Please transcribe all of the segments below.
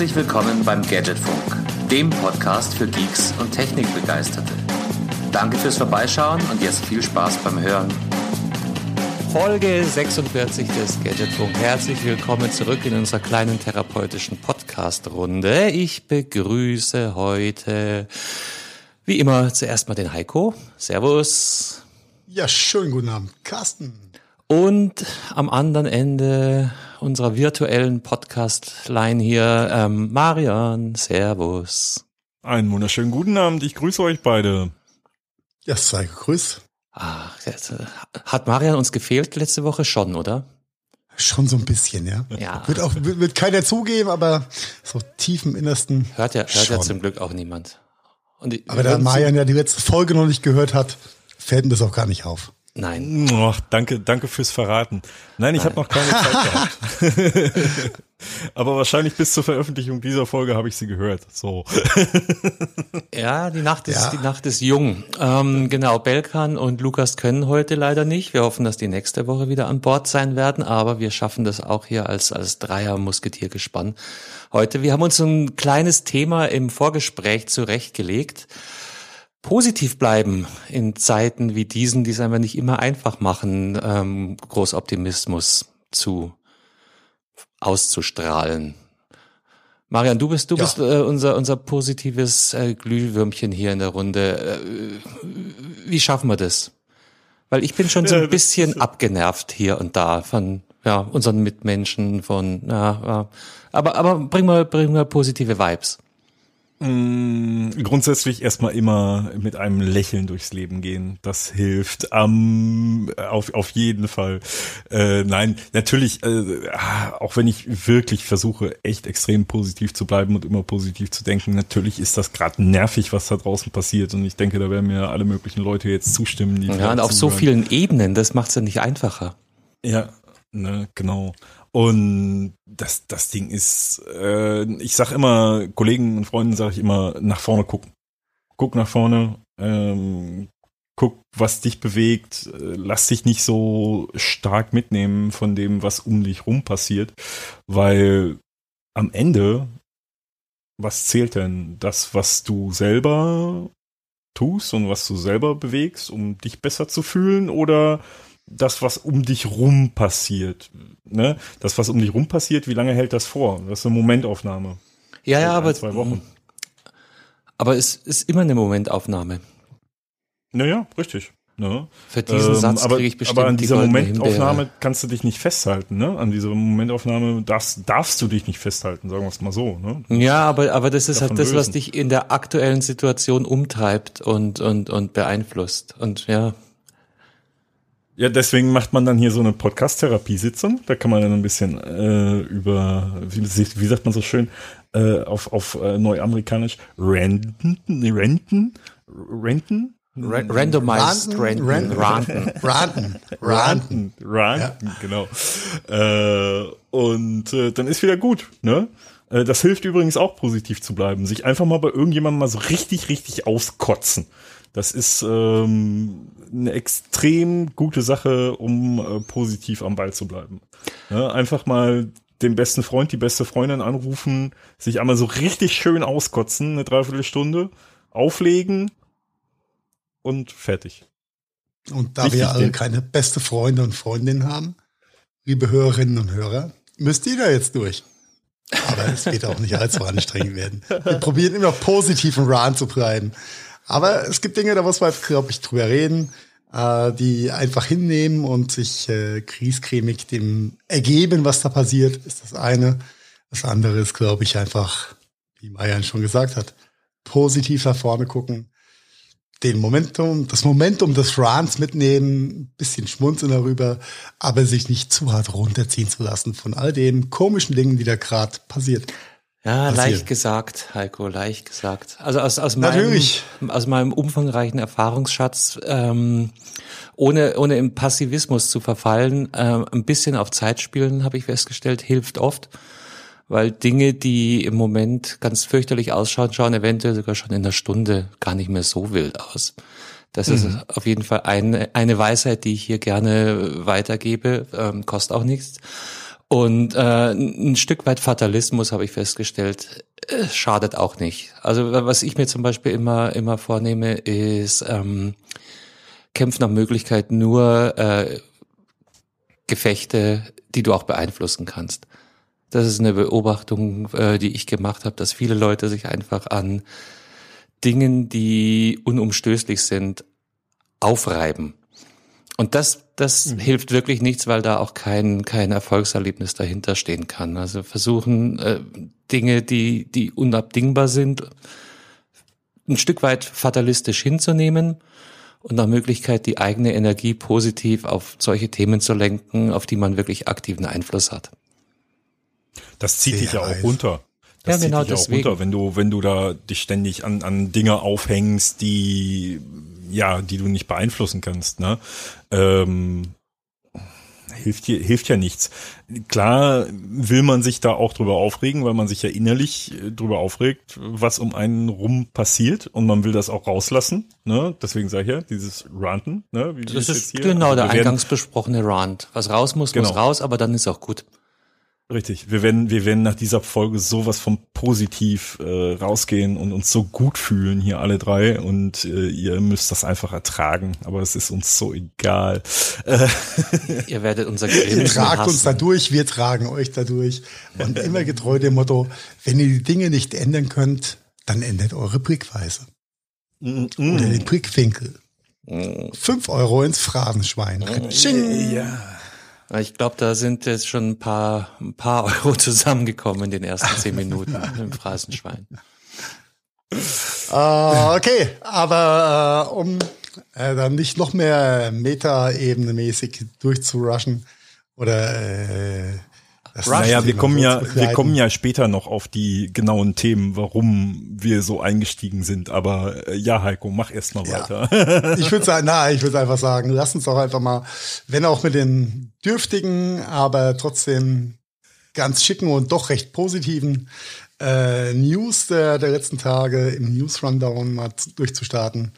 Herzlich willkommen beim Gadgetfunk, dem Podcast für Geeks und Technikbegeisterte. Danke fürs Vorbeischauen und jetzt viel Spaß beim Hören. Folge 46 des Gadgetfunk. Herzlich willkommen zurück in unserer kleinen therapeutischen Podcast-Runde. Ich begrüße heute, wie immer, zuerst mal den Heiko. Servus. Ja, schönen guten Abend, Carsten. Und am anderen Ende unserer virtuellen Podcast-Line hier, ähm, Marian. Servus. Einen wunderschönen guten Abend. Ich grüße euch beide. Ja, sei gegrüßt. Ach, jetzt, äh, hat Marian uns gefehlt letzte Woche schon, oder? Schon so ein bisschen, ja. Ja. Wird auch wird, wird keiner zugeben, aber so tief im Innersten. Hört ja, hört ja zum Glück auch niemand. Und die- Aber da Marian ja die letzte Folge noch nicht gehört hat, fällt ihm das auch gar nicht auf. Nein. Ach, danke, danke fürs Verraten. Nein, ich habe noch keine Zeit gehabt. Aber wahrscheinlich bis zur Veröffentlichung dieser Folge habe ich sie gehört. So. Ja, die Nacht ist, Ja. die Nacht ist jung. Ähm, genau, Belkan und Lukas können heute leider nicht. Wir hoffen, dass die nächste Woche wieder an Bord sein werden, aber wir schaffen das auch hier als, als Dreier-Musketiergespann heute. Wir haben uns ein kleines Thema im Vorgespräch zurechtgelegt. Positiv bleiben in Zeiten wie diesen, die es einfach nicht immer einfach machen, ähm, Großoptimismus zu auszustrahlen. Marian, du bist, du Ja. bist äh, unser, unser positives äh, Glühwürmchen hier in der Runde. Äh, wie schaffen wir das? Weil ich bin schon so ein bisschen abgenervt hier und da von ja, unseren Mitmenschen, von ja, ja. aber aber bring mal bring mal positive Vibes. Mm, Grundsätzlich erstmal immer mit einem Lächeln durchs Leben gehen. Das hilft. Ähm, auf, auf jeden Fall. Äh, nein, natürlich, äh, ah, auch wenn ich wirklich versuche, echt extrem positiv zu bleiben und immer positiv zu denken, natürlich ist das gerade nervig, was da draußen passiert. Und ich denke, da werden mir alle möglichen Leute jetzt zustimmen. Die Ja, und auf so vielen Ebenen, das macht's ja nicht einfacher. Ja, ne, genau. Und das, das Ding ist, äh, ich sag immer, Kollegen und Freunden sage ich immer, nach vorne gucken. Guck nach vorne, ähm, guck, was dich bewegt, lass dich nicht so stark mitnehmen von dem, was um dich rum passiert, weil am Ende, was zählt denn? Das, was du selber tust und was du selber bewegst, um dich besser zu fühlen oder das, was um dich rum passiert. Ne? Das, was um dich rum passiert, wie lange hält das vor? Das ist eine Momentaufnahme. Ja, ja, aber zwei Wochen. aber es ist immer eine Momentaufnahme. Naja, richtig. Ne? Für diesen Ähm, Satz aber, kriege ich bestimmt aber an die dieser goldene Momentaufnahme Himbeere. kannst du dich nicht festhalten. Ne? An dieser Momentaufnahme darfst, darfst du dich nicht festhalten, sagen wir es mal so. Ne? Ja, aber, aber das ist halt das, was lösen. dich in der aktuellen Situation umtreibt und, und, und beeinflusst. Und ja, Ja, deswegen macht man dann hier so eine Podcast-Therapie-Sitzung. Da kann man dann ein bisschen äh, über, wie, wie sagt man so schön, äh, auf, auf äh, neuamerikanisch, Renten, Renten, Renten, ra randomized Ranten, ranten, ranten. ranten. Ranten. Ranten. Ranten, Ranten, genau. Äh, und äh, dann ist wieder gut, ne? Äh, Das hilft übrigens auch positiv zu bleiben. Sich einfach mal bei irgendjemandem mal so richtig, richtig auskotzen. Das ist ähm, eine extrem gute Sache, um äh, positiv am Ball zu bleiben. Ne? Einfach mal den besten Freund, die beste Freundin anrufen, sich einmal so richtig schön auskotzen, eine Dreiviertelstunde, auflegen und fertig. Und da Wichtig, wir alle keine beste Freunde und Freundinnen haben, liebe Hörerinnen und Hörer, müsst ihr da jetzt durch. Aber es wird auch nicht allzu anstrengend werden. Wir probieren immer positiv einen Run zu treiben. Aber es gibt Dinge, da muss man, glaube ich, drüber reden, äh, die einfach hinnehmen und sich äh, kriescremig dem ergeben, was da passiert, ist das eine. Das andere ist, glaube ich, einfach, wie Marian schon gesagt hat, positiv nach vorne gucken, den Momentum, das Momentum des Runs mitnehmen, ein bisschen schmunzeln darüber, aber sich nicht zu hart runterziehen zu lassen von all den komischen Dingen, die da gerade passiert. Ja, Passiert. leicht gesagt, Heiko, leicht gesagt. Also aus, aus, meinem, Natürlich. aus meinem umfangreichen Erfahrungsschatz, ähm, ohne, ohne im Passivismus zu verfallen, ähm, ein bisschen auf Zeit spielen, habe ich festgestellt, hilft oft. Weil Dinge, die im Moment ganz fürchterlich ausschauen, schauen eventuell sogar schon in einer Stunde gar nicht mehr so wild aus. Das ist auf jeden Fall eine, eine Weisheit, die ich hier gerne weitergebe, ähm, kostet auch nichts. Und äh, ein Stück weit Fatalismus habe ich festgestellt, äh, schadet auch nicht. Also was ich mir zum Beispiel immer immer vornehme, ist ähm, kämpfen nach Möglichkeit nur äh, Gefechte, die du auch beeinflussen kannst. Das ist eine Beobachtung, äh, die ich gemacht habe, dass viele Leute sich einfach an Dingen, die unumstößlich sind, aufreiben. Und das, das mhm. hilft wirklich nichts, weil da auch kein, kein Erfolgserlebnis dahinter stehen kann. Also versuchen äh, Dinge, die, die unabdingbar sind, ein Stück weit fatalistisch hinzunehmen und nach Möglichkeit die eigene Energie positiv auf solche Themen zu lenken, auf die man wirklich aktiven Einfluss hat. Das zieht Sehr dich ja auch runter. Das ja, genau zieht dich deswegen. auch runter, wenn du, wenn du da dich ständig an, an Dinge aufhängst, die, ja, die du nicht beeinflussen kannst, ne? Ähm, hilft, hier, hilft ja nichts. Klar will man sich da auch drüber aufregen, weil man sich ja innerlich äh, drüber aufregt, was um einen rum passiert und man will das auch rauslassen. Ne? Deswegen sage ich ja, dieses Ranten. Ne? Wie das ist genau also der eingangs besprochene Rant. Was raus muss, genau. muss raus, aber dann ist auch gut. Richtig. Wir werden, wir werden nach dieser Folge sowas von positiv äh, rausgehen und uns so gut fühlen hier alle drei und äh, ihr müsst das einfach ertragen. Aber es ist uns so egal. Äh. Ihr werdet unser Ihr tragt uns dadurch, wir tragen euch dadurch. Und immer getreu dem Motto, wenn ihr die Dinge nicht ändern könnt, dann ändert eure Blickweise. Mm -mm. Oder den Blickwinkel. Mm. Fünf Euro ins Phrasenschwein. Mm. Ja. Ich glaube, da sind jetzt schon ein paar, ein paar Euro zusammengekommen in den ersten zehn Minuten im Phrasenschwein. Uh, okay, aber uh, um äh, dann nicht noch mehr Meta-Ebene-mäßig durchzurushen oder äh, naja, wir kommen ja, wir kommen ja später noch auf die genauen Themen, warum wir so eingestiegen sind. Aber äh, ja, Heiko, mach erst mal ja. weiter. ich würde sagen, na, ich würde einfach sagen, lass uns doch einfach mal, wenn auch mit den dürftigen, aber trotzdem ganz schicken und doch recht positiven äh, News der, der letzten Tage im News Rundown mal durchzustarten.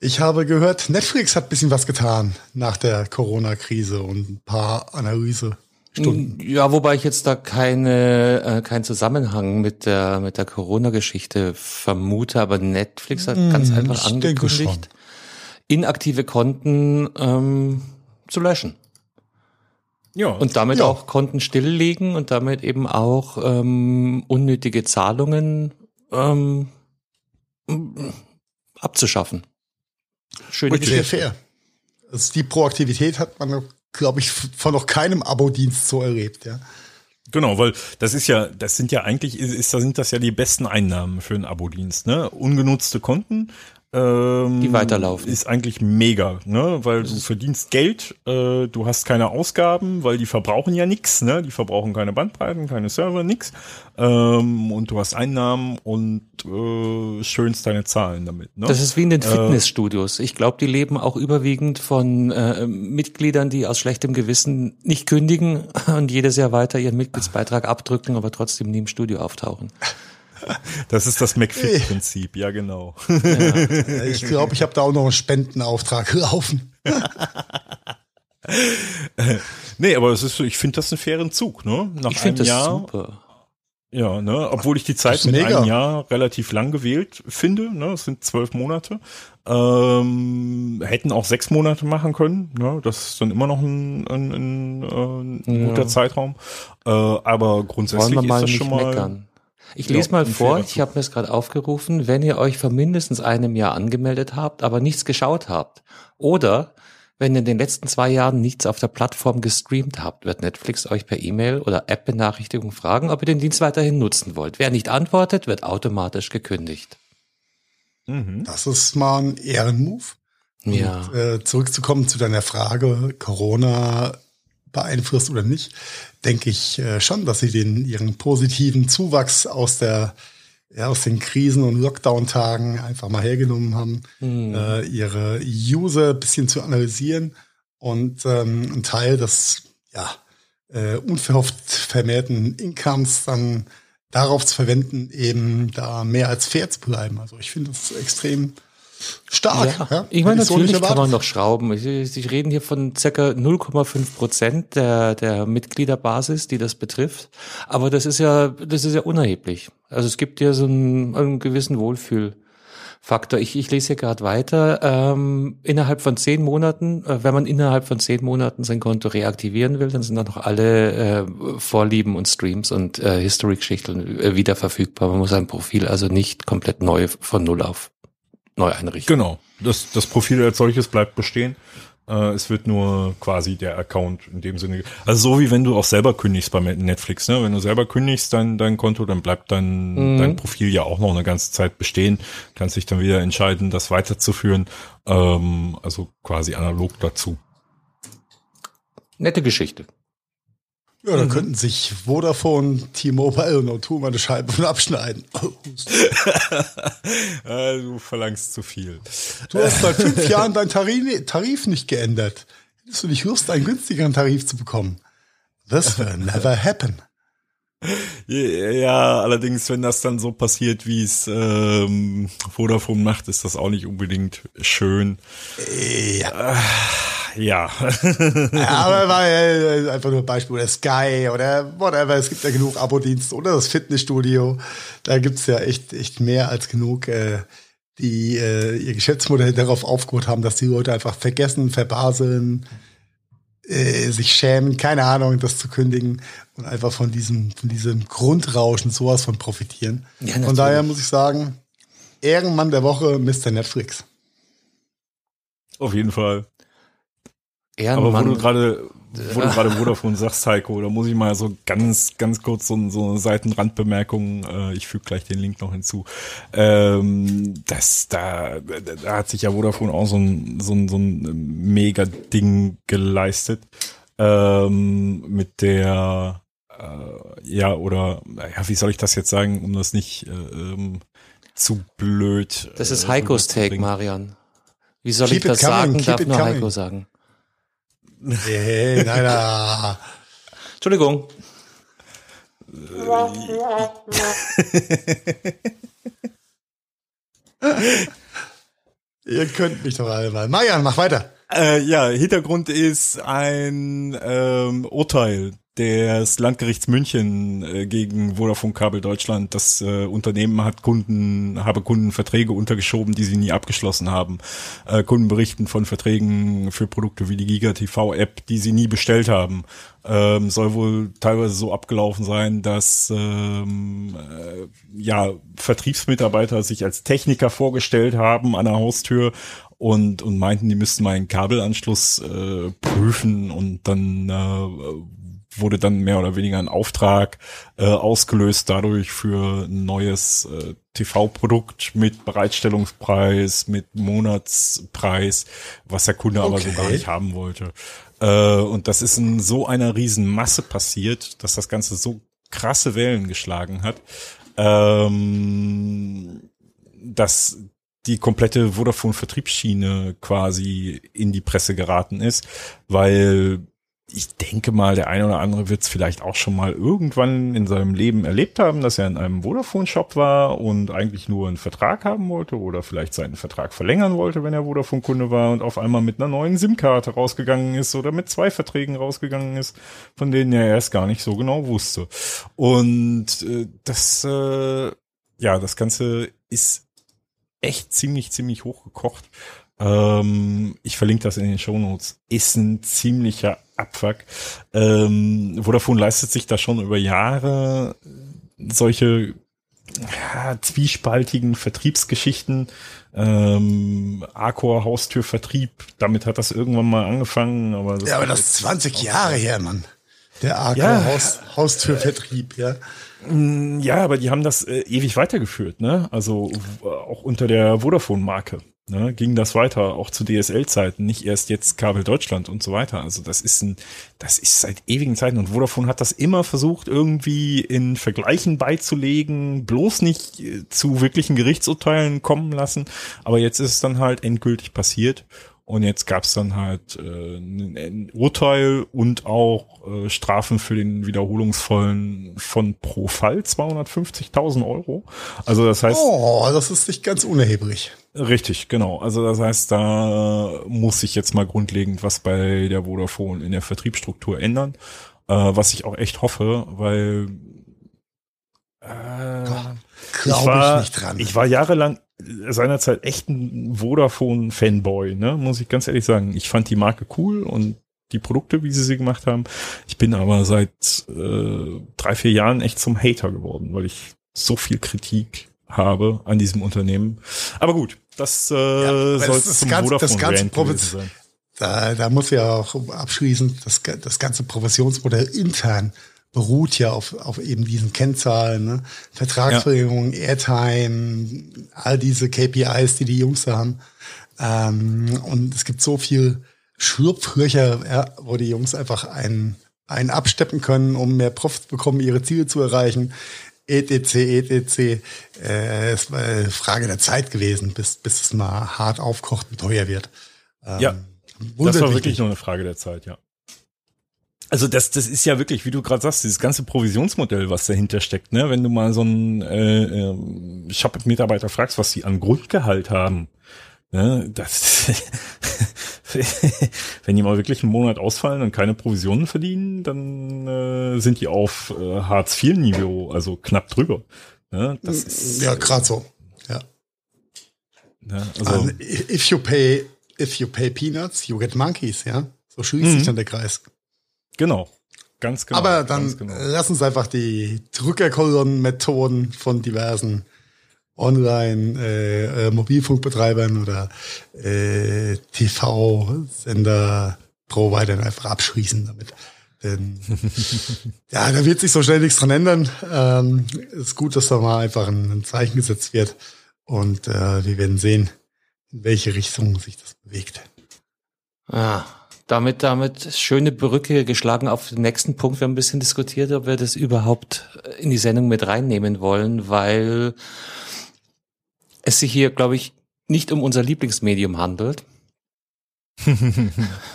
Ich habe gehört, Netflix hat bisschen was getan nach der Corona-Krise und ein paar Analyse Stunden. Ja, wobei ich jetzt da keine äh, keinen Zusammenhang mit der mit der Corona-Geschichte vermute, aber Netflix hat ganz hm, einfach angekündigt, inaktive Konten ähm, zu löschen. Ja. Und damit ja. auch Konten stilllegen und damit eben auch ähm, unnötige Zahlungen ähm, abzuschaffen. Schöne Geschichte. Sehr fair. Also die Proaktivität hat man glaube ich, von noch keinem Abo-Dienst so erlebt, ja. Genau, weil das ist ja, das sind ja eigentlich, ist, ist, sind das ja die besten Einnahmen für einen Abo-Dienst, ne? Ungenutzte Konten, ähm, die weiterlaufen. Ist eigentlich mega, ne? Weil du verdienst Geld, äh, du hast keine Ausgaben, weil die verbrauchen ja nix, ne? Die verbrauchen keine Bandbreiten, keine Server, nix. Ähm, und du hast Einnahmen und äh, schönst deine Zahlen damit. Ne? Das ist wie in den äh, Fitnessstudios. Ich glaube, die leben auch überwiegend von äh, Mitgliedern, die aus schlechtem Gewissen nicht kündigen und jedes Jahr weiter ihren Mitgliedsbeitrag abdrücken, aber trotzdem nie im Studio auftauchen. Das ist das McFit-Prinzip, ja genau. Ja. Ich glaube, ich habe da auch noch einen Spendenauftrag laufen. nee, aber es ist, ich finde das einen fairen Zug, ne? Nach ich einem das Jahr. Super. Ja, ne, obwohl ich die Zeit mit einem Jahr relativ lang gewählt finde, ne, es sind zwölf Monate, ähm, hätten auch sechs Monate machen können, ne, das ist dann immer noch ein, ein, ein, ein ja. guter Zeitraum, äh, aber grundsätzlich ist das schon mal. Meckern. Ich lese mal vor, ich habe mir es gerade aufgerufen, wenn ihr euch vor mindestens einem Jahr angemeldet habt, aber nichts geschaut habt oder wenn ihr in den letzten zwei Jahren nichts auf der Plattform gestreamt habt, wird Netflix euch per E-Mail oder App-Benachrichtigung fragen, ob ihr den Dienst weiterhin nutzen wollt. Wer nicht antwortet, wird automatisch gekündigt. Mhm. Das ist mal ein Ehrenmove. Ja. Und, äh, zurückzukommen zu deiner Frage, Corona beeinflusst oder nicht, denke ich äh, schon, dass sie den ihren positiven Zuwachs aus der ja, aus den Krisen und Lockdown-Tagen einfach mal hergenommen haben, mhm. äh, ihre User bisschen zu analysieren und ähm, ein Teil des ja, äh, unverhofft vermehrten Incomes dann darauf zu verwenden, eben da mehr als fair zu bleiben. Also ich finde das extrem Stark. Ja, Ja, ich meine, natürlich kann man noch schrauben. Sie reden hier von circa 0,5 Prozent der, der Mitgliederbasis, die das betrifft. Aber das ist ja, das ist ja unerheblich. Also es gibt ja so einen, einen gewissen Wohlfühlfaktor. Ich, ich lese hier gerade weiter. Ähm, innerhalb von zehn Monaten, äh, wenn man innerhalb von zehn Monaten sein Konto reaktivieren will, dann sind da noch alle äh, Vorlieben und Streams und äh, History-Geschichten äh, wieder verfügbar. Man muss sein Profil also nicht komplett neu von Null auf neu einrichten. Genau. Das, das Profil als solches bleibt bestehen. Äh, es wird nur quasi der Account in dem Sinne. Also so wie wenn du auch selber kündigst bei Netflix, ne? Wenn du selber kündigst dein, dein Konto, dann bleibt dein, Mhm. dein Profil ja auch noch eine ganze Zeit bestehen. Kannst dich dann wieder entscheiden, das weiterzuführen. Ähm, also quasi analog dazu. Nette Geschichte. Ja, da könnten sich Vodafone, T-Mobile und O2 mal eine Scheibe von abschneiden. äh, du verlangst zu viel. Du hast seit fünf Jahren deinen Tarif, Tarif nicht geändert. Hättest du nicht Lust, einen günstigeren Tarif zu bekommen? This will never happen. Ja, allerdings, wenn das dann so passiert, wie es ähm, Vodafone macht, ist das auch nicht unbedingt schön. Ja. Ja. Ja, aber weil einfach nur ein Beispiel oder Sky oder whatever. Es gibt ja genug Abo-Dienste oder das Fitnessstudio. Da gibt's ja echt, echt mehr als genug, äh, die äh, ihr Geschäftsmodell darauf aufgebaut haben, dass die Leute einfach vergessen, verbaseln, äh, sich schämen, keine Ahnung, das zu kündigen und einfach von diesem, von diesem Grundrauschen sowas von profitieren. Ja, von daher muss ich sagen, Ehrenmann der Woche, Mr. Netflix. Auf jeden Fall. Ehrenmann. Aber wo du gerade, wo du gerade Vodafone sagst, Heiko, da muss ich mal so ganz, ganz kurz so, so eine Seitenrandbemerkung, äh, ich füge gleich den Link noch hinzu. Ähm, das, da, da hat sich ja Vodafone auch so ein, so ein, so ein Mega-Ding geleistet. Ähm, mit der, äh, ja, oder, ja, wie soll ich das jetzt sagen, um das nicht, äh, ähm, zu blöd. das ist äh, Heikos Take. Marian. Wie soll Keep ich das coming, sagen? Darf nur coming. Heiko sagen. Hey, nein, nein. Entschuldigung. Ihr könnt mich doch alle mal. Marian, mach weiter. Äh, ja, Hintergrund ist ein ähm, Urteil des Landgerichts München äh, gegen Vodafone Kabel Deutschland. Das äh, Unternehmen hat Kunden, habe Kundenverträge untergeschoben, die sie nie abgeschlossen haben. Äh, Kunden berichten von Verträgen für Produkte wie die Giga TV App, die sie nie bestellt haben. Ähm, soll wohl teilweise so abgelaufen sein, dass ähm, äh, ja Vertriebsmitarbeiter sich als Techniker vorgestellt haben an der Haustür und und meinten, die müssten mal einen Kabelanschluss äh, prüfen und dann äh, wurde dann mehr oder weniger ein Auftrag äh, ausgelöst dadurch für ein neues äh, TV-Produkt mit Bereitstellungspreis, mit Monatspreis, was der Kunde aber so Okay. gar nicht haben wollte. Äh, und das ist in so einer riesen Masse passiert, dass das Ganze so krasse Wellen geschlagen hat, ähm, dass die komplette Vodafone-Vertriebsschiene quasi in die Presse geraten ist, weil ich denke mal, der eine oder andere wird es vielleicht auch schon mal irgendwann in seinem Leben erlebt haben, dass er in einem Vodafone-Shop war und eigentlich nur einen Vertrag haben wollte oder vielleicht seinen Vertrag verlängern wollte, wenn er Vodafone-Kunde war und auf einmal mit einer neuen SIM-Karte rausgegangen ist oder mit zwei Verträgen rausgegangen ist, von denen er erst gar nicht so genau wusste. Und äh, das, äh, ja, das Ganze ist echt ziemlich, ziemlich hochgekocht. Ähm, ich verlinke das in den Shownotes. Ist ein ziemlicher Abfuck. Ähm, Vodafone leistet sich da schon über Jahre solche ja, zwiespaltigen Vertriebsgeschichten. Ähm, Arcor Haustürvertrieb, damit hat das irgendwann mal angefangen, aber das Ja, aber das ist 20 Jahre her, Mann. Der Arco Ja. Haus, Haustürvertrieb, ja. Ja, aber die haben das äh, ewig weitergeführt, ne? Also auch unter der Vodafone-Marke. Ne, ging das weiter, auch zu DSL-Zeiten, nicht erst jetzt Kabel Deutschland und so weiter. Also das ist ein, das ist seit ewigen Zeiten und Vodafone hat das immer versucht, irgendwie in Vergleichen beizulegen, bloß nicht äh, zu wirklichen Gerichtsurteilen kommen lassen. Aber jetzt ist es dann halt endgültig passiert. Und jetzt gab es dann halt äh, ein, Urteil und auch äh, Strafen für den wiederholungsvollen von pro Fall 250.000 Euro. Also das heißt, Oh, das ist nicht ganz unerheblich. Richtig, genau. Also das heißt, da muss sich jetzt mal grundlegend was bei der Vodafone in der Vertriebsstruktur ändern, äh, was ich auch echt hoffe, weil äh, ich, war, ich, nicht dran. ich war jahrelang seinerzeit echt ein Vodafone-Fanboy, ne? muss ich ganz ehrlich sagen. Ich fand die Marke cool und die Produkte, wie sie sie gemacht haben. Ich bin aber seit äh, drei, vier Jahren echt zum Hater geworden, weil ich so viel Kritik habe an diesem Unternehmen. Aber gut, das äh, ja, soll das zum ganz, das ganze sein. Da, da muss ja auch abschließend das, das ganze Professionsmodell intern beruht ja auf, auf eben diesen Kennzahlen, ne? Vertragsverlängerung, ja. Airtime, all diese KPIs, die die Jungs da haben. Ähm, und es gibt so viel Schlupflöcher, ja, wo die Jungs einfach einen, einen absteppen können, um mehr Profit zu bekommen, ihre Ziele zu erreichen. ETC, ETC, äh, es war eine Frage der Zeit gewesen, bis, bis es mal hart aufkocht und teuer wird. Ähm, ja, das war wirklich nur eine Frage der Zeit, ja. Also das, das ist ja wirklich, wie du gerade sagst, dieses ganze Provisionsmodell, was dahinter steckt. Ne? Wenn du mal so einen äh, äh, Shop-Mitarbeiter fragst, was sie an Grundgehalt haben, ne? das, wenn die mal wirklich einen Monat ausfallen und keine Provisionen verdienen, dann äh, sind die auf äh, Hartz-IV-Niveau, also knapp drüber. Ne? Das ist, ja, gerade so. Ja. ja also, also, if you pay, if you pay peanuts, you get monkeys. Ja, so schließt sich mhm. dann der Kreis. Genau. Ganz genau. Aber dann genau. lass uns einfach die Drückerkolonnenmethoden von diversen Online äh, äh, Mobilfunkbetreibern oder äh, TV-Sender Providern einfach abschließen damit. Denn ja, da wird sich so schnell nichts dran ändern. Ähm, ist gut, dass da mal einfach ein, ein Zeichen gesetzt wird. Und äh, wir werden sehen, in welche Richtung sich das bewegt. Ah, damit, damit schöne Brücke geschlagen auf den nächsten Punkt. Wir haben ein bisschen diskutiert, ob wir das überhaupt in die Sendung mit reinnehmen wollen, weil es sich hier, glaube ich, nicht um unser Lieblingsmedium handelt.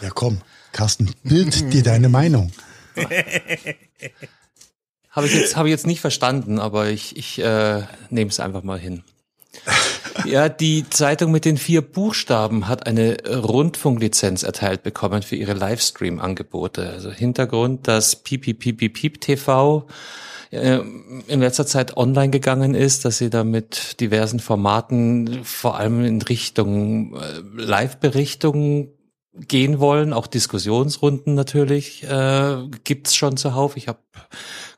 ja, komm, Carsten, bild dir deine Meinung. habe ich jetzt, habe ich jetzt nicht verstanden, aber ich, ich äh, nehme es einfach mal hin. Ja, die Zeitung mit den vier Buchstaben hat eine Rundfunklizenz erteilt bekommen für ihre Livestream-Angebote. Also Hintergrund, dass Piep, Piep, Piep, Piep TV äh, in letzter Zeit online gegangen ist, dass sie da mit diversen Formaten vor allem in Richtung äh, Live-Berichtung gehen wollen, auch Diskussionsrunden natürlich äh, gibt's schon zuhauf. Ich habe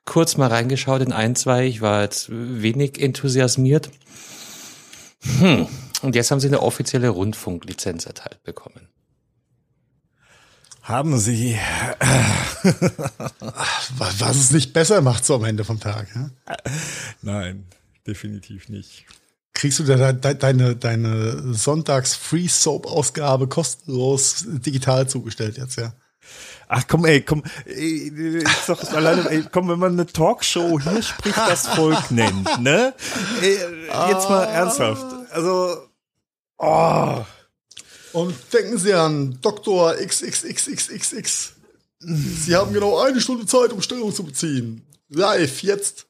kurz mal reingeschaut in ein, zwei. Ich war jetzt wenig enthusiasmiert. Hm. Und jetzt haben sie eine offizielle Rundfunklizenz erteilt bekommen. Haben sie. Was es nicht besser macht so am Ende vom Tag. Ja? Nein, definitiv nicht. Kriegst du da deine, deine Sonntags-Free-Soap-Ausgabe kostenlos digital zugestellt jetzt, ja? Ach komm, ey, komm, ey, sag das alleine, ey, komm, wenn man eine Talkshow hier spricht das Volk nennt, ne? Ey, jetzt mal ernsthaft. Also, oh. Und denken Sie an Dr. XXXXXX. Sie haben genau eine Stunde Zeit, um Stellung zu beziehen. Live, jetzt.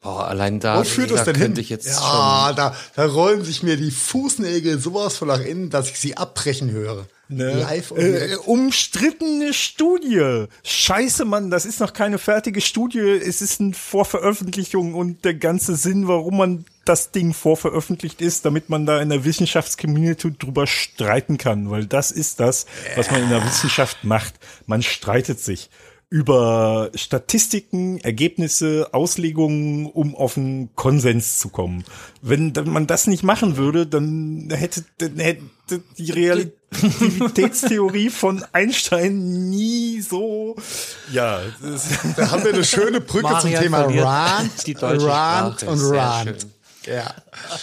Boah, allein da, Wo führt da das denn hin? Ich jetzt ja, schon da, da rollen sich mir die Fußnägel sowas von nach innen, dass ich sie abbrechen höre. Ne? Live und äh, umstrittene Studie. Scheiße, Mann, das ist noch keine fertige Studie. Es ist eine Vorveröffentlichung und der ganze Sinn, warum man das Ding vorveröffentlicht ist, damit man da in der Wissenschaftscommunity drüber streiten kann, weil das ist das, was man in der Wissenschaft macht. Man streitet sich über Statistiken, Ergebnisse, Auslegungen, um auf einen Konsens zu kommen. Wenn man das nicht machen würde, dann hätte, dann hätte die Relativitätstheorie von Einstein nie so. Ja, da haben wir eine schöne Brücke Marian zum Thema Rant, Rant und Rant. Ja.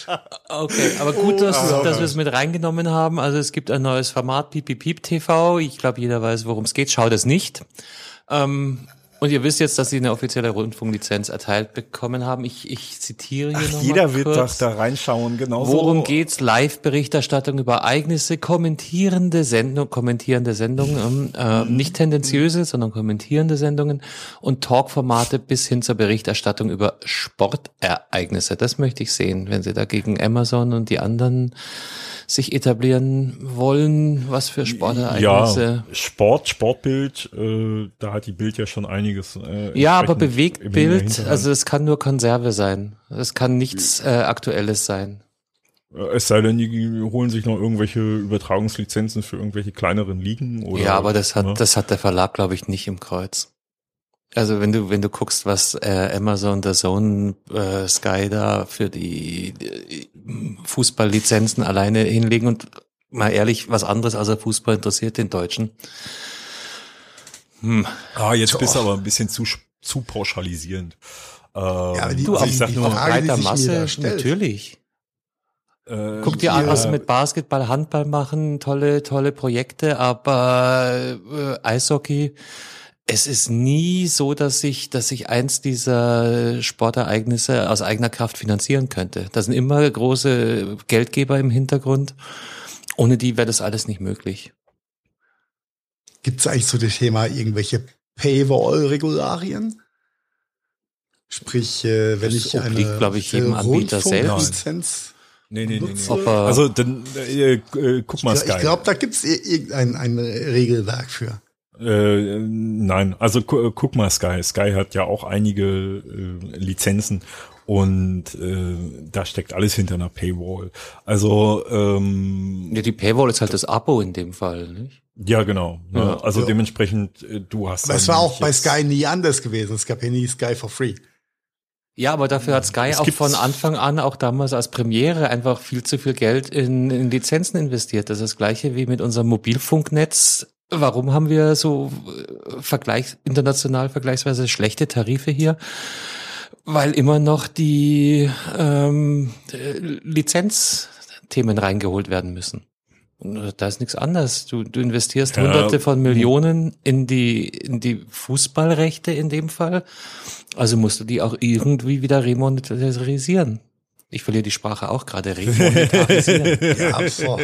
Okay, aber gut, dass, oh, dass wir es mit reingenommen haben. Also es gibt ein neues Format, Piep Piep Piep TV. Ich glaube, jeder weiß, worum es geht. Schaut es nicht. Ähm, Und ihr wisst jetzt, dass sie eine offizielle Rundfunklizenz erteilt bekommen haben. Ich, ich zitiere hier Ach, noch jeder mal wird kurz. doch da reinschauen, genau Worum geht's? Live-Berichterstattung über Ereignisse, kommentierende Sendung, kommentierende Sendungen, ähm, äh, nicht tendenziöse, sondern kommentierende Sendungen und Talkformate bis hin zur Berichterstattung über Sportereignisse. Das möchte ich sehen, wenn sie da gegen Amazon und die anderen sich etablieren wollen. Was für Sportereignisse? Ja, Sport, Sportbild, äh, da hat die Bild ja schon einiges. Äh, Ja, aber Bewegtbild, Hinterhand. also es kann nur Konserve sein. Es kann nichts äh, Aktuelles sein. Äh, Es sei denn, die holen sich noch irgendwelche Übertragungslizenzen für irgendwelche kleineren Ligen oder. ja, aber das hat, ne? das hat der Verlag, glaube ich, nicht im Kreuz. Also wenn du, wenn du guckst, was äh, Amazon, der Zone, äh, Sky da für die, die Fußballlizenzen alleine hinlegen und mal ehrlich, was anderes außer Fußball interessiert den Deutschen. Hm. Ah, jetzt bist du aber ein bisschen zu, zu pauschalisierend. Ähm, aber die- Du, also ich sag die nur, breiter Masse, natürlich. äh, Guck dir an, Ja. was sie mit Basketball, Handball machen, tolle, tolle Projekte, aber äh, Eishockey, es ist nie so, dass ich, dass ich eins dieser Sportereignisse aus eigener Kraft finanzieren könnte. Da sind immer große Geldgeber im Hintergrund. Ohne die wäre das alles nicht möglich. Gibt es eigentlich zu dem Thema irgendwelche Paywall-Regularien? Sprich, äh, wenn Das ich eine obliegt, glaub ich, jedem Anbieter selbst. Rundfunklizenz nee, nee, nee, nee. Also dann äh, äh, guck mal ich Sky. glaube, da gibt es irgendein ein Regelwerk für. Äh, nein, also gu guck mal Sky. Sky hat ja auch einige äh, Lizenzen und äh, da steckt alles hinter einer Paywall. Also ähm, Ja, die Paywall ist halt das Abo in dem Fall, nicht? ja genau. Ne? Ja. also Ja. dementsprechend äh, du hast. Aber es war auch bei Sky nie anders gewesen. Es gab ja nie Sky for free. Ja, aber dafür hat Sky Es auch von Anfang an, auch damals als Premiere, einfach viel zu viel Geld in, in Lizenzen investiert. Das ist das gleiche wie mit unserem Mobilfunknetz. Warum haben wir so äh, Vergleich, international vergleichsweise schlechte Tarife hier? Weil immer noch die ähm, äh, Lizenzthemen reingeholt werden müssen. Und da ist nichts anderes. Du, du investierst Ja. Hunderte von Millionen in die, in die Fußballrechte in dem Fall. Also musst du die auch irgendwie wieder remonetarisieren. Ich verliere die Sprache auch gerade. Remonetarisieren. Ja, so.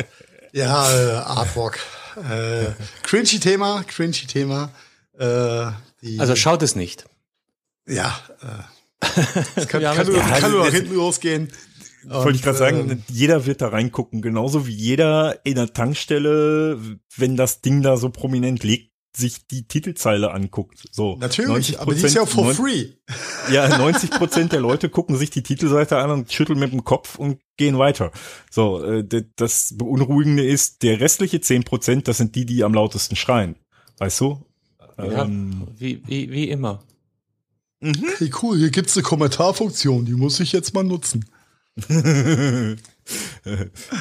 ja äh, Artwork. Äh, cringy Thema, cringy Thema. Äh, die, also schaut es nicht. ja, äh, das kann, kann, nur, kann nur nach hinten losgehen. Wollte ich gerade sagen, ähm, jeder wird da reingucken, genauso wie jeder in der Tankstelle, wenn das Ding da so prominent liegt, sich die Titelzeile anguckt. So Natürlich, 90%, aber die ist ja for free. Ja, 90 Prozent der Leute gucken sich die Titelseite an und schütteln mit dem Kopf und gehen weiter. So, äh, das Beunruhigende ist, der restliche 10 Prozent, das sind die, die am lautesten schreien. Weißt du? Ja, Ähm, wie, wie, wie immer. Hey, cool, hier gibt's eine Kommentarfunktion, die muss ich jetzt mal nutzen.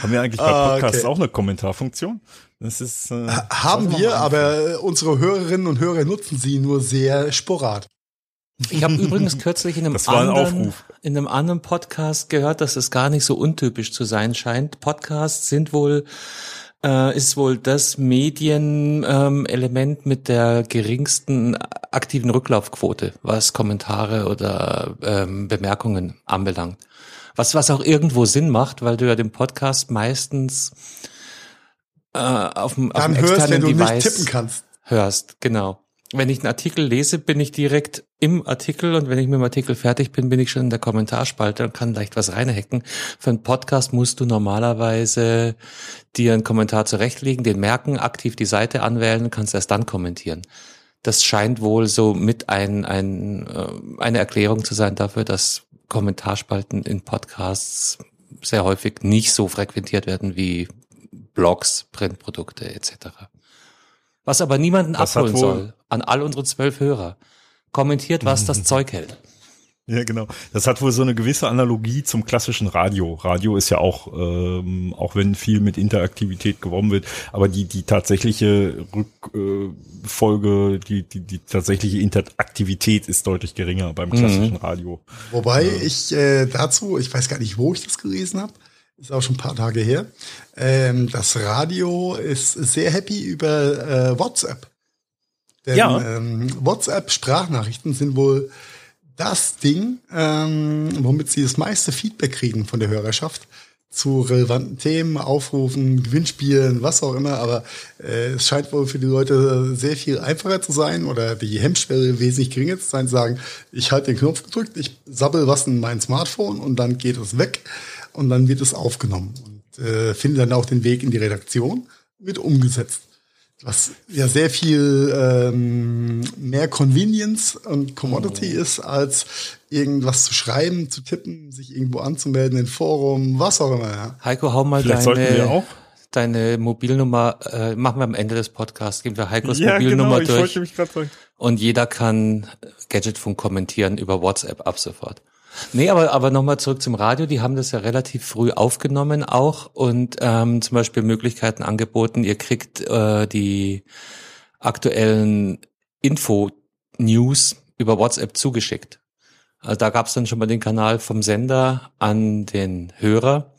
haben wir eigentlich bei Ah, Podcasts okay. auch eine Kommentarfunktion? Das ist äh, Haben wir, aber unsere Hörerinnen und Hörer nutzen sie nur sehr sporad. Ich habe übrigens kürzlich in einem, ein anderen, in einem anderen Podcast gehört, dass es gar nicht so untypisch zu sein scheint. Podcasts sind wohl äh, ist wohl das Medienelement ähm, Element mit der geringsten aktiven Rücklaufquote, was Kommentare oder ähm, Bemerkungen anbelangt. Was was auch irgendwo Sinn macht, weil du ja den Podcast meistens äh, auf dem, auf Dann dem hörst, wenn du Device nicht tippen kannst. hörst, genau. Wenn ich einen Artikel lese, bin ich direkt im Artikel und wenn ich mit dem Artikel fertig bin, bin ich schon in der Kommentarspalte und kann leicht was reinhacken. Für einen Podcast musst du normalerweise dir einen Kommentar zurechtlegen, den merken, aktiv die Seite anwählen und kannst erst dann kommentieren. Das scheint wohl so mit ein, ein, äh, eine Erklärung zu sein dafür, dass Kommentarspalten in Podcasts sehr häufig nicht so frequentiert werden wie Blogs, Printprodukte etc. Was aber niemanden Das abholen soll, an all unsere zwölf Hörer. Kommentiert, was das Zeug hält. Ja, genau. Das hat wohl so eine gewisse Analogie zum klassischen Radio. Radio ist ja auch, ähm, auch wenn viel mit Interaktivität geworben wird, aber die, die tatsächliche Rückfolge, äh, die, die, die tatsächliche Interaktivität ist deutlich geringer beim klassischen Radio. Wobei ich äh, dazu, ich weiß gar nicht, wo ich das gelesen habe, ist auch schon ein paar Tage her, ähm, das Radio ist sehr happy über äh, WhatsApp. Denn Ja. ähm, WhatsApp-Sprachnachrichten sind wohl das Ding, ähm, womit sie das meiste Feedback kriegen von der Hörerschaft zu relevanten Themen, Aufrufen, Gewinnspielen, was auch immer. Aber äh, es scheint wohl für die Leute sehr viel einfacher zu sein oder die Hemmschwelle wesentlich geringer zu sein, zu sagen, ich halte den Knopf gedrückt, ich sabbel was in mein Smartphone und dann geht es weg und dann wird es aufgenommen und äh, findet dann auch den Weg in die Redaktion, wird umgesetzt was ja sehr viel ähm, mehr Convenience und Commodity ist, als irgendwas zu schreiben, zu tippen, sich irgendwo anzumelden, in Forum, was auch immer. Ja. Heiko, hau mal Vielleicht sollten wir deine, auch. deine Mobilnummer, äh, machen wir am Ende des Podcasts, geben wir Heikos Ja, Mobilnummer genau, ich durch und jeder kann Gadgetfunk kommentieren über WhatsApp ab sofort. Nee, aber, aber nochmal zurück zum Radio. Die haben das ja relativ früh aufgenommen auch und ähm, zum Beispiel Möglichkeiten angeboten. Ihr kriegt äh, die aktuellen Info-News über WhatsApp zugeschickt. Also da gab es dann schon mal den Kanal vom Sender an den Hörer.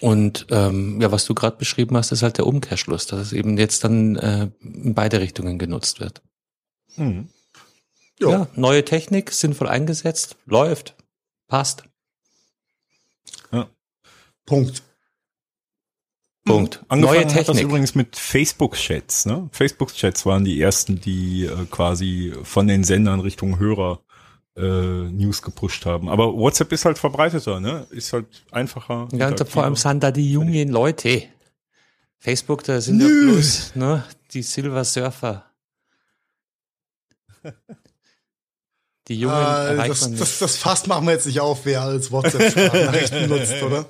Und ähm, ja, was du gerade beschrieben hast, ist halt der Umkehrschluss, dass es eben jetzt dann äh, in beide Richtungen genutzt wird. Hm. Jo. Ja, neue Technik, sinnvoll eingesetzt, läuft, passt. Punkt. Punkt. Angefangen neue hat das Technik. übrigens mit Facebook-Chats. Ne? Facebook-Chats waren die ersten, die äh, quasi von den Sendern Richtung Hörer äh, News gepusht haben. Aber WhatsApp ist halt verbreiteter, ne? Ist halt einfacher. ja, vor allem sind da die jungen Leute. Facebook, da sind ja bloß ne, die Silver Surfer. Die Jungen Äh, erreicht das, das, das Fass machen wir jetzt nicht auf, wer als WhatsApp-Sprachnachrichten nutzt, oder?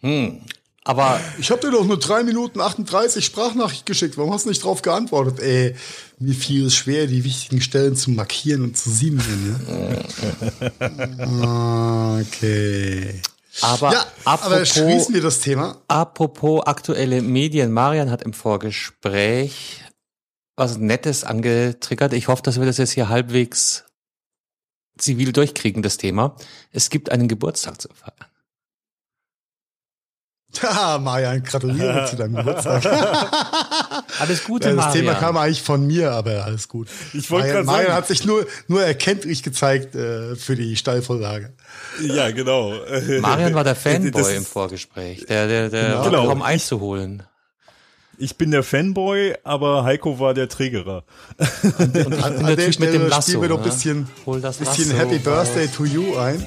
hm. Aber Ich habe dir doch nur drei Minuten 38 Sprachnachricht geschickt. Warum hast du nicht drauf geantwortet? Ey, mir fiel es schwer, die wichtigen Stellen zu markieren und zu siemen. Ja? okay. aber ja, aber apropos, schließen wir das Thema. apropos aktuelle Medien, Marian hat im Vorgespräch was Nettes angetriggert. Ich hoffe, dass wir das jetzt hier halbwegs zivil durchkriegen, das Thema. Es gibt einen Geburtstag zu feiern. Haha, Marian, gratuliere zu deinem Geburtstag. Alles Gute, das Marian. Thema kam eigentlich von mir, aber alles gut. Ich wollte Marian, grad sagen- Marian hat sich nur, nur erkenntlich gezeigt äh, für die Steilvorlage. Ja, genau. Marian war der Fanboy Das im Vorgespräch. Der, der, der Genau. war Genau. kaum einzuholen. Ich bin der Fanboy, aber Heiko war der Trägerer. An, bin der Typ mit dem Lasso, spielen wir noch ein ne? bisschen, Hol das bisschen Lasso Happy. Birthday to you ein.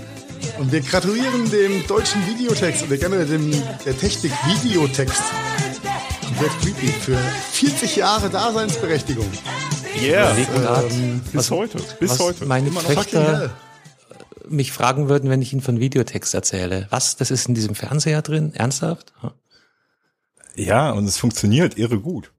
Und wir gratulieren dem deutschen Videotext oder generell dem, der Technik Videotext. Komplett creepy für 40 Jahre Daseinsberechtigung. Yeah. Grad, bis was- heute. Bis was heute. meine Immer Töchter mich fragen würden, wenn ich ihnen von Videotext erzähle. Was? Das ist in diesem Fernseher drin? Ernsthaft? Hm. Ja, und es funktioniert irre gut.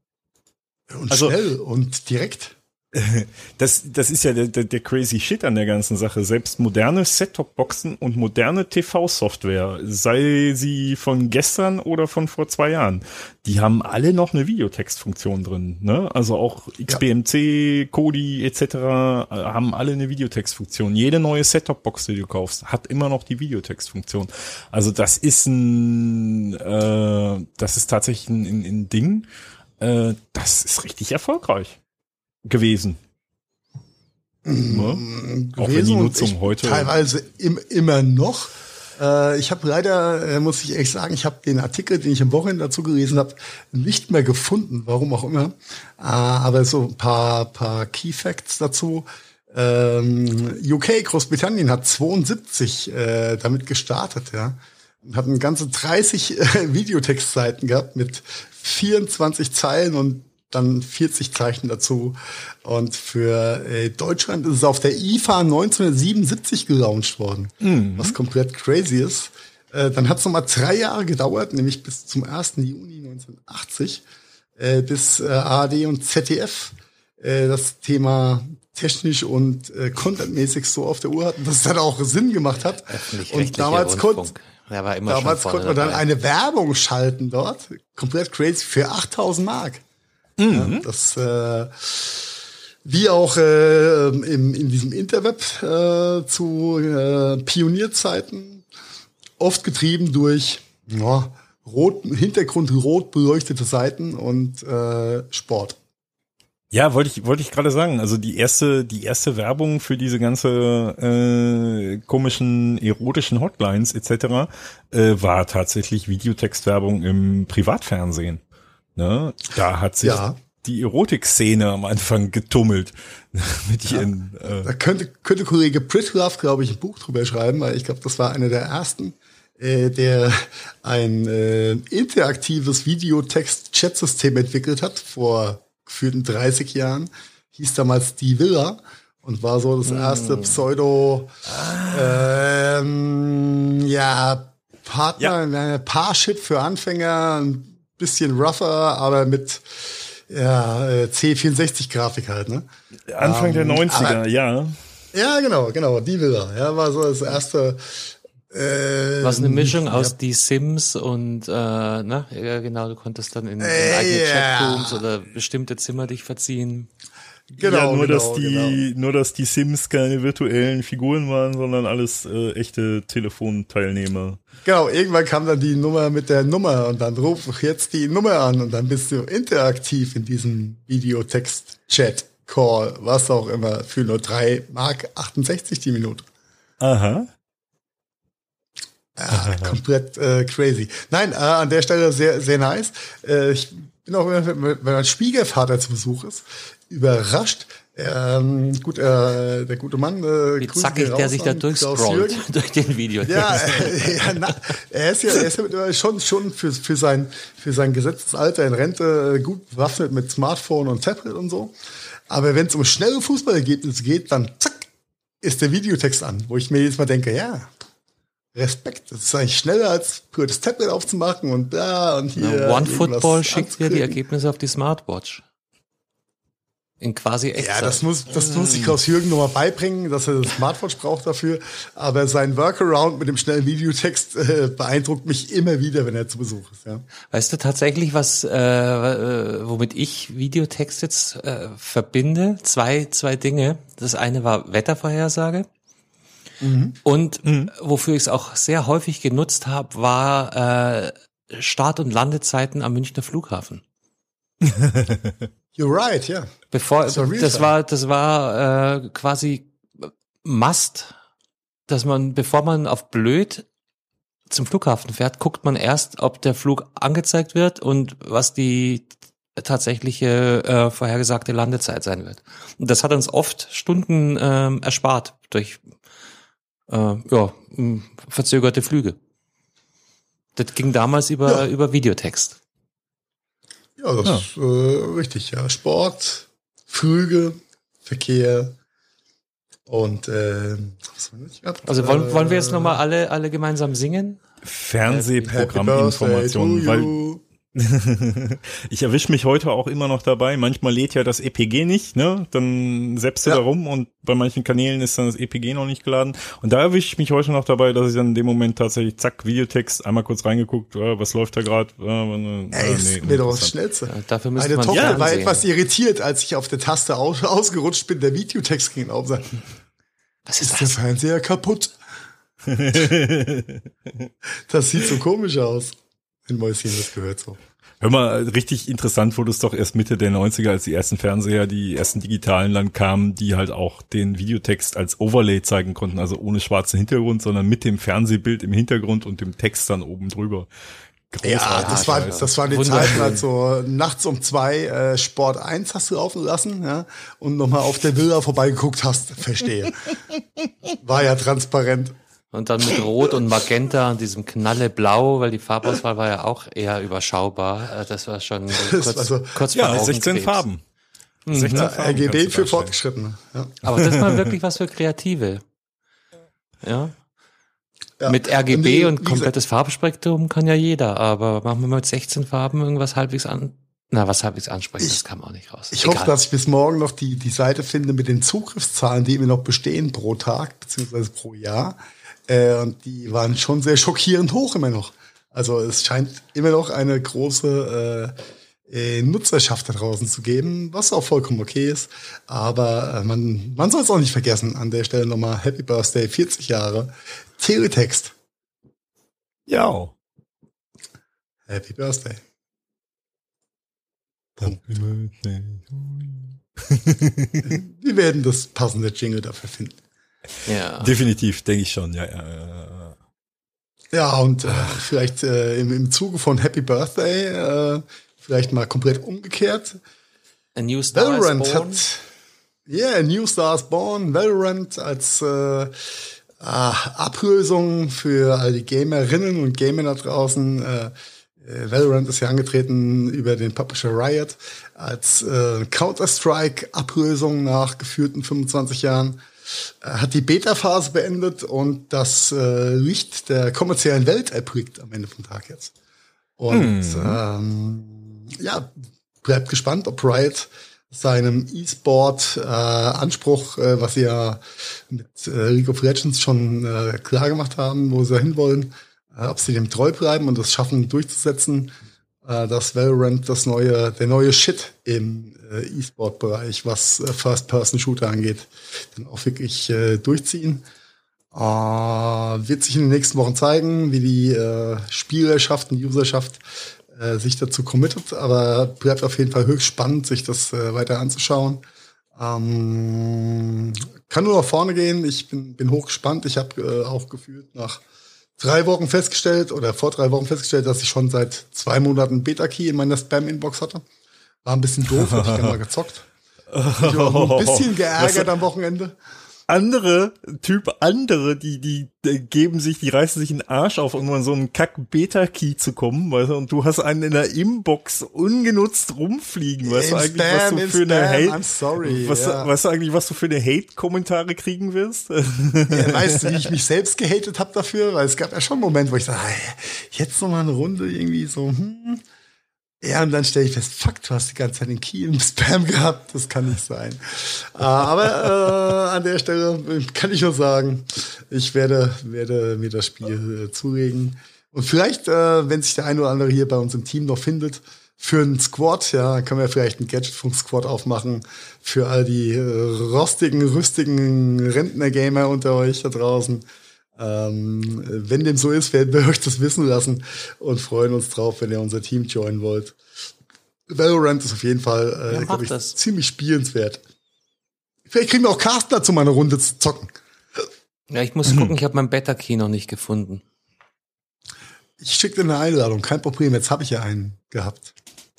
Und Also- schnell und direkt. Das, das ist ja der, der, der crazy Shit an der ganzen Sache. Selbst moderne Set-Top-Boxen und moderne TV-Software, sei sie von gestern oder von vor zwei Jahren, die haben alle noch eine Videotextfunktion drin. Ne? Also auch XBMC, Kodi etc. äh, haben alle eine Videotextfunktion. Jede neue Set-Top-Box, die du kaufst, hat immer noch die Videotextfunktion. Also das ist ein, äh, das ist tatsächlich ein, ein, ein Ding. Äh, das ist richtig erfolgreich gewesen. Ne? Auch wenn die gewesen und Nutzung heute. Teilweise im, immer noch. Äh, ich habe leider, äh, muss ich ehrlich sagen, ich habe den Artikel, den ich am Wochenende dazu gelesen habe, nicht mehr gefunden, warum auch immer. Äh, aber so ein paar, paar Key Facts dazu. Ähm, UK, Großbritannien hat 72 äh, damit gestartet, ja. Und hatten ganze 30 äh, Videotextseiten gehabt mit 24 Zeilen und dann 40 Zeichen dazu. Und für äh, Deutschland ist es auf der IFA 1977 gelauncht worden, was komplett crazy ist. Äh, dann hat es nochmal drei Jahre gedauert, nämlich bis zum 1. Juni 1980, äh, bis äh, ARD und ZDF äh, das Thema technisch und äh, contentmäßig so auf der Uhr hatten, dass es dann auch Sinn gemacht hat. Und damals konnte Damals konnte man dann eine Werbung schalten dort, komplett crazy, für 8000 Mark. Mhm. Ja, das, äh, wie auch äh, im, in diesem Interweb äh, zu äh, Pionierzeiten, oft getrieben durch ja, rot, Hintergrund rot beleuchtete Seiten und äh, Sport. Ja, wollte ich wollte ich gerade sagen. Also die erste die erste Werbung für diese ganze äh, komischen erotischen Hotlines etc. Äh, war tatsächlich Videotextwerbung im Privatfernsehen. Ne? Da hat sich Ja. die Erotikszene am Anfang getummelt mit ihren. Äh, Da könnte, könnte Kollege Pritlove, glaube ich, ein Buch drüber schreiben, weil ich glaube, das war einer der ersten, äh, der ein äh, interaktives Videotext-Chat-System entwickelt hat, vor gefühlten 30 Jahren. Hieß damals Die Villa und war so das erste Pseudo, ähm, ja, Partner, äh, Parship für Anfänger, bisschen rougher, aber mit ja, äh, C64-Grafik halt, ne? Anfang der Ähm, 90er, aber- ja. Ja, genau, genau, die Villa. Ja, war so das erste. Äh, Was eine Mischung aus Die Sims und äh, na, ja genau, du konntest dann in, in eigene Ja. Chatrooms oder bestimmte Zimmer dich verziehen. Genau, ja, nur genau, dass die, nur dass die Sims keine virtuellen Figuren waren, sondern alles äh, echte Telefonteilnehmer. Genau, irgendwann kam dann die Nummer mit der Nummer und dann ruf doch jetzt die Nummer an und dann bist du interaktiv in diesem Videotext-Chat, Call, was auch immer, für nur 3 Mark 68 die Minute. Aha. Ja, komplett äh, crazy. Nein, äh, an der Stelle sehr, sehr nice. Äh, ich bin auch, wenn wenn mein Schwiegervater zu Besuch ist, überrascht. Ähm, gut, äh, der gute Mann. Äh, Wie zackig der sich da durchscrollt durch den Video. Ja, äh, ja na, er ist ja, er ist ja mittlerweile schon, schon für, für sein, für sein gesetztes Alter in Rente äh, gut bewaffnet mit Smartphone und Tablet und so. Aber wenn es um schnelle Fußballergebnisse geht, dann zack, ist der Videotext an, wo ich mir jetzt mal denke, ja, Respekt, das ist eigentlich schneller als pur das Tablet aufzumachen und da und hier. Ja, One Football schickt dir die. Ergebnisse auf die Smartwatch. In quasi Echtzeit. Ja, das muss, das muss ich Klaus Jürgen nochmal beibringen, dass er das Smartwatch braucht dafür. Aber sein Workaround mit dem schnellen Videotext äh, beeindruckt mich immer wieder, wenn er zu Besuch ist. Ja. Weißt du tatsächlich, was, äh, äh, womit ich Videotext jetzt äh, verbinde? Zwei, zwei Dinge. Das eine war Wettervorhersage. Und wofür ich es auch sehr häufig genutzt habe, war äh, Start- und Landezeiten am Münchner Flughafen. You're right, ja. Bevor Das war real das time. war das war äh, quasi Must, dass man bevor man auf blöd zum Flughafen fährt, guckt man erst, ob der Flug angezeigt wird und was die tatsächliche äh, vorhergesagte Landezeit sein wird. Und das hat uns oft Stunden ähm, erspart durch äh, ja, verzögerte Flüge. Das ging damals über Ja. über Videotext. Ja, das ist äh, richtig, ja. Sport, Flüge, Verkehr und äh, was haben wir nicht gehabt? Also wollen, wollen wir jetzt Äh, nochmal alle alle gemeinsam singen? Fernsehprogramminformationen, weil you. ich erwische mich heute auch immer noch dabei. Manchmal lädt ja das EPG nicht, ne? Dann selbst du Ja. da rum und bei manchen Kanälen ist dann das EPG noch nicht geladen. Und da erwische ich mich heute noch dabei, dass ich dann in dem Moment tatsächlich, zack, Videotext, einmal kurz reingeguckt, äh, was läuft da gerade? Äh, Ey, ist mir doch das Schnellste. Ja, dafür Meine man Tochter war Fernsehen. etwas irritiert, als ich auf der Taste aus, ausgerutscht bin. Der Videotext ging auf. Sagt, Was Ist ist der das? Fernseher kaputt? Das sieht so komisch aus. Wenn Mäuschen das gehört so. Hör mal, richtig interessant wurde es doch erst Mitte der 90er, als die ersten Fernseher, die ersten digitalen dann kamen, die halt auch den Videotext als Overlay zeigen konnten, also ohne schwarzen Hintergrund, sondern mit dem Fernsehbild im Hintergrund und dem Text dann oben drüber. Ja, Großartig. das war, das waren die. Zeiten, also nachts um zwei äh, Sport 1 hast du laufen lassen, ja, und nochmal auf der Villa vorbeigeguckt hast, verstehe. War ja transparent. Und dann mit Rot und Magenta und diesem Knalleblau, weil die Farbauswahl war ja auch eher überschaubar. Äh, Das war schon kurz, war so- kurz vor Ja, 16 Augenkrebs. Farben. 16 Ja, Farben RGB für. Fortgeschrittene. Ja. Aber das ist mal wirklich was für Kreative. Ja. Ja. Mit RGB Nee, und komplettes Farbspektrum kann ja jeder, aber machen wir mal mit 16 Farben irgendwas halbwegs an. Na, was halbwegs ansprechen, das kann man auch nicht raus. Ich Egal. hoffe, dass ich bis morgen noch die, die Seite finde mit den Zugriffszahlen, die immer noch bestehen pro Tag beziehungsweise pro Jahr. Äh, und die waren schon sehr schockierend hoch immer noch. Also es scheint immer noch eine große äh, äh, Nutzerschaft da draußen zu geben, was auch vollkommen okay ist. Aber äh, man, man soll es auch nicht vergessen. An der Stelle nochmal Happy Birthday, 40 Jahre. Teletext. Ja. Happy Birthday. Happy. Wir werden das passende Jingle dafür finden. Ja. Definitiv, denke ich schon, ja, ja, ja. Ja, und äh, vielleicht äh, im, im Zuge von Happy Birthday, äh, vielleicht mal komplett umgekehrt. A New Star Valorant is Born. hat, yeah, a New Star is Born, Valorant als äh, ah, Ablösung für all die Gamerinnen und Gamer da draußen. Äh, äh, Valorant ist ja angetreten über den Publisher Riot als äh, Counter-Strike-Ablösung nach geführten 25 Jahren. Hat die Beta-Phase beendet und das äh, Licht der kommerziellen Welt erblickt am Ende vom Tag jetzt. Und hm. ähm, ja, bleibt gespannt, ob Riot seinem E-Sport-Anspruch, äh, äh, was sie ja mit äh, League of Legends schon äh, klar gemacht haben, wo sie hinwollen, äh, ob sie dem treu bleiben und das schaffen durchzusetzen, äh, dass Valorant das neue, der neue Shit im äh, E-Sport-Bereich, was äh, First-Person-Shooter angeht, dann auch wirklich äh, durchziehen. Äh, wird sich in den nächsten Wochen zeigen, wie die äh, Spielerschaft und Userschaft äh, sich dazu committet, aber bleibt auf jeden Fall höchst spannend, sich das äh, weiter anzuschauen. Ähm, kann nur nach vorne gehen. Ich bin, bin hochgespannt. Ich habe äh, auch gefühlt nach drei Wochen festgestellt oder vor drei Wochen festgestellt, dass ich schon seit zwei Monaten Beta-Key in meiner Spam-Inbox hatte. War ein bisschen doof, hab ich gerne mal gezockt. Ich war ein bisschen geärgert am Wochenende andere Typ, andere, die, die, die geben sich, die reißen sich einen Arsch auf, um an so einen Kack-Beta-Key zu kommen, weißt du, und du hast einen in der Inbox ungenutzt rumfliegen, weißt du eigentlich, was du für eine Hate, sorry, was, ja. weißt du eigentlich, was du für eine Hate-Kommentare kriegen wirst? Ja, weißt du, wie ich mich selbst gehatet habe dafür? Weil es gab ja schon einen Moment, wo ich sage, jetzt noch mal eine Runde irgendwie so, hm, ja, und dann stelle ich fest, fuck, du hast die ganze Zeit den Key im Spam gehabt. Das kann nicht sein. Äh, aber äh, an der Stelle kann ich nur sagen, ich werde, werde mir das Spiel äh, zulegen. Und vielleicht, äh, wenn sich der eine oder andere hier bei uns im Team noch findet, für einen Squad, ja, können wir vielleicht einen Gadgetfunk-Squad aufmachen für all die äh, rostigen, rüstigen Rentner-Gamer unter euch da draußen. Ähm, wenn dem so ist, werden wir euch das wissen lassen und freuen uns drauf, wenn ihr unser Team joinen wollt. Valorant ist auf jeden Fall, äh, glaube ich, das. ziemlich spielenswert. Vielleicht kriegen wir auch Carsten dazu, mal eine Runde zu zocken. Ja, ich muss gucken, ich habe mein Beta-Key noch nicht gefunden. Ich schicke dir eine Einladung, kein Problem, jetzt habe ich ja einen gehabt.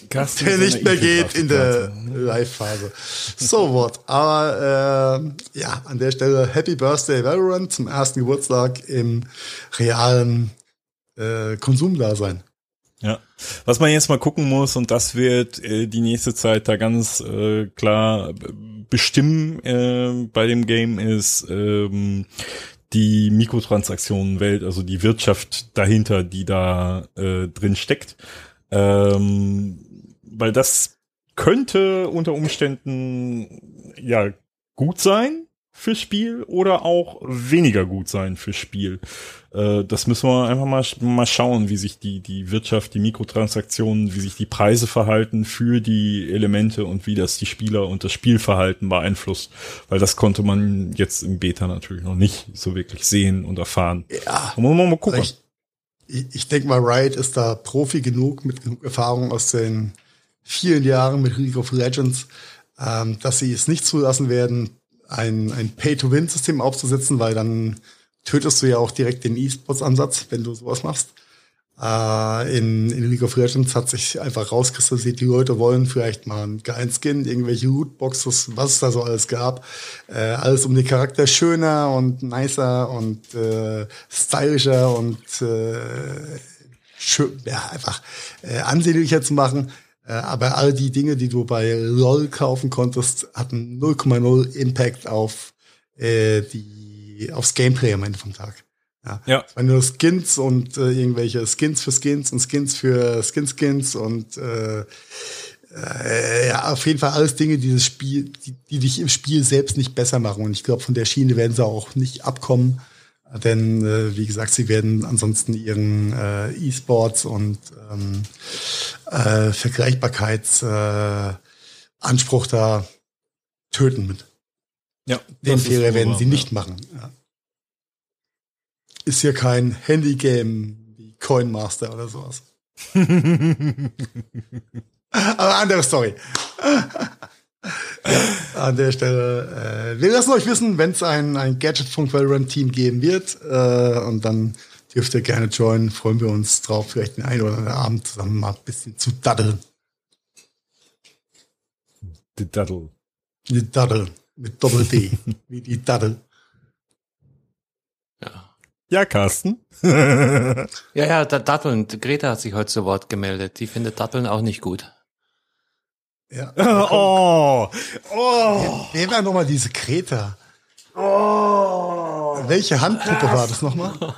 Carsten der nicht mehr geht in der Live-Phase. So what. Aber äh, ja, an der Stelle Happy Birthday Valorant zum ersten Geburtstag im realen äh, Konsumdasein. Ja, was man jetzt mal gucken muss, und das wird äh, die nächste Zeit da ganz äh, klar bestimmen äh, bei dem Game, ist ähm, die Mikrotransaktionenwelt, also die Wirtschaft dahinter, die da äh, drin steckt. Ähm, weil das könnte unter Umständen ja gut sein fürs Spiel oder auch weniger gut sein fürs Spiel. Äh, das müssen wir einfach mal, mal schauen, wie sich die, die Wirtschaft, die Mikrotransaktionen, wie sich die Preise verhalten für die Elemente und wie das die Spieler und das Spielverhalten beeinflusst. Weil das konnte man jetzt im Beta natürlich noch nicht so wirklich sehen und erfahren. Ja. Da muss man mal gucken. Ich, ich denke mal, Riot ist da Profi genug mit genug Erfahrung aus den vielen Jahren mit League of Legends, ähm, dass sie es nicht zulassen werden, ein, ein Pay-to-Win-System aufzusetzen, weil dann tötest du ja auch direkt den E-Sports-Ansatz, wenn du sowas machst. Äh, in, in League of Legends hat sich einfach rauskristallisiert, die Leute wollen vielleicht mal einen geilen Skin, irgendwelche Lootboxes, was es da so alles gab. Äh, alles um den Charakter schöner und nicer und äh, stylischer und äh, schön, ja, einfach äh, ansehnlicher zu machen. Äh, aber all die Dinge, die du bei LOL kaufen konntest, hatten 0,0 Impact auf äh, die aufs Gameplay am Ende vom Tag. Ja. ja. Es waren nur Skins und äh, irgendwelche Skins für Skins und Skins für Skin-Skins und äh, äh, ja, auf jeden Fall alles Dinge, die das Spiel, die, die dich im Spiel selbst nicht besser machen. Und ich glaube, von der Schiene werden sie auch nicht abkommen. Denn, äh, wie gesagt, sie werden ansonsten ihren äh, E-Sports und ähm, äh, Vergleichbarkeitsanspruch äh, da töten mit. Ja, den Fehler werden sie nicht machen. Ja. Ist hier kein Handy-Game wie Coin Master oder sowas. Aber andere Story. Ja, an der Stelle. Äh, wir lassen euch wissen, wenn es ein, ein Gadget-Funk Valorant-Team geben wird. Äh, und dann dürft ihr gerne joinen. Freuen wir uns drauf, vielleicht den einen oder anderen Abend zusammen mal ein bisschen zu daddeln. Die Daddle. Die Daddel. Mit Doppel-D. Wie die Daddel. Ja. Ja, Carsten. Ja, ja, da- Datteln. Greta hat sich heute zu Wort gemeldet. Die findet Datteln auch nicht gut. Ja. oh, oh. Wer war nochmal diese Kreta? Welche Handpuppe war das nochmal?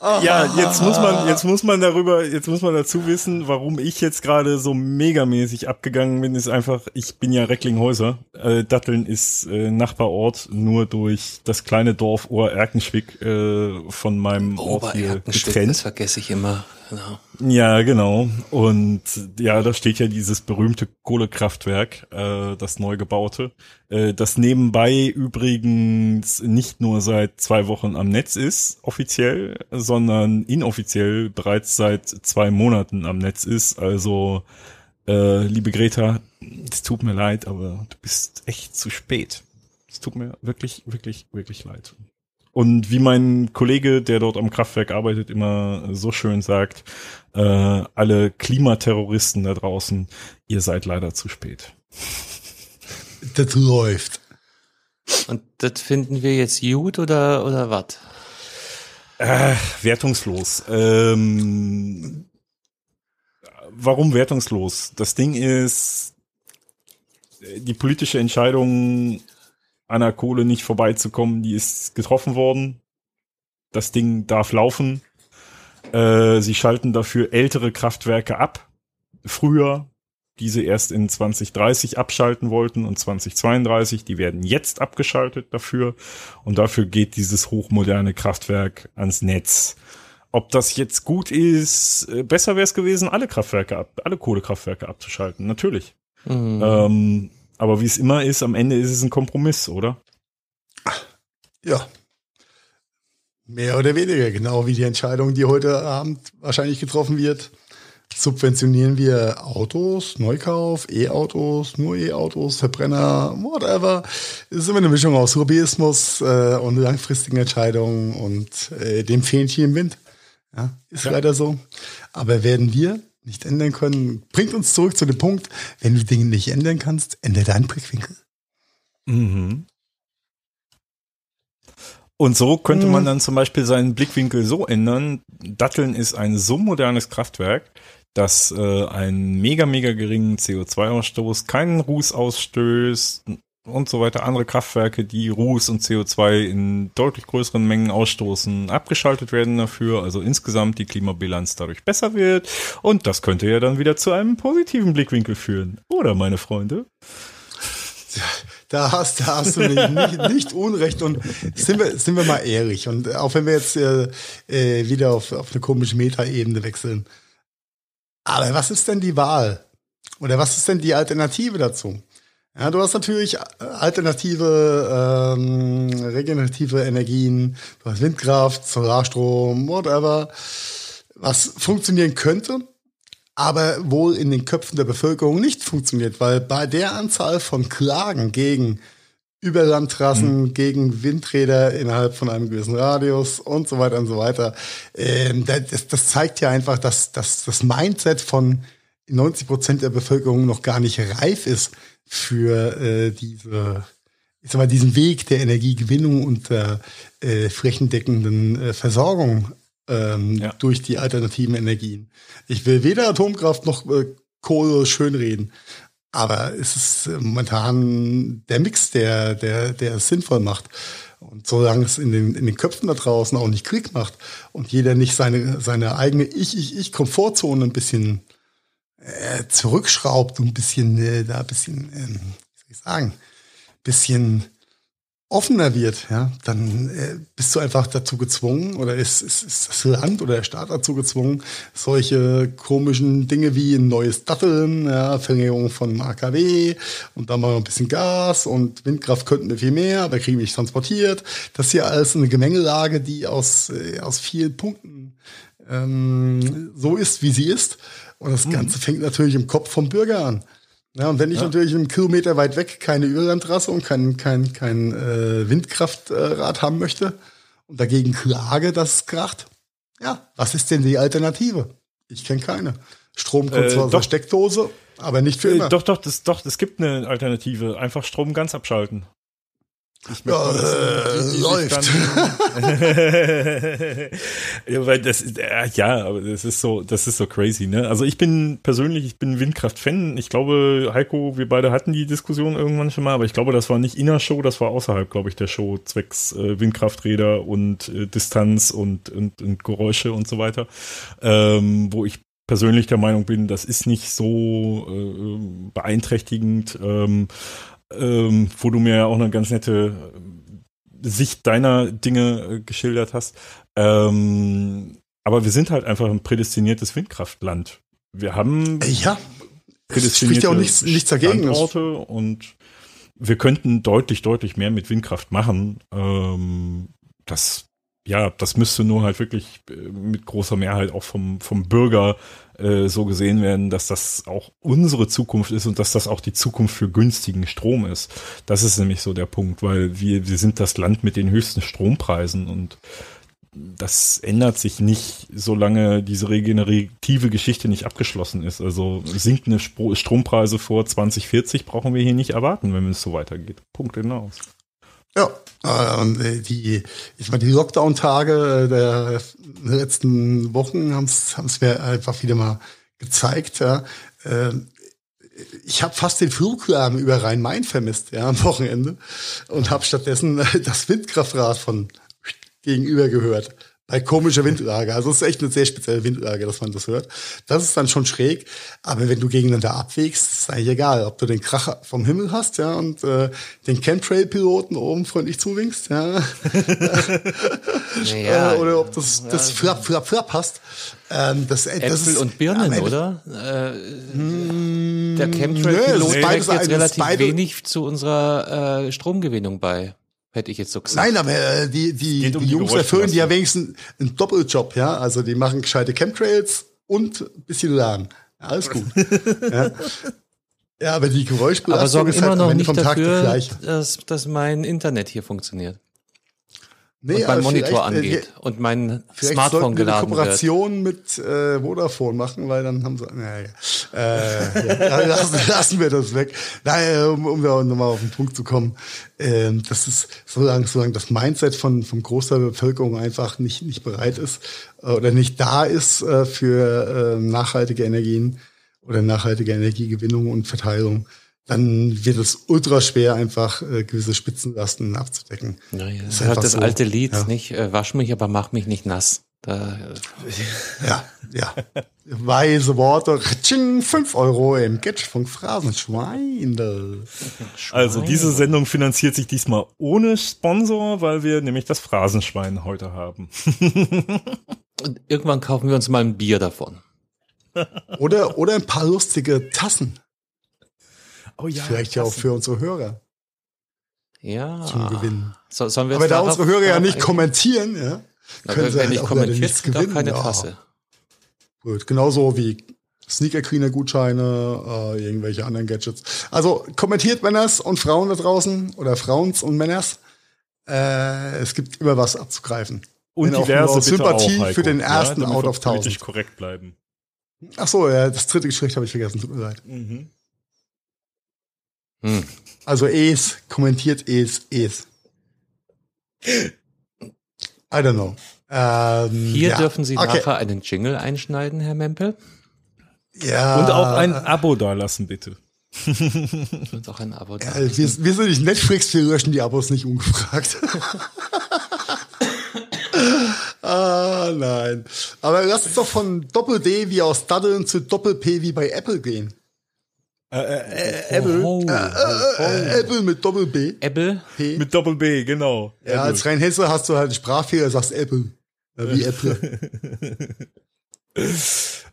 Ja, jetzt muss man, jetzt muss man darüber, jetzt muss man dazu wissen, warum ich jetzt gerade so megamäßig abgegangen bin, ist einfach, ich bin ja Recklinghäuser. Äh, Datteln ist äh, Nachbarort, nur durch das kleine Dorf Ohr-Erkenschwick äh, von meinem Ort hier getrennt. das vergesse ich immer. Genau. Ja, genau. Und ja, da steht ja dieses berühmte Kohlekraftwerk, äh, das neu gebaute, äh, das nebenbei übrigens nicht nur seit zwei Wochen am Netz ist, offiziell, sondern inoffiziell bereits seit zwei Monaten am Netz ist. Also, äh, liebe Greta, es tut mir leid, aber du bist echt zu spät. Es tut mir wirklich, wirklich, wirklich leid. Und wie mein Kollege, der dort am Kraftwerk arbeitet, immer so schön sagt, äh, alle Klimaterroristen da draußen, ihr seid leider zu spät. Das läuft. Und das finden wir jetzt gut oder, oder was? Äh, wertungslos. Ähm, warum wertungslos? Das Ding ist, die politische Entscheidung, an der Kohle nicht vorbeizukommen, die ist getroffen worden. Das Ding darf laufen. Äh, sie schalten dafür ältere Kraftwerke ab. Früher, diese erst in 2030 abschalten wollten und 2032, die werden jetzt abgeschaltet dafür. Und dafür geht dieses hochmoderne Kraftwerk ans Netz. Ob das jetzt gut ist, äh, besser wäre es gewesen, alle Kraftwerke ab, alle Kohlekraftwerke abzuschalten, natürlich. Mhm. Ähm, aber wie es immer ist, am Ende ist es ein Kompromiss, oder? Ja. Mehr oder weniger, genau wie die Entscheidung, die heute Abend wahrscheinlich getroffen wird. Subventionieren wir Autos, Neukauf, E-Autos, nur E-Autos, Verbrenner, whatever. Es ist immer eine Mischung aus Lobbyismus äh, und langfristigen Entscheidungen und äh, dem Fähnchen im Wind. Ja, ist Ja. leider so. Aber werden wir nicht ändern können, bringt uns zurück zu dem Punkt, wenn du Dinge nicht ändern kannst, ändere deinen Blickwinkel. Mhm. Und so könnte Mhm. man dann zum Beispiel seinen Blickwinkel so ändern. Datteln ist ein so modernes Kraftwerk, das äh, einen mega, mega geringen CO2-Ausstoß, keinen Ruß ausstößt und so weiter. Andere Kraftwerke, die Ruß und CO2 in deutlich größeren Mengen ausstoßen, abgeschaltet werden dafür. Also insgesamt die Klimabilanz dadurch besser wird. Und das könnte ja dann wieder zu einem positiven Blickwinkel führen. Oder, meine Freunde? Da hast, da hast du nicht, nicht, nicht Unrecht und sind wir, sind wir mal ehrlich. Und auch wenn wir jetzt äh, äh, wieder auf, auf eine komische Metaebene wechseln. Aber was ist denn die Wahl? Oder was ist denn die Alternative dazu? Ja, du hast natürlich alternative, ähm, regenerative Energien, du hast Windkraft, Solarstrom, whatever, was funktionieren könnte, aber wohl in den Köpfen der Bevölkerung nicht funktioniert, weil bei der Anzahl von Klagen gegen Überlandtrassen, gegen Windräder innerhalb von einem gewissen Radius und so weiter und so weiter, ähm, das, das zeigt ja einfach, dass, dass das Mindset von 90 Prozent der Bevölkerung noch gar nicht reif ist für äh, diese, ich sag mal, diesen Weg der Energiegewinnung und der äh, flächendeckenden äh, Versorgung ähm, Ja. durch die alternativen Energien. Ich will weder Atomkraft noch äh, Kohle schönreden, aber es ist äh, momentan der Mix, der, der, der es sinnvoll macht. Und solange es in den, in den Köpfen da draußen auch nicht Krieg macht und jeder nicht seine, seine eigene Ich-Ich-Ich-Komfortzone ein bisschen äh, zurückschraubt und ein bisschen, äh, da ein bisschen, ähm, wie soll ich sagen, bisschen offener wird, ja, dann äh, bist du einfach dazu gezwungen oder ist, ist, ist das Land oder der Staat dazu gezwungen, solche komischen Dinge wie ein neues Datteln, ja, Verringerung von AKW und dann mal ein bisschen Gas und Windkraft könnten wir viel mehr, aber kriegen wir nicht transportiert. Das ja alles eine Gemengelage, die aus, äh, aus vielen Punkten ähm, so ist, wie sie ist. Und das Ganze fängt natürlich im Kopf vom Bürger an. Ja, und wenn ich natürlich einen Kilometer weit weg keine Überlandtrasse und kein, kein, kein äh, Windkraftrad haben möchte und dagegen klage, dass es kracht, ja, was ist denn die Alternative? Ich kenne keine. Strom kommt Äh, zwar aus der Steckdose, aber nicht für immer. Äh, doch, doch, das, doch, es gibt eine Alternative. Einfach Strom ganz abschalten. Ich Ja, äh, läuft. ja, weil das, ist- äh, ja, aber das ist so, das ist so crazy, ne? Also ich bin persönlich, ich bin Windkraft-Fan. Ich glaube, Heiko, wir beide hatten die Diskussion irgendwann schon mal, aber ich glaube, das war nicht in der Show, das war außerhalb, glaube ich, der Show zwecks äh, Windkrafträder und äh, Distanz und, und, und Geräusche und so weiter, ähm, wo ich persönlich der Meinung bin, das ist nicht so äh, beeinträchtigend, ähm, ähm, wo du mir ja auch eine ganz nette äh, Sicht deiner Dinge äh, geschildert hast. Ähm, aber wir sind halt einfach ein prädestiniertes Windkraftland. Wir haben Äh, ja, es prädestinierte spricht ja auch nichts, nichts dagegen. Standorte und wir könnten deutlich, deutlich mehr mit Windkraft machen. Ähm, das, ja, das müsste nur halt wirklich äh, mit großer Mehrheit auch vom, vom Bürger äh, so gesehen werden, dass das auch unsere Zukunft ist und dass das auch die Zukunft für günstigen Strom ist. Das ist nämlich so der Punkt, weil wir, wir sind das Land mit den höchsten Strompreisen und das ändert sich nicht, solange diese regenerative Geschichte nicht abgeschlossen ist. Also sinkende Strompreise vor 2040 brauchen wir hier nicht erwarten, wenn es so weitergeht. Punkt hinaus. Ja, äh, und äh, die, ich meine, die Lockdown-Tage äh, der letzten Wochen haben es mir einfach wieder mal gezeigt. Ja. Äh, Ich habe fast den Fluglärm über Rhein-Main vermisst, ja, am Wochenende und habe stattdessen das Windkraftrad von gegenüber gehört. Bei komischer Windlage. Also es ist echt eine sehr spezielle Windlage, dass man das hört. Das ist dann schon schräg. Aber wenn du gegeneinander abwägst, ist eigentlich egal, ob du den Kracher vom Himmel hast, ja, und äh, den Chemtrail-Piloten oben freundlich zuwinkst, ja, Naja, äh, oder ob das, das Flapp, Flapp, Flapp hast. Ähm, das, äh, das Äpfel ist, und Birnen, Ende- oder? Äh, der Chemtrail-Pilot trägt jetzt relativ wenig zu unserer äh, Stromgewinnung bei, hätte ich jetzt so gesagt. Nein, aber äh, die, die, um die die Jungs erfüllen die ja wenigstens einen Doppeljob, ja. Also die machen gescheite Chemtrails und ein bisschen Lärm. Ja, alles gut. ja. ja, aber die Geräuschbelastung aber ist immer halt am noch Ende nicht vom Tag dafür, gleiche. dass, dass mein Internet hier funktioniert. Nee, und mein Monitor äh, angeht und mein Smartphone sollten wir eine geladen wird. Kooperation mit äh, Vodafone machen, weil dann haben sie. Naja, äh, ja, lassen, lassen wir das weg. Nein, um, um da nochmal auf den Punkt zu kommen. Ähm, das ist solange, solange das Mindset von vom Großteil der Bevölkerung einfach nicht nicht bereit ist äh, oder nicht da ist äh, für äh, nachhaltige Energien oder nachhaltige Energiegewinnung und Verteilung. Dann wird es ultra schwer, einfach äh, gewisse Spitzenlasten abzudecken. Naja, das ist halt das so. alte Lied, Ja. nicht? Äh, wasch mich, aber mach mich nicht nass. Da, äh, Ja, ja. Weise Worte. Tsching, 5 Euro im Gadgetfunk Phrasenschweine. Also diese Sendung finanziert sich diesmal ohne Sponsor, weil wir nämlich das Phrasenschwein heute haben. und irgendwann kaufen wir uns mal ein Bier davon. Oder, oder ein paar lustige Tassen. Oh ja, Vielleicht ja auch für unsere Hörer Ja. zum Gewinnen. So, sollen wir Aber da unsere Hörer ja nicht kommentieren, ja, Na, können sie wer halt nicht auch nichts auch gewinnen. keine Ja. Tasse. gut. Genauso wie Sneaker Cleaner Gutscheine, äh, irgendwelche anderen Gadgets. Also kommentiert Männers und Frauen da draußen oder Frauens und Männers. Äh, es gibt immer was abzugreifen. Und Wenn auch diverse bitte Sympathie auch, für den ersten damit Out of politisch 1000. korrekt bleiben. Ach so, ja, das dritte Geschlecht habe ich vergessen. Tut mir leid. Mhm. Hm. Also es, kommentiert es, es. I don't know. Ähm, Hier ja. dürfen Sie okay. nachher einen Jingle einschneiden, Herr Mempel. Ja, Und auch ein Abo dalassen, bitte. Und auch ein Abo. da. äh, wir, wir sind nicht Netflix, wir löschen die Abos nicht ungefragt. ah, nein. Aber lass uns doch von Doppel-D wie aus Daddeln zu Doppel-P wie bei Apple gehen. Äh, äh, Apple Oh, Äh, Apple mit Doppel-B. Apple. P. mit Doppel B, genau. Ja, als Rheinhesse hast du halt einen Sprachfehler, sagst Apple. Wie Apple.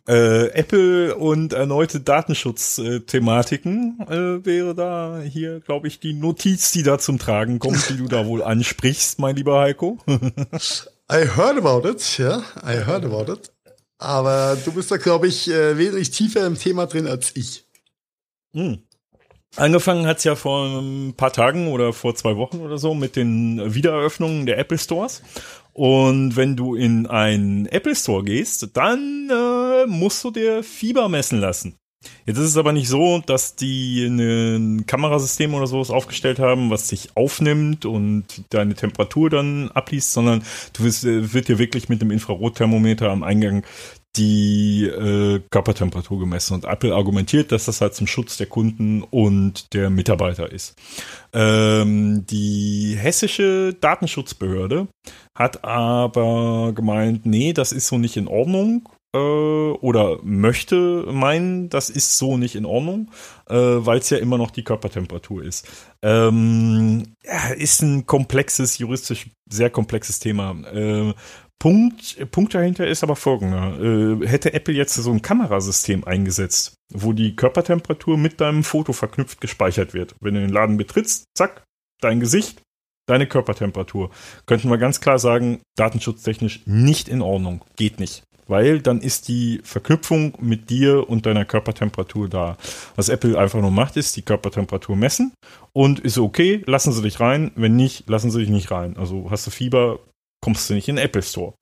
Äh, Apple und erneute Datenschutzthematiken äh, wäre da hier, glaube ich, die Notiz, die da zum Tragen kommt, die du da wohl ansprichst, mein lieber Heiko. I heard about it, ja. I heard about it. Aber du bist da, glaube ich, wesentlich tiefer im Thema drin als ich. Hm. Angefangen hat's ja vor ein paar Tagen oder vor zwei Wochen oder so mit den Wiedereröffnungen der Apple Stores. Und wenn du in einen Apple Store gehst, dann äh, musst du dir Fieber messen lassen. Jetzt ist es aber nicht so, dass die ein Kamerasystem oder sowas aufgestellt haben, was sich aufnimmt und deine Temperatur dann abliest, sondern du wirst, äh, wird dir wirklich mit dem Infrarotthermometer am Eingang die äh, Körpertemperatur gemessen. Und Apple argumentiert, dass das halt zum Schutz der Kunden und der Mitarbeiter ist. Ähm, die hessische Datenschutzbehörde hat aber gemeint, nee, das ist so nicht in Ordnung äh, oder möchte meinen, das ist so nicht in Ordnung, äh, weil es ja immer noch die Körpertemperatur ist. Ähm, ja, ist ein komplexes, juristisch sehr komplexes Thema. Äh, Punkt, Punkt dahinter ist aber folgender. Äh, hätte Apple jetzt so ein Kamerasystem eingesetzt, wo die Körpertemperatur mit deinem Foto verknüpft gespeichert wird. Wenn du den Laden betrittst, zack, dein Gesicht, deine Körpertemperatur. Könnten wir ganz klar sagen, datenschutztechnisch nicht in Ordnung. Geht nicht. Weil dann ist die Verknüpfung mit dir und deiner Körpertemperatur da. Was Apple einfach nur macht, ist die Körpertemperatur messen und ist okay, lassen sie dich rein. Wenn nicht, lassen sie dich nicht rein. Also hast du Fieber, kommst du nicht in den Apple Store.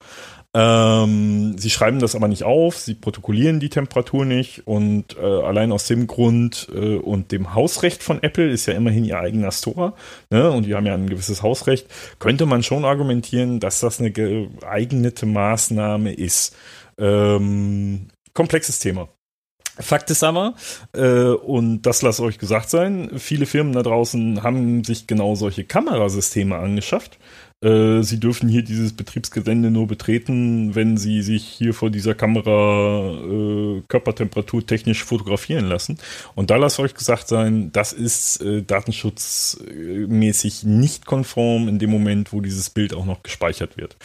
Ähm, sie schreiben das aber nicht auf, sie protokollieren die Temperatur nicht und äh, allein aus dem Grund äh, und dem Hausrecht von Apple ist ja immerhin ihr eigener Store ne, und die haben ja ein gewisses Hausrecht, könnte man schon argumentieren, dass das eine geeignete Maßnahme ist. Ähm, komplexes Thema. Fakt ist aber, äh, und das lasst euch gesagt sein, viele Firmen da draußen haben sich genau solche Kamerasysteme angeschafft sie dürfen hier dieses Betriebsgelände nur betreten, wenn Sie sich hier vor dieser Kamera äh, Körpertemperatur technisch fotografieren lassen. Und da lasst euch gesagt sein, das ist äh, datenschutzmäßig nicht konform in dem Moment, wo dieses Bild auch noch gespeichert wird.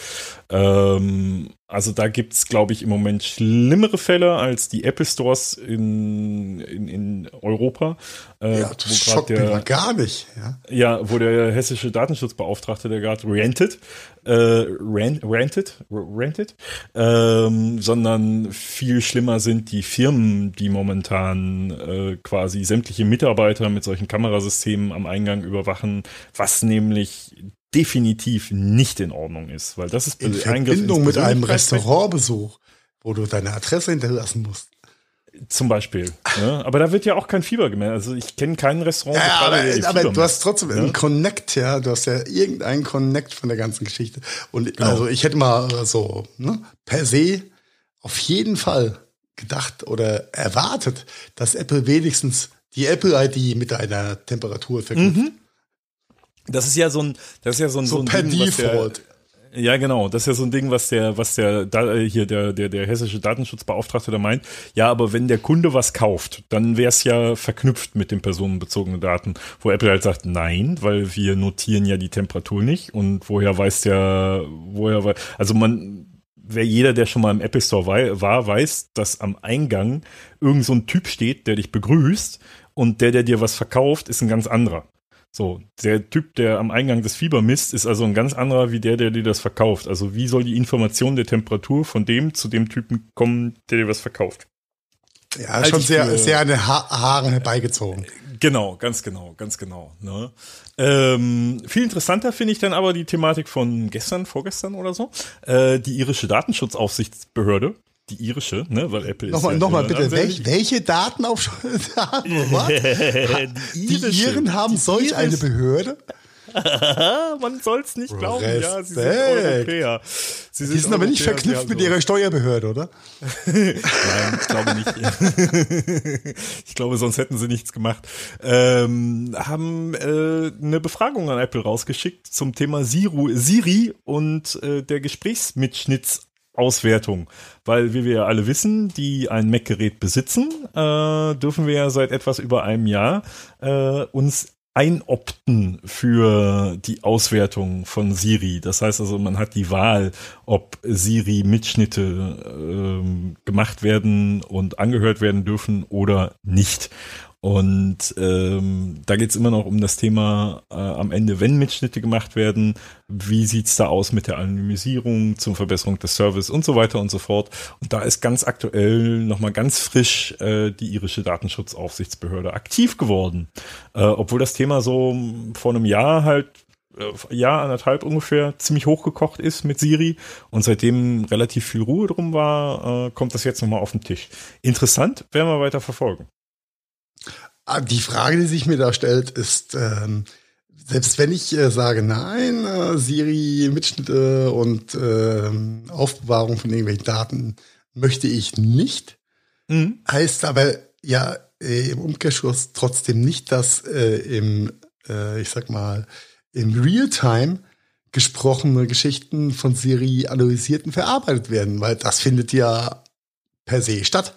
Ähm, also da gibt's, glaube ich, im Moment schlimmere Fälle als die Apple Stores in, in, in Europa. Äh, ja, das schockt der, mich gar nicht. Ja? ja, wo der hessische Datenschutzbeauftragte, der gerade rantet, äh, rant, rantet, rantet, ähm, sondern viel schlimmer sind die Firmen, die momentan äh, quasi sämtliche Mitarbeiter mit solchen Kamerasystemen am Eingang überwachen, was nämlich definitiv nicht in Ordnung ist, weil das ist in Verbindung mit einem Restaurantbesuch, wo du deine Adresse hinterlassen musst. Zum Beispiel. Ne? Aber da wird ja auch kein Fieber gemessen. Also ich kenne keinen Restaurant. Ja, aber, aber du hast trotzdem ne? einen Connect, ja. Du hast ja irgendeinen Connect von der ganzen Geschichte. Und genau. also ich hätte mal so ne, per se auf jeden Fall gedacht oder erwartet, dass Apple wenigstens die Apple-ID mit einer Temperatur verknüpft. Mhm. Das ist ja so ein, das ist ja so ein, so, so ein per Ding, Default. Der, ja, genau. Das ist ja so ein Ding, was der, was der, da, hier der, der, der hessische Datenschutzbeauftragte da meint. Ja, aber wenn der Kunde was kauft, dann wäre es ja verknüpft mit den personenbezogenen Daten. Wo Apple halt sagt, nein, weil wir notieren ja die Temperatur nicht. Und woher weiß der, woher weiß, also man, wer jeder, der schon mal im Apple Store war, weiß, dass am Eingang irgend so ein Typ steht, der dich begrüßt und der, der dir was verkauft, ist ein ganz anderer. So, der Typ, der am Eingang des Fieber misst, ist also ein ganz anderer wie der, der dir das verkauft. Also wie soll die Information der Temperatur von dem zu dem Typen kommen, der dir was verkauft? Ja, halt schon sehr, sehr eine ha Haaren herbeigezogen. Genau, ganz genau, ganz genau. Ne? Ähm, viel interessanter finde ich dann aber die Thematik von gestern, vorgestern oder so. Äh, die irische Datenschutzaufsichtsbehörde die irische, ne, weil Apple nochmal, ist. Ja nochmal bitte, welch, welche Daten auf die, die Iren haben die solch Iris. eine Behörde? Man soll es nicht glauben, Respekt. ja, sie sind Europäer. Sie sind die sind aber nicht verknüpft mit ihrer Steuerbehörde, oder? Nein, ich glaube nicht. ich glaube, sonst hätten sie nichts gemacht. Ähm, haben äh, eine Befragung an Apple rausgeschickt zum Thema Siru, Siri und äh, der Gesprächsmitschnitts Auswertung. Weil, wie wir ja alle wissen, die ein Mac-Gerät besitzen, äh, dürfen wir ja seit etwas über einem Jahr äh, uns einopten für die Auswertung von Siri. Das heißt also, man hat die Wahl, ob Siri-Mitschnitte äh, gemacht werden und angehört werden dürfen oder nicht. Und ähm, da geht's immer noch um das Thema äh, am Ende, wenn Mitschnitte gemacht werden, wie sieht's da aus mit der Anonymisierung zur Verbesserung des Service und so weiter und so fort. Und da ist ganz aktuell nochmal ganz frisch äh, die irische Datenschutzaufsichtsbehörde aktiv geworden. Äh, obwohl das Thema so vor einem Jahr halt äh, Jahr, anderthalb ungefähr, ziemlich hochgekocht ist mit Siri und seitdem relativ viel Ruhe drum war, äh, kommt das jetzt nochmal auf den Tisch. Interessant, werden wir weiter verfolgen. Ah, die Frage, die sich mir da stellt, ist, ähm, selbst wenn ich äh, sage, nein, äh, Siri, Mitschnitte und äh, Aufbewahrung von irgendwelchen Daten möchte ich nicht, mhm. heißt aber ja äh, im Umkehrschluss trotzdem nicht, dass äh, im, äh, ich sag mal, im Realtime gesprochene Geschichten von Siri analysiert und verarbeitet werden, weil das findet ja per se statt.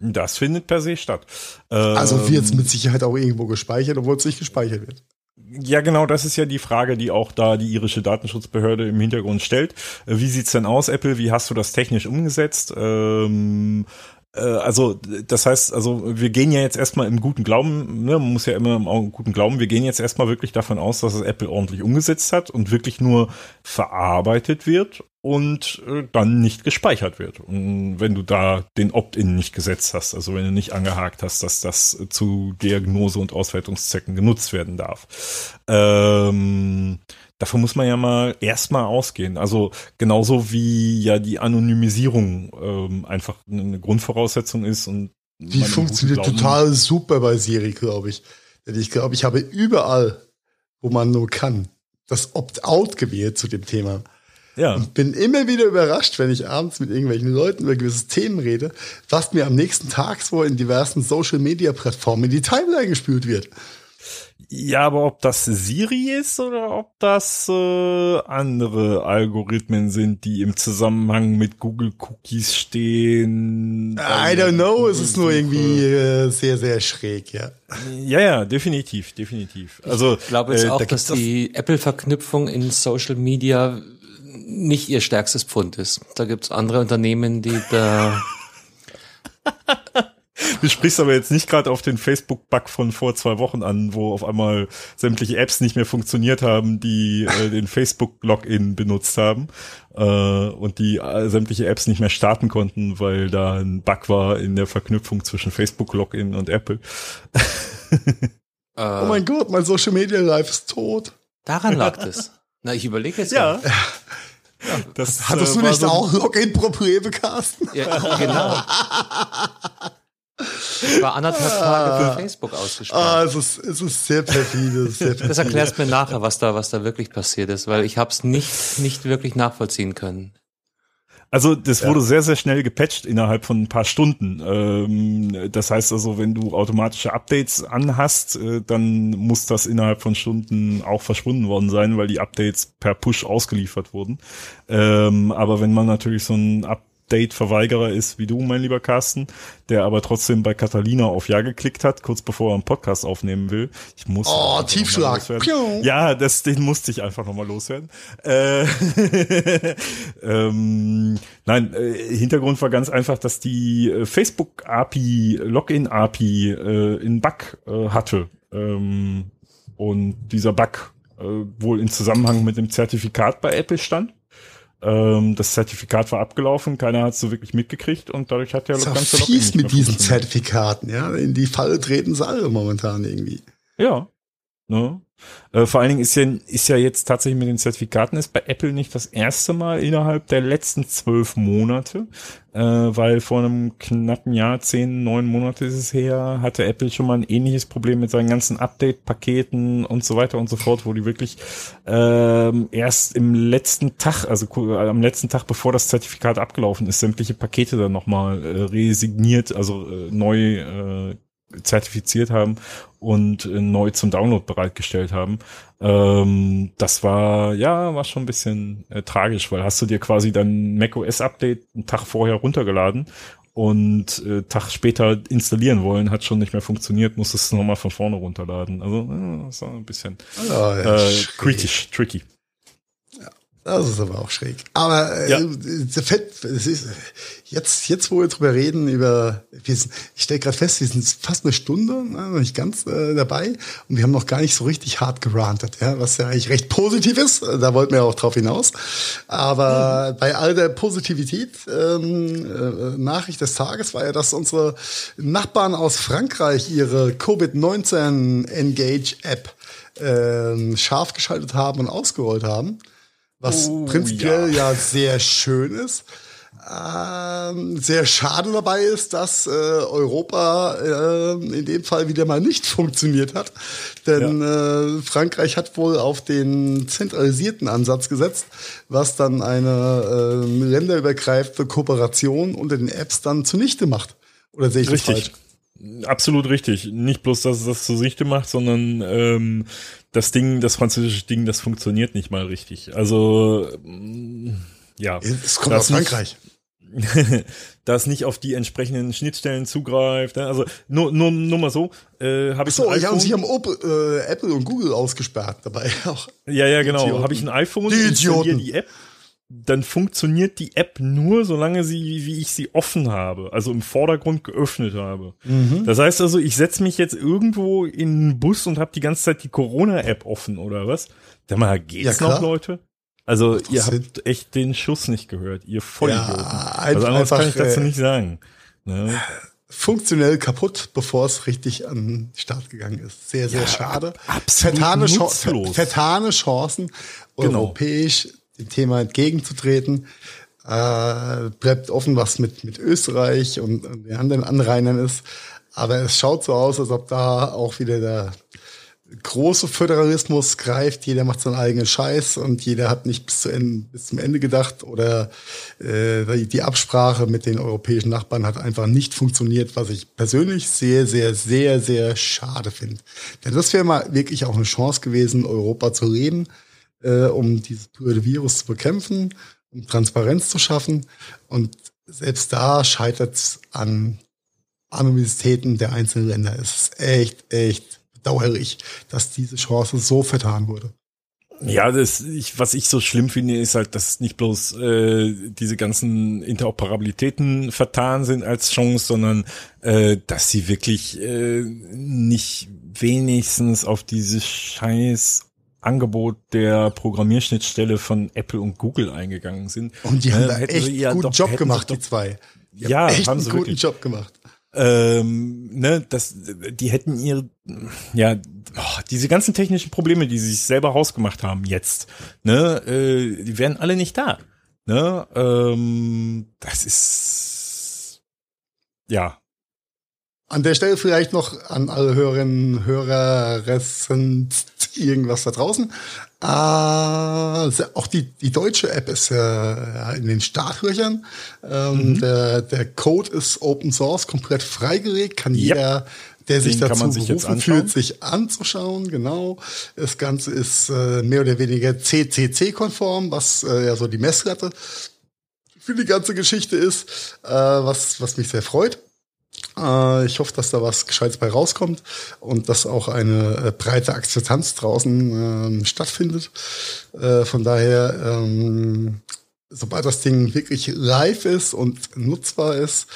Das findet per se statt. Also wird es ähm, mit Sicherheit auch irgendwo gespeichert, obwohl es nicht gespeichert wird. Ja, genau, das ist ja die Frage, die auch da die irische Datenschutzbehörde im Hintergrund stellt. Äh, wie sieht's denn aus, Apple? Wie hast du das technisch umgesetzt? Ähm, äh, also das heißt, also wir gehen ja jetzt erstmal im guten Glauben, ne, man muss ja immer im guten Glauben, wir gehen jetzt erstmal wirklich davon aus, dass es Apple ordentlich umgesetzt hat und wirklich nur verarbeitet wird und äh, dann nicht gespeichert wird. Und wenn du da den Opt-in nicht gesetzt hast, also wenn du nicht angehakt hast, dass das zu Diagnose- und Auswertungszwecken genutzt werden darf. Ähm, davon muss man ja mal erstmal ausgehen. Also genauso wie ja die Anonymisierung ähm, einfach eine Grundvoraussetzung ist und die funktioniert total super bei Siri, glaube ich. Denn ich glaube, ich habe überall, wo man nur kann, das Opt-out gewählt zu dem Thema. Ja. Und bin immer wieder überrascht, wenn ich abends mit irgendwelchen Leuten über gewisse Themen rede, was mir am nächsten Tag so in diversen Social-Media-Plattformen in die Timeline gespült wird. Ja, aber ob das Siri ist oder ob das äh, andere Algorithmen sind, die im Zusammenhang mit Google Cookies stehen. I don't know, es ist nur irgendwie äh, sehr, sehr schräg, ja. Ja, ja, definitiv, definitiv. Also ich glaube jetzt äh, auch, da dass die Apple-Verknüpfung in Social Media nicht ihr stärkstes Pfund ist. Da gibt's andere Unternehmen, die da Du sprichst aber jetzt nicht gerade auf den Facebook-Bug von vor zwei Wochen an, wo auf einmal sämtliche Apps nicht mehr funktioniert haben, die äh, den Facebook-Login benutzt haben äh, und die äh, sämtliche Apps nicht mehr starten konnten, weil da ein Bug war in der Verknüpfung zwischen Facebook-Login und Apple. oh mein Gott, mein Social Media Life ist tot. Daran lag es. Na, ich überlege jetzt ja. ja. Das, Hattest äh, du nicht so auch Login-Probleme, Carsten? Ja, genau. war anderthalb Tage für Facebook ausgesprochen. Ah, es ist, es ist sehr perfide. Sehr perfide. Das erklärst mir nachher, was da, was da wirklich passiert ist, weil ich habe es nicht, nicht wirklich nachvollziehen können. Also das wurde sehr, sehr schnell gepatcht innerhalb von ein paar Stunden. Ähm, das heißt also, wenn du automatische Updates anhast, äh, dann muss das innerhalb von Stunden auch verschwunden worden sein, weil die Updates per Push ausgeliefert wurden. Ähm, aber wenn man natürlich so ein Update Date-Verweigerer ist wie du, mein lieber Carsten, der aber trotzdem bei Catalina auf Ja geklickt hat, kurz bevor er einen Podcast aufnehmen will. Ich muss. Oh, Tiefschlag. Ja, das, den musste ich einfach nochmal loswerden. Äh, ähm, nein, äh, Hintergrund war ganz einfach, dass die äh, Facebook-API, Login-API äh, in Bug äh, hatte. Ähm, und dieser Bug äh, wohl in Zusammenhang mit dem Zertifikat bei Apple stand. Ähm, das Zertifikat war abgelaufen, keiner hat es so wirklich mitgekriegt und dadurch hat ja das ganze fies mit diesen Zertifikaten, ja. In die Falle treten sie alle momentan irgendwie. Ja. Ne? Äh, vor allen Dingen ist ja, ist ja jetzt tatsächlich mit den Zertifikaten ist bei Apple nicht das erste Mal innerhalb der letzten zwölf Monate, äh, weil vor einem knappen Jahr, zehn, neun Monate ist es her, hatte Apple schon mal ein ähnliches Problem mit seinen ganzen Update-Paketen und so weiter und so fort, wo die wirklich ähm, erst im letzten Tag, also äh, am letzten Tag, bevor das Zertifikat abgelaufen ist, sämtliche Pakete dann nochmal äh, resigniert, also äh, neu äh, zertifiziert haben und äh, neu zum Download bereitgestellt haben. Ähm, das war, ja, war schon ein bisschen äh, tragisch, weil hast du dir quasi dein macOS Update einen Tag vorher runtergeladen und äh, Tag später installieren wollen, hat schon nicht mehr funktioniert, musstest es nochmal von vorne runterladen. Also, äh, das war ein bisschen ja, äh, kritisch, tricky. Das ist aber auch schräg. Aber äh, Ja. Ist, jetzt, jetzt, wo wir drüber reden, über, wir sind, ich stelle gerade fest, wir sind fast eine Stunde, ne, noch nicht ganz äh, dabei und wir haben noch gar nicht so richtig hart gerantet, ja, was ja eigentlich recht positiv ist. Da wollten wir auch drauf hinaus. Aber bei all der Positivität, ähm, äh, Nachricht des Tages war ja, dass unsere Nachbarn aus Frankreich ihre Covid-19 Engage App ähm, scharf geschaltet haben und ausgerollt haben was Oh, prinzipiell ja. sehr schön ist. Ähm, sehr schade dabei ist, dass äh, Europa äh, in dem Fall wieder mal nicht funktioniert hat. Denn äh, Frankreich hat wohl auf den zentralisierten Ansatz gesetzt, was dann eine äh, länderübergreifende Kooperation unter den Apps dann zunichte macht. Oder sehe ich das Richtig. falsch? Absolut richtig. Nicht bloß, dass es das zu Sichte macht, sondern ähm, das Ding, das französische Ding, das funktioniert nicht mal richtig. Also mm, ja. Es kommt Das aus Frankreich. da es nicht auf die entsprechenden Schnittstellen zugreift. ne? Also nur, nur, nur mal so, äh, habe ich So, ein ja, und sie haben Op äh, Apple und Google ausgesperrt dabei auch. Ja, ja, genau. Habe ich ein iPhone, Die installiere die App, dann funktioniert die App nur, solange sie, wie ich sie offen habe, also im Vordergrund geöffnet habe. Mhm. Das heißt also, ich setze mich jetzt irgendwo in einen Bus und habe die ganze Zeit die Corona-App offen oder was? Sag mal, geht's Ja, noch, Leute? Also doch ihr Sinn. habt echt den Schuss nicht gehört, ihr Vollidioten. Ja, also anders kann ich dazu äh, nicht sagen. Ne? funktionell kaputt, bevor es richtig an den Start gegangen ist. Sehr, sehr schade. absolut Vertane, Chan- nutzlos. vertane Chancen, Genau. europäisch dem Thema entgegenzutreten. Äh, bleibt offen, was mit, mit Österreich und, und den anderen Anrainern ist. Aber es schaut so aus, als ob da auch wieder der große Föderalismus greift, jeder macht seinen eigenen Scheiß und jeder hat nicht bis, zu Ende, bis zum Ende gedacht oder äh, die- Absprache mit den europäischen Nachbarn hat einfach nicht funktioniert, was ich persönlich sehr, sehr, sehr, sehr schade finde. Denn das wäre mal wirklich auch eine Chance gewesen, Europa zu leben, äh, um dieses Virus zu bekämpfen, um Transparenz zu schaffen. Und selbst da scheitert es an Anonymitäten der einzelnen Länder. Es ist echt, echt bedauerlich, dass diese Chance so vertan wurde. Ja, das, ich, was ich so schlimm finde, ist halt, dass nicht bloß äh, diese ganzen Interoperabilitäten vertan sind als Chance, sondern äh, dass sie wirklich äh, nicht wenigstens auf dieses scheiß Angebot der Programmierschnittstelle von Apple und Google eingegangen sind. Und die Äh, haben da hätten echt sie ja guten doch- Job gemacht, sie die doch- zwei. Die Ja, echt haben einen sie guten wirklich. Job gemacht. ähm, ne, das, die hätten ihre, ja, oh, diese ganzen technischen Probleme, die sie sich selber hausgemacht haben jetzt, ne, äh, die wären alle nicht da. Ne, ähm, das ist, ja, An der Stelle vielleicht noch an alle Hörerinnen, Irgendwas da draußen. Äh, auch die, die deutsche App ist ja in den Startlöchern. Ähm, Mhm. der, der Code ist Open Source, komplett freigelegt, kann Yep. jeder, der sich Den dazu sich berufen fühlt, sich anzuschauen. Genau. Das Ganze ist äh, mehr oder weniger CCC-konform, was äh, ja so die Messlatte für die ganze Geschichte ist, äh, was, was mich sehr freut. Äh, ich hoffe, dass da was Gescheites bei rauskommt und dass auch eine äh, breite Akzeptanz draußen ähm, stattfindet. Äh, von daher, ähm, sobald das Ding wirklich live ist und nutzbar ist,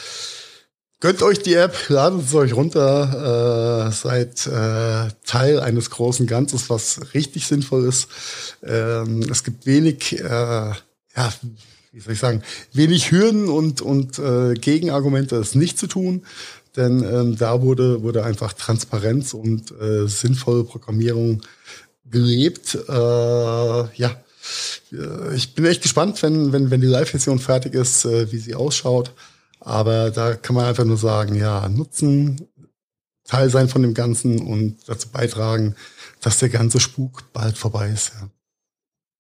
gönnt euch die App, ladet es euch runter, seid Teil eines großen Ganzes, was richtig sinnvoll ist. Ähm, es gibt wenig, ja, wie soll ich sagen, wenig Hürden und, und äh, Gegenargumente, es nicht zu tun. Denn ähm, da wurde, wurde einfach Transparenz und äh, sinnvolle Programmierung gelebt. Äh, ja, Äh, ich bin echt gespannt, wenn, wenn, wenn die Live-Version fertig ist, äh, wie sie ausschaut. Aber da kann man einfach nur sagen, ja, nutzen, Teil sein von dem Ganzen und dazu beitragen, dass der ganze Spuk bald vorbei ist. Ja.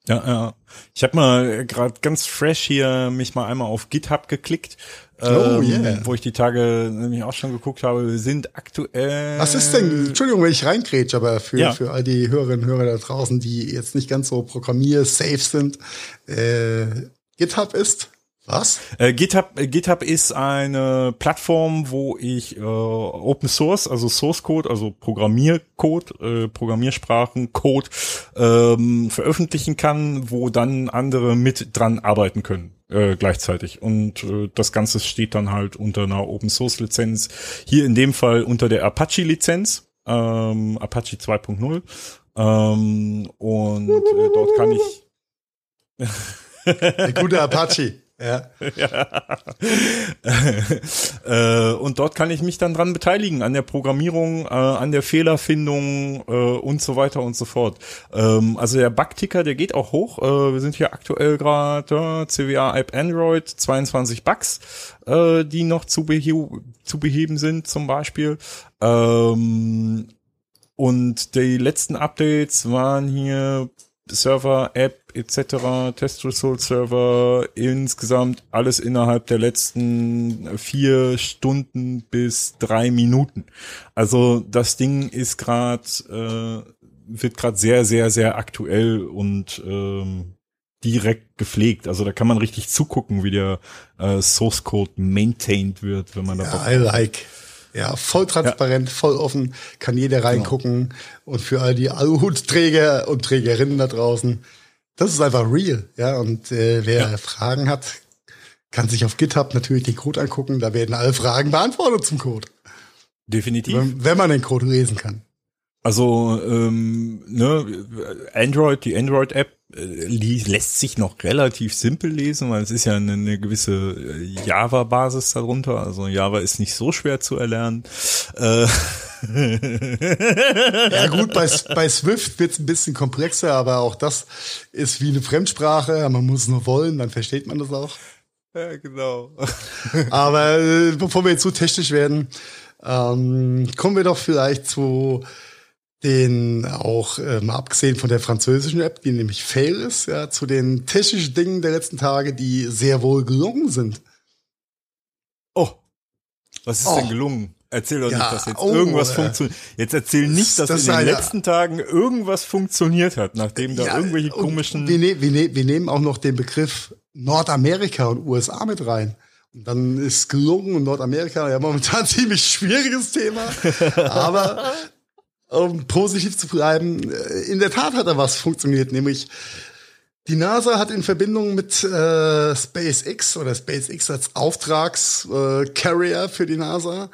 Ja, ja. Ich habe mal gerade ganz fresh hier mich mal einmal auf GitHub geklickt, Oh, ähm, yeah. wo ich die Tage nämlich auch schon geguckt habe. Wir sind aktuell. Was ist denn, Entschuldigung, wenn ich reingrätsch, aber für, Ja. für all die Hörerinnen und Hörer da draußen, die jetzt nicht ganz so programmier-safe sind, äh, GitHub ist Was? Äh, GitHub, äh, GitHub ist eine Plattform, wo ich äh, Open Source, also Source Code, also Programmiercode, äh, Programmiersprachen, Code ähm, veröffentlichen kann, wo dann andere mit dran arbeiten können äh, gleichzeitig. Und äh, das Ganze steht dann halt unter einer Open Source Lizenz. Hier in dem Fall unter der Apache Lizenz, ähm, Apache 2.0. Ähm, und äh, dort kann ich Der gute Apache. Ja. äh, und dort kann ich mich dann dran beteiligen, an der Programmierung, äh, an der Fehlerfindung äh, und so weiter und so fort. Ähm, also der Bugticker, der geht auch hoch. Wir sind hier aktuell gerade CWA App Android, 22 Bugs, die noch zu, behe zu beheben sind zum Beispiel. Ähm, und die letzten Updates waren hier Server, App etc., Test Result Server, insgesamt alles innerhalb der letzten vier Stunden bis drei Minuten. Also das Ding ist gerade, äh, wird gerade sehr, sehr, sehr aktuell und ähm, direkt gepflegt. Also da kann man richtig zugucken, wie der äh, Source Code maintained wird, wenn man da ja, I like. Ja, voll transparent, ja. voll offen, kann jeder genau. reingucken. Genau. Und für all die Aluhutträger und Trägerinnen da draußen, das ist einfach real. Ja, und äh, wer ja. Fragen hat, kann sich auf GitHub natürlich den Code angucken. Da werden alle Fragen beantwortet zum Code. Definitiv. Wenn, wenn man den Code lesen kann. Also ähm, ne, Android, die Android-App lässt sich noch relativ simpel lesen, weil es ist ja eine, eine gewisse äh, Java-Basis darunter. Also Java ist nicht so schwer zu erlernen. Äh. ja gut, bei, bei Swift wird es ein bisschen komplexer, aber auch das ist wie eine Fremdsprache. Man muss nur wollen, dann versteht man das auch. Ja, genau. aber äh, bevor wir jetzt zu technisch werden, ähm, kommen wir doch vielleicht zu den auch ähm, abgesehen von der französischen App, die nämlich fail ist, ja, zu den technischen Dingen der letzten Tage, die sehr wohl gelungen sind. Oh, was ist oh. denn gelungen? Erzähl doch ja, nicht, dass jetzt oh, irgendwas äh, funktioniert. Jetzt erzähl nicht, dass das in den letzten Tagen irgendwas funktioniert hat, nachdem da ja, irgendwelche komischen. Wir, ne wir, ne wir nehmen auch noch den Begriff Nordamerika und USA mit rein. Und dann ist gelungen und Nordamerika ja momentan ein ziemlich schwieriges Thema. Aber um positiv zu bleiben, äh, in der Tat hat da was funktioniert, nämlich die NASA hat in Verbindung mit äh, SpaceX oder SpaceX als Auftragscarrier äh, für die NASA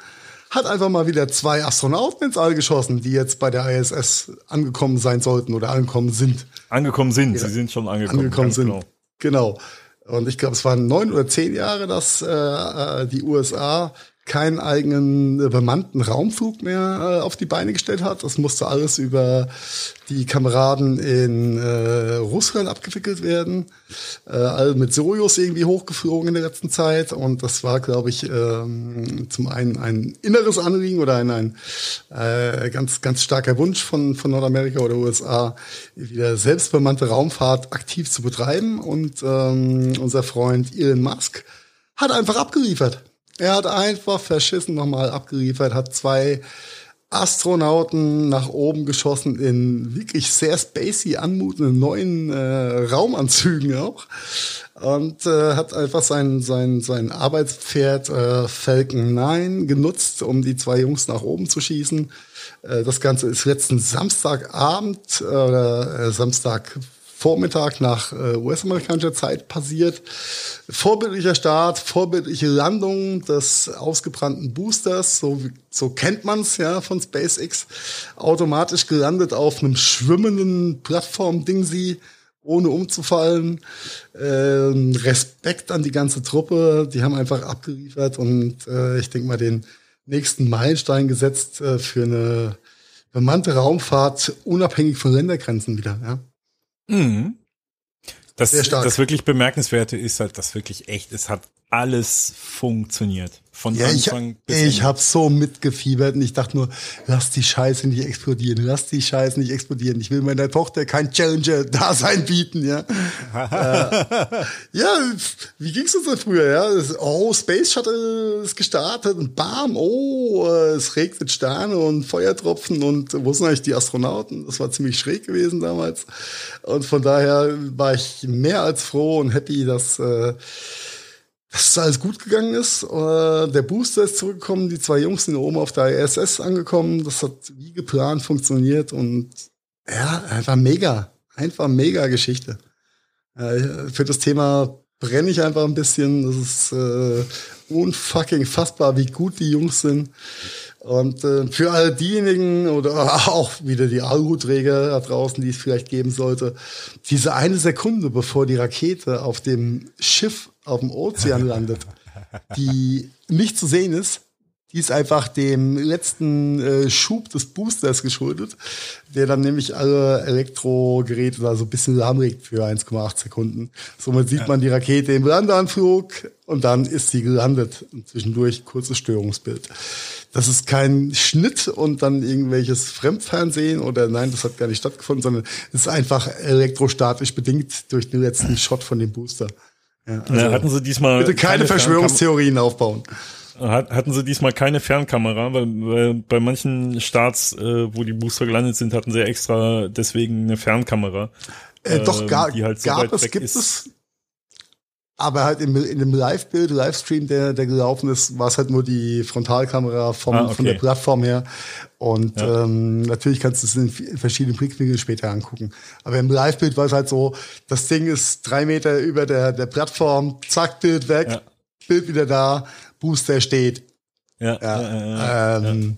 hat einfach mal wieder zwei Astronauten ins All geschossen, die jetzt bei der ISS angekommen sein sollten oder angekommen sind. Angekommen sind, ja. sie sind schon angekommen. Angekommen sind, genau. genau. Und ich glaube, es waren neun oder zehn Jahre, dass äh, äh die USA keinen eigenen äh, bemannten Raumflug mehr äh, auf die Beine gestellt hat. Das musste alles über die Kameraden in äh, Russland abgewickelt werden. Äh, alle mit Sojus irgendwie hochgeflogen in der letzten Zeit. Und das war, glaube ich, ähm, zum einen ein inneres Anliegen oder ein, ein äh, ganz, ganz starker Wunsch von, von Nordamerika oder USA, wieder selbstbemannte Raumfahrt aktiv zu betreiben. Und ähm, unser Freund Elon Musk hat einfach abgeliefert. Er hat einfach verschissen nochmal abgeliefert, hat zwei Astronauten nach oben geschossen in wirklich sehr spacey anmutenden neuen äh, Raumanzügen auch und äh, hat einfach sein sein sein Arbeitspferd äh, Falcon 9 genutzt, um die zwei Jungs nach oben zu schießen. Äh, das Ganze ist letzten Samstagabend äh, oder äh, Samstag Vormittag nach äh, US-amerikanischer Zeit passiert. Vorbildlicher Start, vorbildliche Landung des ausgebrannten Boosters, so, so kennt man's ja von SpaceX, automatisch gelandet auf einem schwimmenden Plattform-Dingsy, ohne umzufallen. Ähm, Respekt an die ganze Truppe, die haben einfach abgeliefert und äh, ich denke mal den nächsten Meilenstein gesetzt äh, für eine bemannte Raumfahrt unabhängig von Ländergrenzen wieder. Ja. Mhm. Das, das wirklich Bemerkenswerte ist halt, dass wirklich echt, es hat alles funktioniert. Von ja, Anfang ich, bis Ende. Ich habe so mitgefiebert und ich dachte nur, lass die Scheiße nicht explodieren, lass die Scheiße nicht explodieren. Ich will meiner Tochter kein Challenger-Dasein bieten, ja. äh, ja, wie ging's uns denn früher, ja? Oh, Space Shuttle ist gestartet und bam, oh, es regnet Sterne und Feuertropfen und wo sind eigentlich die Astronauten? Das war ziemlich schräg gewesen damals. Und von daher war ich mehr als froh und happy, dass äh, dass es alles gut gegangen ist. Äh, der Booster ist zurückgekommen, die zwei Jungs sind oben auf der ISS angekommen. Das hat wie geplant funktioniert und ja, einfach mega. Einfach mega Geschichte. Äh, für das Thema brenne ich einfach ein bisschen. Das ist äh, unfucking fassbar, wie gut die Jungs sind. Und äh, für all diejenigen oder auch wieder die Aluträger da draußen, die es vielleicht geben sollte, diese eine Sekunde, bevor die Rakete auf dem Schiff auf dem Ozean landet, die nicht zu sehen ist, die ist einfach dem letzten äh, Schub des Boosters geschuldet, der dann nämlich alle Elektrogeräte da so ein bisschen lahmlegt für 1,8 Sekunden. Somit sieht man die Rakete im Landeanflug und dann ist sie gelandet. Und zwischendurch kurzes Störungsbild. Das ist kein Schnitt und dann irgendwelches Fremdfernsehen oder nein, das hat gar nicht stattgefunden, sondern es ist einfach elektrostatisch bedingt durch den letzten Shot von dem Booster. Ja, also hatten Sie diesmal bitte keine, keine Verschwörungstheorien aufbauen. Hatten sie diesmal keine Fernkamera, weil, weil bei manchen Starts, äh, wo die Booster gelandet sind, hatten sie extra deswegen eine Fernkamera. Äh, doch, gar, halt so gab es, gibt ist. es. Aber halt im, in dem Live-Bild, Livestream, der, der gelaufen ist, war es halt nur die Frontalkamera vom, ah, okay. von der Plattform her. Und ja. ähm, natürlich kannst du es in verschiedenen Blickwinkeln später angucken. Aber im Live-Bild war es halt so, das Ding ist drei Meter über der, der Plattform, zack, Bild weg, ja. Bild wieder da Booster steht. Ja, ja, ja, ähm,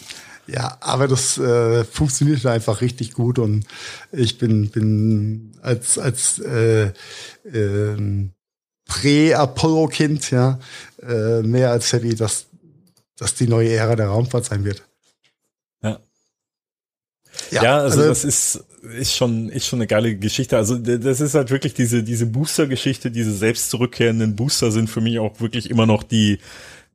ja. ja aber das äh, funktioniert einfach richtig gut und ich bin, bin als, als äh, äh, Prä-Apollo-Kind, ja, äh, mehr als happy, dass, dass die neue Ära der Raumfahrt sein wird. Ja. Ja, ja also, also, das ist, ist schon, ist schon eine geile Geschichte. Also das ist halt wirklich diese, diese Booster-Geschichte, diese selbst zurückkehrenden Booster sind für mich auch wirklich immer noch die,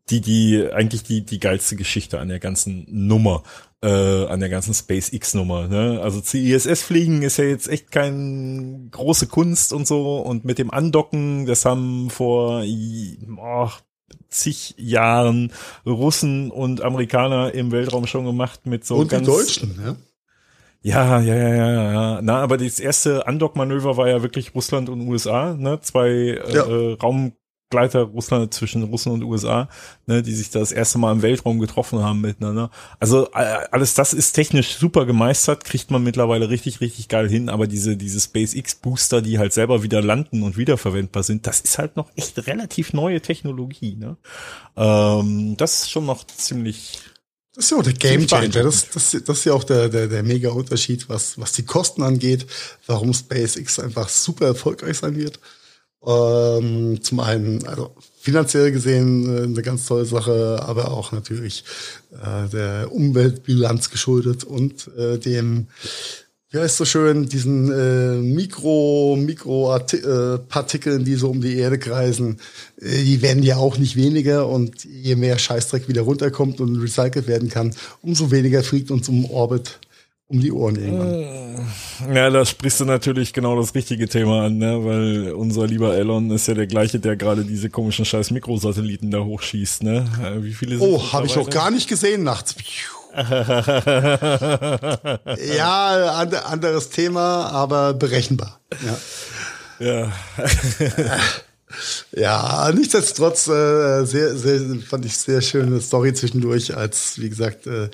die, die, eigentlich die, die geilste Geschichte an der ganzen Nummer, äh, an der ganzen SpaceX-Nummer. Ne? Also zu ISS fliegen ist ja jetzt echt kein große Kunst und so. Und mit dem Andocken, das haben vor oh, zig Jahren Russen und Amerikaner im Weltraum schon gemacht mit so und ganz, die Deutschen, ne? Ja, ja, ja, ja, ja. Na, aber das erste Andock-Manöver war ja wirklich Russland und USA, ne? Zwei äh, ja. äh, Raum Gleiter Russland zwischen Russland und USA, ne, die sich das erste Mal im Weltraum getroffen haben miteinander. Also alles das ist technisch super gemeistert, kriegt man mittlerweile richtig, richtig geil hin, aber diese, diese SpaceX Booster, die halt selber wieder landen und wiederverwendbar sind, das ist halt noch echt relativ neue Technologie. Ne? Ähm, das ist schon noch ziemlich das ist ja auch der Game Changer. Das, das, das ist ja auch der, der, der mega Unterschied, was, was die Kosten angeht, warum SpaceX einfach super erfolgreich sein wird. Ähm, zum einen, also finanziell gesehen äh, eine ganz tolle Sache, aber auch natürlich äh, der Umweltbilanz geschuldet und äh, dem, wie heißt so schön, diesen äh, Mikro, Mikropartikeln, die so um die Erde kreisen, äh, die werden ja auch nicht weniger und je mehr Scheißdreck wieder runterkommt und recycelt werden kann, umso weniger fliegt uns um Orbit um die Ohren irgendwann. Ja, da sprichst du natürlich genau das richtige Thema an, ne? weil unser lieber Elon ist ja der gleiche, der gerade diese komischen scheiß Mikrosatelliten da hochschießt. Ne? Äh, wie viele sind Oh, habe ich auch gar nicht gesehen nachts. ja, anderes Thema, aber berechenbar. Ja. Ja. Ja, nichtsdestotrotz äh, sehr, sehr, fand ich sehr schöne Story zwischendurch, als wie gesagt äh,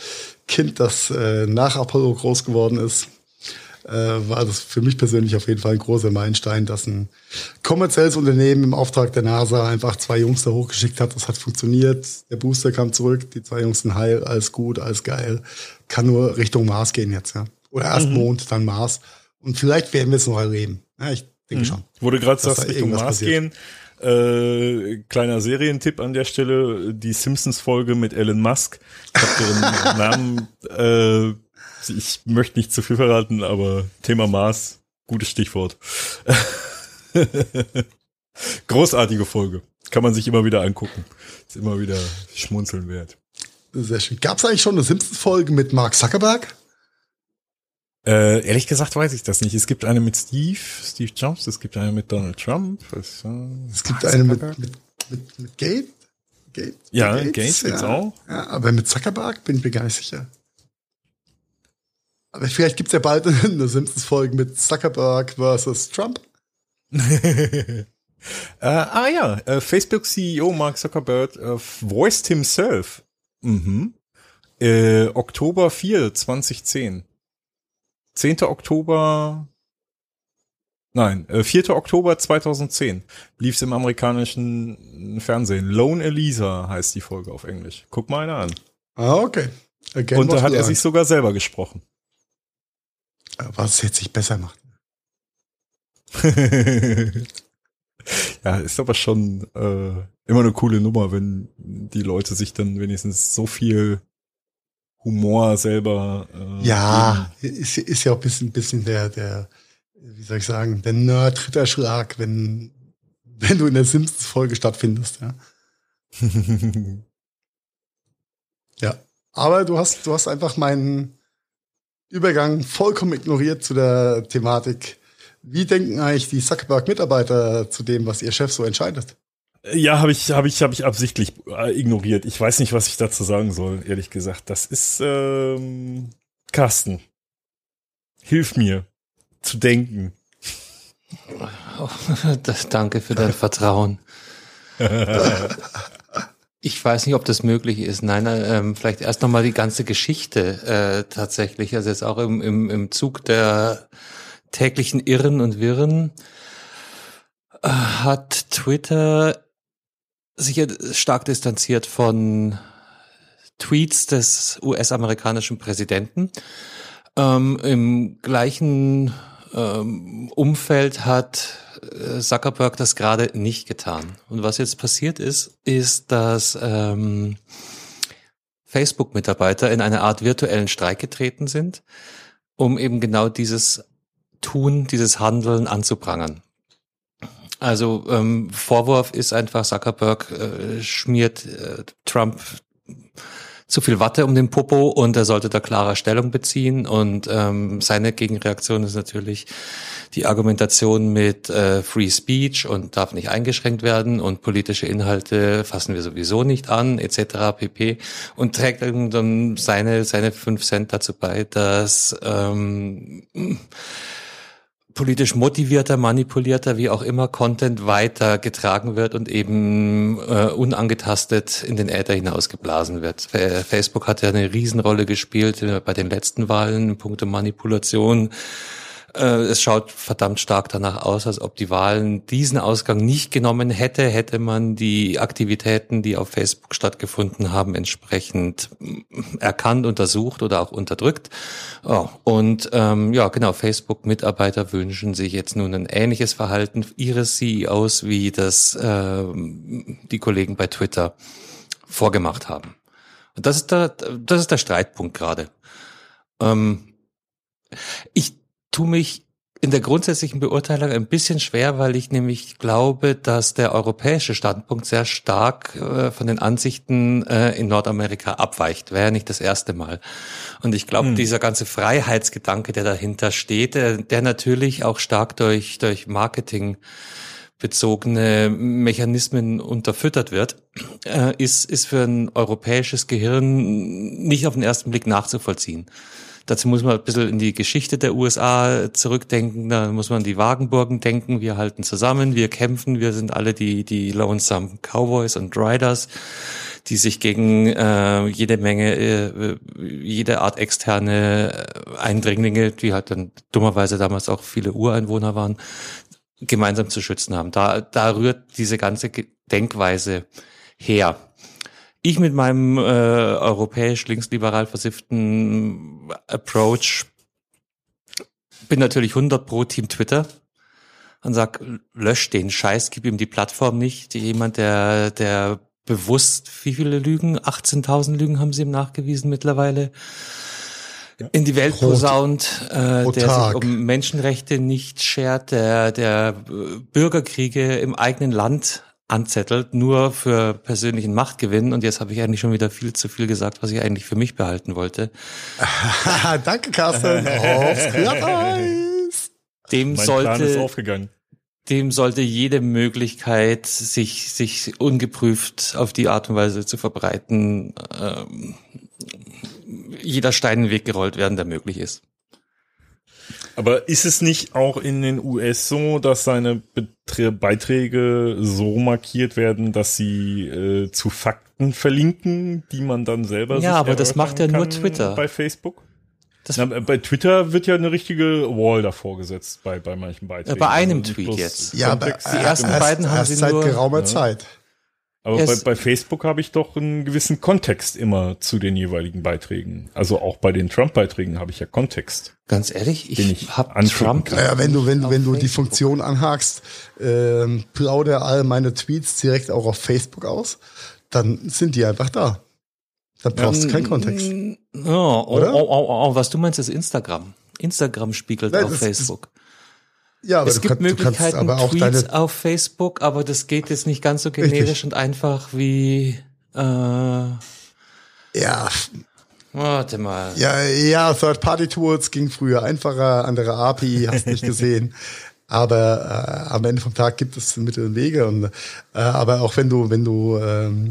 Kind, das äh, nach Apollo groß geworden ist, äh, war das für mich persönlich auf jeden Fall ein großer Meilenstein, dass ein kommerzielles Unternehmen im Auftrag der NASA einfach zwei Jungs da hochgeschickt hat. Das hat funktioniert. Der Booster kam zurück, die zwei Jungs sind heil, alles gut, alles geil. Kann nur Richtung Mars gehen jetzt, ja. Oder erst mhm. Mond, dann Mars. Und vielleicht werden wir es noch erleben. Ja, ich denke mhm. schon. Wurde gerade sagst, Richtung Mars passiert. gehen. Äh, kleiner Serientipp an der Stelle, die Simpsons-Folge mit Elon Musk. Ich habe deren Namen, äh, ich möchte nicht zu viel verraten, aber Thema Mars, gutes Stichwort. Großartige Folge. Kann man sich immer wieder angucken. Ist immer wieder schmunzeln wert. Sehr schön. Gab es eigentlich schon eine Simpsons-Folge mit Mark Zuckerberg? Äh, ehrlich gesagt weiß ich das nicht. Es gibt eine mit Steve, Steve Jobs, es gibt eine mit Donald Trump. Es, äh, es gibt eine mit, mit, mit, mit Gates. Gates. Ja, Gates, Gates ja. auch. Ja, aber mit Zuckerberg bin ich mir gar nicht sicher. Aber vielleicht gibt's ja bald eine Simpsons-Folge mit Zuckerberg versus Trump. Äh, ah ja, äh, Facebook CEO Mark Zuckerberg äh, voiced himself. Mhm. Äh, Oktober 4, 2010. 10. Oktober Nein, äh, 4. Oktober 2010 lief es im amerikanischen Fernsehen. Lone Elisa heißt die Folge auf Englisch. Guck mal einer an. Ah, okay. Again Und da hat er sich sogar selber gesprochen. Was jetzt sich besser macht. ja, ist aber schon äh, immer eine coole Nummer, wenn die Leute sich dann wenigstens so viel Humor selber. Äh, ja, ist, ist ja auch ein bisschen, bisschen der, der, wie soll ich sagen, der Nerd-Ritterschlag, wenn, wenn du in der Simpsons-Folge stattfindest, ja. ja. Aber du hast, du hast einfach meinen Übergang vollkommen ignoriert zu der Thematik. Wie denken eigentlich die Zuckerberg-Mitarbeiter zu dem, was ihr Chef so entscheidet? Ja, habe ich, habe ich, habe ich absichtlich äh, ignoriert. Ich weiß nicht, was ich dazu sagen soll, ehrlich gesagt. Das ist ähm, Carsten. Hilf mir zu denken. Das, danke für dein Vertrauen. Ich weiß nicht, ob das möglich ist. Nein, ähm, vielleicht erst nochmal die ganze Geschichte äh, tatsächlich. Also jetzt auch im, im, im Zug der täglichen Irren und Wirren äh, hat Twitter sich stark distanziert von Tweets des US-amerikanischen Präsidenten. Ähm, Im gleichen ähm, Umfeld hat äh, Zuckerberg das gerade nicht getan. Und was jetzt passiert ist, ist, dass ähm, Facebook-Mitarbeiter in eine Art virtuellen Streik getreten sind, um eben genau dieses Tun, dieses Handeln anzuprangern. Also ähm, Vorwurf ist einfach, Zuckerberg äh, schmiert äh, Trump zu viel Watte um den Popo und er sollte da klarer Stellung beziehen. Und ähm, seine Gegenreaktion ist natürlich die Argumentation mit äh, Free Speech und darf nicht eingeschränkt werden und politische Inhalte fassen wir sowieso nicht an, etc. pp. Und trägt dann seine, seine fünf Cent dazu bei, dass ähm, politisch motivierter, manipulierter, wie auch immer Content weitergetragen wird und eben äh, unangetastet in den Äther hinausgeblasen wird. Facebook hat ja eine Riesenrolle gespielt äh, bei den letzten Wahlen in puncto Manipulation es schaut verdammt stark danach aus, als ob die Wahlen diesen Ausgang nicht genommen hätte, hätte man die Aktivitäten, die auf Facebook stattgefunden haben, entsprechend mm, erkannt, untersucht oder auch unterdrückt. Oh, und ähm, ja, genau, Facebook-Mitarbeiter wünschen sich jetzt nun ein ähnliches Verhalten ihres CEOs, wie das äh, die Kollegen bei Twitter vorgemacht haben. Das ist der, das ist der Streitpunkt gerade. Ähm, ich tue mich in der grundsätzlichen Beurteilung ein bisschen schwer, weil ich nämlich glaube, dass der europäische Standpunkt sehr stark äh, von den Ansichten äh, in Nordamerika abweicht. Wäre nicht das erste Mal. Und ich glaube, hm. dieser ganze Freiheitsgedanke, der dahinter steht, der, der natürlich auch stark durch, durch Marketing bezogene Mechanismen unterfüttert wird, äh, ist, ist für ein europäisches Gehirn nicht auf den ersten Blick nachzuvollziehen. Dazu muss man ein bisschen in die Geschichte der USA zurückdenken. Da muss man die Wagenburgen denken. Wir halten zusammen, wir kämpfen, wir sind alle die, die Lonesome Cowboys und Riders, die sich gegen äh, jede Menge, äh, jede Art externe Eindringlinge, die halt dann dummerweise damals auch viele Ureinwohner waren, gemeinsam zu schützen haben. Da, da rührt diese ganze Denkweise her ich mit meinem äh, europäisch linksliberal versifften Approach bin natürlich 100 pro Team Twitter und sag, lösch den Scheiß, gib ihm die Plattform nicht. Jemand, der, der bewusst, wie viele Lügen? 18.000 Lügen haben sie ihm nachgewiesen mittlerweile. In die Welt posaunt, äh, der Tag. sich um Menschenrechte nicht schert, der, der Bürgerkriege im eigenen Land anzettelt, nur für persönlichen Machtgewinn. Und jetzt habe ich eigentlich schon wieder viel zu viel gesagt, was ich eigentlich für mich behalten wollte. Danke, Carsten. Dem mein sollte, dem sollte jede Möglichkeit, sich, sich ungeprüft auf die Art und Weise zu verbreiten, ähm, jeder Stein in den Weg gerollt werden, der möglich ist. Aber ist es nicht auch in den US so, dass seine Beiträge so markiert werden, dass sie äh, zu Fakten verlinken, die man dann selber Ja, aber das macht ja nur Twitter. Bei Facebook? Das- Na, bei Twitter wird ja eine richtige Wall davor gesetzt bei, bei manchen Beiträgen. bei einem Also Tweet jetzt. Ja, aber. Die ersten erst, beiden haben erst sie seit nur- geraumer Zeit. Aber bei, bei Facebook habe ich doch einen gewissen Kontext immer zu den jeweiligen Beiträgen. Also auch bei den Trump-Beiträgen habe ich ja Kontext. Ganz ehrlich, ich, ich hab anklicken Trump. Naja, wenn du, wenn du, wenn du die. Funktion anhakst, ähm, plaudere all meine Tweets direkt auch auf Facebook aus, dann sind die einfach da. Dann brauchst du keinen Kontext. Oh, oh, Oder? oh, oh, oh, was du meinst, ist Instagram. Instagram spiegelt Nein, auf das- Facebook. Ja, aber es gibt kannst Möglichkeiten, aber auch Tweets auf Facebook, aber das geht jetzt nicht ganz so generisch Richtig. und einfach wie, äh, ja, warte mal. ja, ja, Third-Party-Tools ging früher einfacher, andere API, hast nicht gesehen. Aber äh, am Ende vom Tag gibt es Mittel und Wege. Und, äh, aber auch wenn du, wenn du, ähm,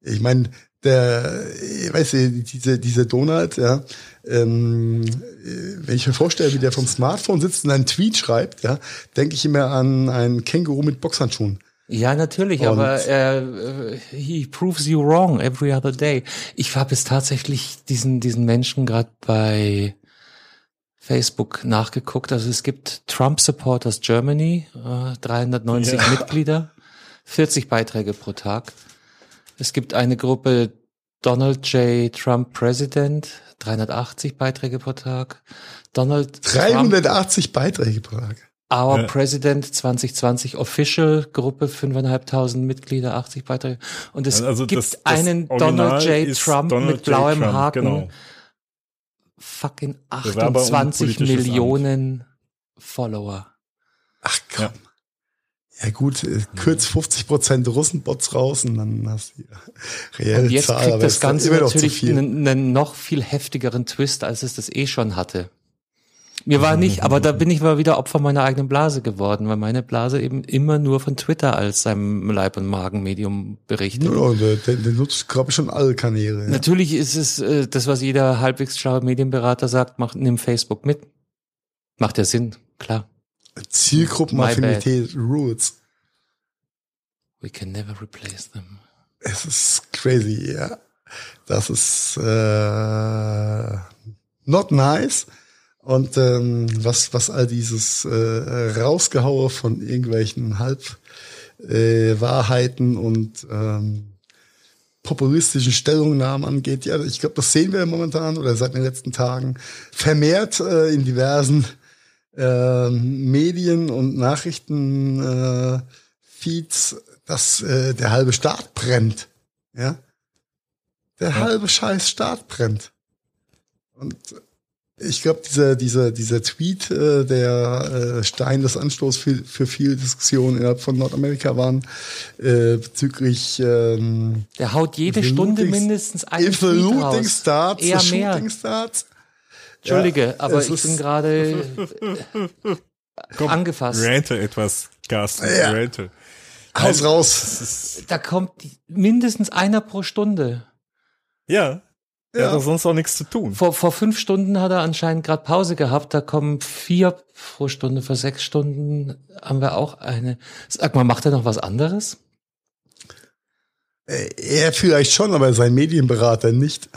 ich meine, der, weißt du, diese, diese Donald, ja, ähm, äh, wenn ich mir vorstelle, wie der vom Smartphone sitzt und einen Tweet schreibt, ja, denke ich immer an einen Känguru mit Boxhandschuhen. Ja, natürlich, Und- aber äh, he proves you wrong every other day. Ich habe jetzt tatsächlich diesen diesen Menschen gerade bei Facebook nachgeguckt. Also es gibt Trump Supporters Germany, äh, 390 Ja. Mitglieder, 40 Beiträge pro Tag. Es gibt eine Gruppe Donald J. Trump President, 380 Beiträge pro Tag. Donald Trump 380 Beiträge pro Tag. Our Ja. President 2020 Official Gruppe 5.500 Mitglieder, 80 Beiträge. Und es Also gibt das- das einen Original Donald J. Trump Donald mit J. blauem Trump, Haken. Genau. Fucking Bewerber um 28 politisches Millionen Follower. Ach komm. Ja, gut, äh, kürz 50 Prozent Russenbots raus und dann hast du reelle Und jetzt Zahl, kriegt das Ganze natürlich einen, einen noch viel heftigeren Twist, als es das eh schon hatte. Mir war nicht, aber da bin ich mal wieder Opfer meiner eigenen Blase geworden, weil meine Blase eben immer nur von Twitter als seinem Leib- und Magenmedium berichtet. Ja, und, äh, der, der nutzt, glaube ich, schon alle Kanäle. Ja. Natürlich ist es äh, das, was jeder halbwegs schlaue Medienberater sagt, mach, nimm Facebook mit. Macht ja Sinn, klar. Zielgruppenaffinität Rules. We can never replace them. Es ist crazy, ja. Das ist äh, not nice. Und ähm, was, was all dieses äh, Rausgehaue von irgendwelchen Halb äh, und ähm, populistischen Stellungnahmen angeht, ja, ich glaube, das sehen wir momentan oder seit den letzten Tagen vermehrt äh, in diversen äh, Medien und Nachrichten äh, Feeds, dass äh, der halbe Staat brennt. Ja. Der halbe scheiß Staat brennt. Und ich glaube, dieser, dieser, dieser Tweet, äh, der äh, Stein des Anstoßes für, für viele Diskussionen innerhalb von Nordamerika waren, äh, bezüglich ähm, Der haut jede Stunde mindestens einen Tweet raus. starts, Eher mehr. shooting starts. Entschuldige, Ja, aber es ich ist- bin gerade Komm, angefasst. Rante etwas, Carsten. Ja. Rante. Haus raus. Da kommt mindestens einer pro Stunde. Ja. Er Ja. hat doch sonst auch nichts zu tun. Vor, vor fünf Stunden hat er anscheinend gerade Pause gehabt. Da kommen vier pro Stunde. Vor sechs Stunden haben wir auch eine. Sag mal, macht er noch was anderes? Äh, Er vielleicht schon, aber sein Medienberater nicht.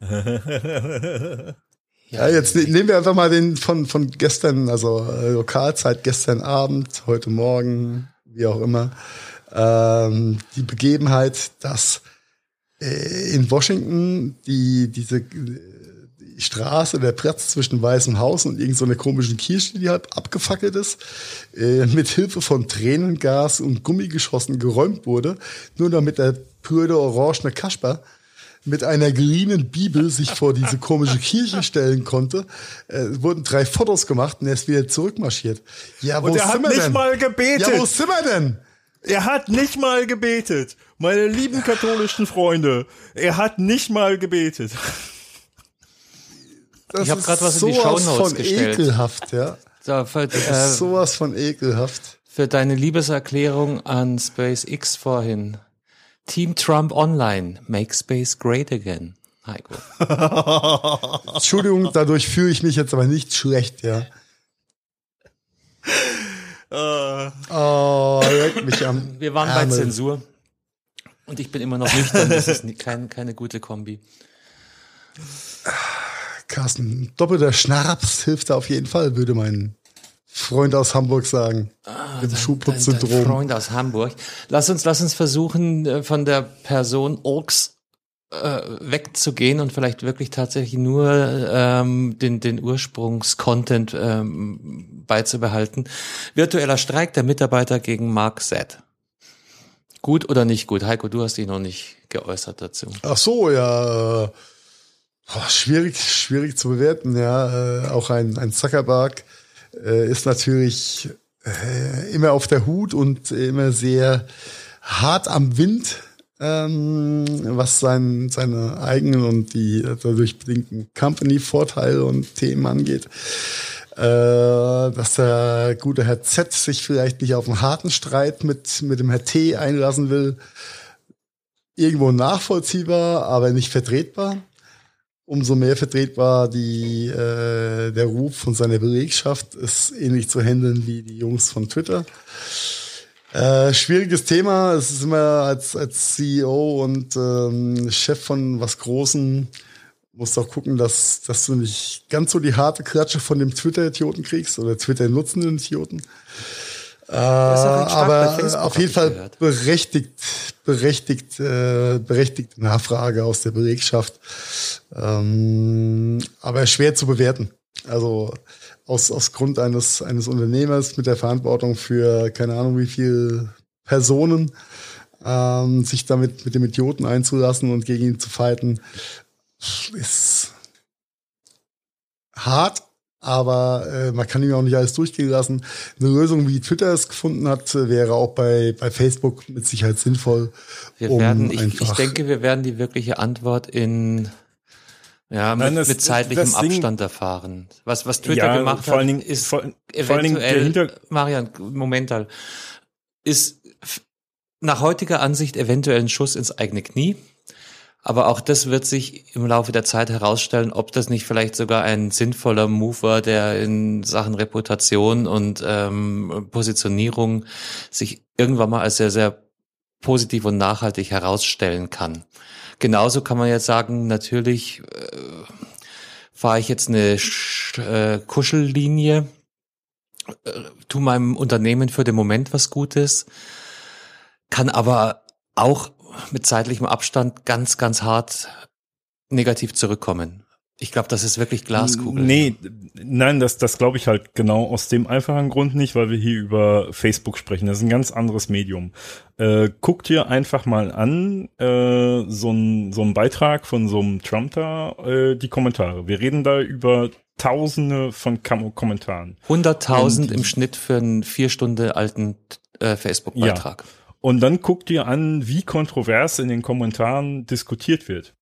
Ja, jetzt ne- nehmen wir einfach mal den von, von gestern, also äh, Lokalzeit gestern Abend, heute Morgen, wie auch immer, ähm, die Begebenheit, dass äh, in Washington die, diese die Straße, der Platz zwischen Weißem Haus und irgendeiner so komischen Kirche, die halb abgefackelt ist, äh, mit Hilfe von Tränengas und Gummigeschossen geräumt wurde, nur damit der pröde orangene Kasper mit einer grünen Bibel sich vor diese komische Kirche stellen konnte. Äh, wurden drei Fotos gemacht und er ist wieder zurückmarschiert. Ja, wo Und er sind hat wir nicht denn? mal gebetet. Ja, wo sind wir denn? Er hat nicht mal gebetet. Meine lieben katholischen Freunde, er hat nicht mal gebetet. Das Ich hab ist grad was in die sowas Shownotes von gestellt. ekelhaft, ja. So, für, Das äh, ist sowas von ekelhaft. für deine Liebeserklärung an SpaceX vorhin. Team Trump Online, Make Space Great Again. Heiko. Entschuldigung, dadurch fühle ich mich jetzt aber nicht schlecht, ja. Äh. Oh, leck mich am. Wir waren Ärmel. bei Zensur. Und ich bin immer noch nüchtern. Das ist kein, keine gute Kombi. Carsten, doppelter Schnaps hilft da auf jeden Fall, würde mein Freund aus Hamburg sagen. Mit dem Ah, dein Schuhputzsyndrom. Freund aus Hamburg. Lass uns, lass uns versuchen, äh, von der Person Orks äh, wegzugehen und vielleicht wirklich tatsächlich nur ähm, den, den Ursprungscontent ähm, beizubehalten. Virtueller Streik der Mitarbeiter gegen Mark Z. Gut oder nicht gut? Heiko, du hast dich noch nicht geäußert dazu. Ach so, ja. äh, boah, schwierig, schwierig zu bewerten, ja. Äh, auch ein, ein Zuckerberg äh, ist natürlich äh, immer auf der Hut und immer sehr hart am Wind, ähm, was sein, seine eigenen und die dadurch bedingten Company-Vorteile und Themen angeht. Äh, dass der gute Herr Z sich vielleicht nicht auf einen harten Streit mit, mit dem Herr T einlassen will, irgendwo nachvollziehbar, aber nicht vertretbar. Umso mehr vertretbar die, äh, der Ruf von seiner Belegschaft, es ähnlich zu handeln wie die Jungs von Twitter. Äh, schwieriges Thema. Es ist immer als, als CEO und ähm, Chef von was Großen, musst auch gucken, dass, dass du nicht ganz so die harte Klatsche von dem Twitter-Idioten kriegst oder Twitter-nutzenden Idioten. Äh, aber auf jeden Fall gehört. berechtigt, berechtigt, äh, berechtigte Nachfrage aus der Belegschaft. Ähm, aber schwer zu bewerten. Also aus, aus Grund eines, eines Unternehmers mit der Verantwortung für keine Ahnung wie viel Personen, ähm, sich damit mit dem Idioten einzulassen und gegen ihn zu fighten, ist hart, aber äh, man kann ihm auch nicht alles durchgehen lassen. Eine Lösung, wie Twitter es gefunden hat, äh, wäre auch bei, bei Facebook mit Sicherheit sinnvoll. Wir um werden, ich, ich denke, wir werden die wirkliche Antwort in ja, mit, Nein, das- mit zeitlichem Ding- Abstand erfahren. Was, was Twitter Ja, gemacht vor hat, Dingen- ist vor- vor allen Dingen der eventuell, Hinter- Marian, momentan, ist nach heutiger Ansicht eventuell ein Schuss ins eigene Knie. Aber auch das wird sich im Laufe der Zeit herausstellen, ob das nicht vielleicht sogar ein sinnvoller Move war, der in Sachen Reputation und ähm, Positionierung sich irgendwann mal als sehr, sehr positiv und nachhaltig herausstellen kann. Genauso kann man jetzt sagen, natürlich äh, fahre ich jetzt eine Sch äh, Kuschellinie, äh, tu meinem Unternehmen für den Moment was Gutes, kann aber auch mit zeitlichem Abstand ganz, ganz hart negativ zurückkommen. Ich glaube, das ist wirklich Glaskugel. Nee, nein, das, das glaube ich halt genau aus dem einfachen Grund nicht, weil wir hier über Facebook sprechen. Das ist ein ganz anderes Medium. Äh, guck dir einfach mal an, äh, so ein so ein Beitrag von so einem Trump da, äh, die Kommentare. Wir reden da über Tausende von Kam Kommentaren. 100.000 Und- im Schnitt für einen vier Stunden alten äh, Facebook-Beitrag. Und dann guck dir an, wie kontrovers in den Kommentaren diskutiert wird.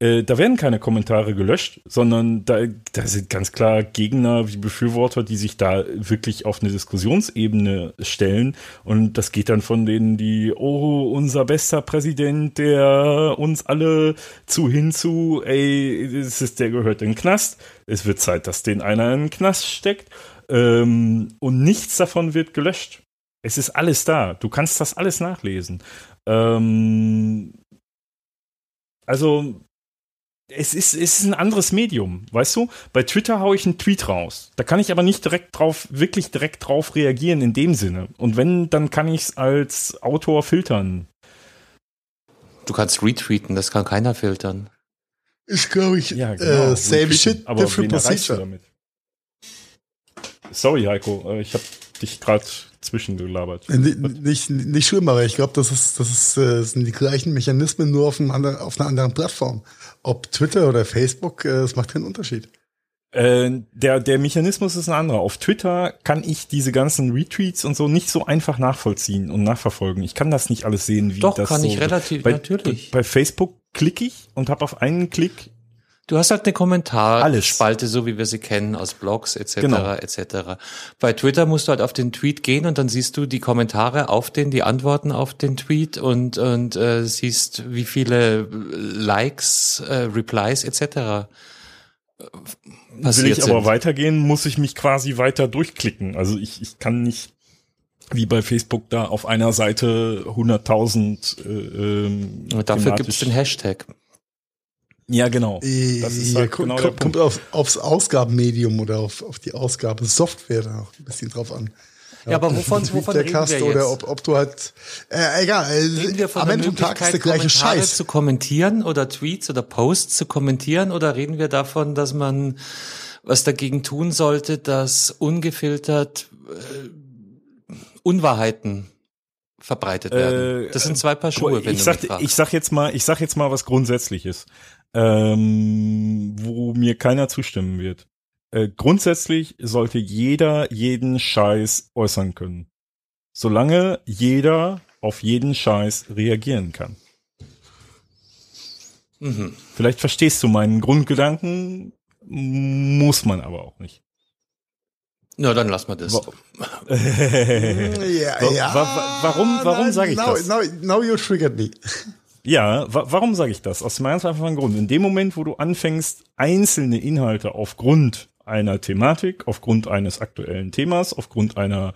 Äh, da werden keine Kommentare gelöscht, sondern da, da sind ganz klar Gegner wie Befürworter, die sich da wirklich auf eine Diskussionsebene stellen. Und das geht dann von denen, die, oh, unser bester Präsident, der uns alle zu hinzu, ey, es ist, der gehört in den Knast. Es wird Zeit, dass den einer in den Knast steckt. Ähm, und nichts davon wird gelöscht. Es ist alles da. Du kannst das alles nachlesen. Ähm, also, es ist, es ist ein anderes Medium, weißt du? Bei Twitter hau ich einen Tweet raus. Da kann ich aber nicht direkt drauf, wirklich direkt drauf reagieren in dem Sinne. Und wenn, dann kann ich es als Autor filtern. Du kannst retweeten, das kann keiner filtern. Ist, glaube ich, Ja, genau. äh, same shit, aber different procedure. damit? Sorry, Heiko, äh, ich habe dich gerade zwischengelabert. Äh, ni- Nicht, nicht schlimm, aber ich glaube, das ist, das ist, äh, das sind die gleichen Mechanismen nur auf, einem anderen, auf einer anderen Plattform. Ob Twitter oder Facebook, äh, es macht keinen Unterschied. Äh, der, der Mechanismus ist ein anderer. Auf Twitter kann ich diese ganzen Retweets und so nicht so einfach nachvollziehen und nachverfolgen. Ich kann das nicht alles sehen, wie Doch, das kann so ich relativ, bei, natürlich. Bei Facebook klicke ich und habe auf einen Klick Du hast halt eine Kommentarspalte, so wie wir sie kennen aus Blogs etc. Genau. etc. Bei Twitter musst du halt auf den Tweet gehen und dann siehst du die Kommentare auf den, die Antworten auf den Tweet und und äh, siehst, wie viele Likes, äh, Replies etc. äh, Will ich aber sind. weitergehen, muss ich mich quasi weiter durchklicken. Also ich, ich kann nicht wie bei Facebook da auf einer Seite 100.000 äh, ähm, Dafür gibt es den Hashtag. Ja, genau. Das ist halt genau kommt, kommt auf, aufs Ausgabenmedium oder auf, auf die Ausgabesoftware da auch ein bisschen drauf an. Ja, aber wovon, wovon reden wir jetzt? Oder ob, ob du halt, äh, egal, reden wir von am Ende vom Tag ist der gleiche Kommentare Scheiß. zu kommentieren oder Tweets oder Posts zu kommentieren oder reden wir davon, dass man was dagegen tun sollte, dass ungefiltert äh, Unwahrheiten verbreitet werden. Äh, das sind zwei Paar Schuhe, wenn ich du sag, mich Ich sag jetzt mal, ich sag jetzt mal was Grundsätzliches, ähm, wo mir keiner zustimmen wird. Äh, grundsätzlich sollte jeder jeden Scheiß äußern können. Solange jeder auf jeden Scheiß reagieren kann. Mhm. Vielleicht verstehst du meinen Grundgedanken, muss man aber auch nicht. Na, dann lass mal das. ja, ja. Warum, warum sage ich now, das? Now, now you triggered me. Ja, wa warum sage ich das? Aus dem ganz einfachen Grund. In dem Moment, wo du anfängst, einzelne Inhalte aufgrund einer Thematik, aufgrund eines aktuellen Themas, aufgrund einer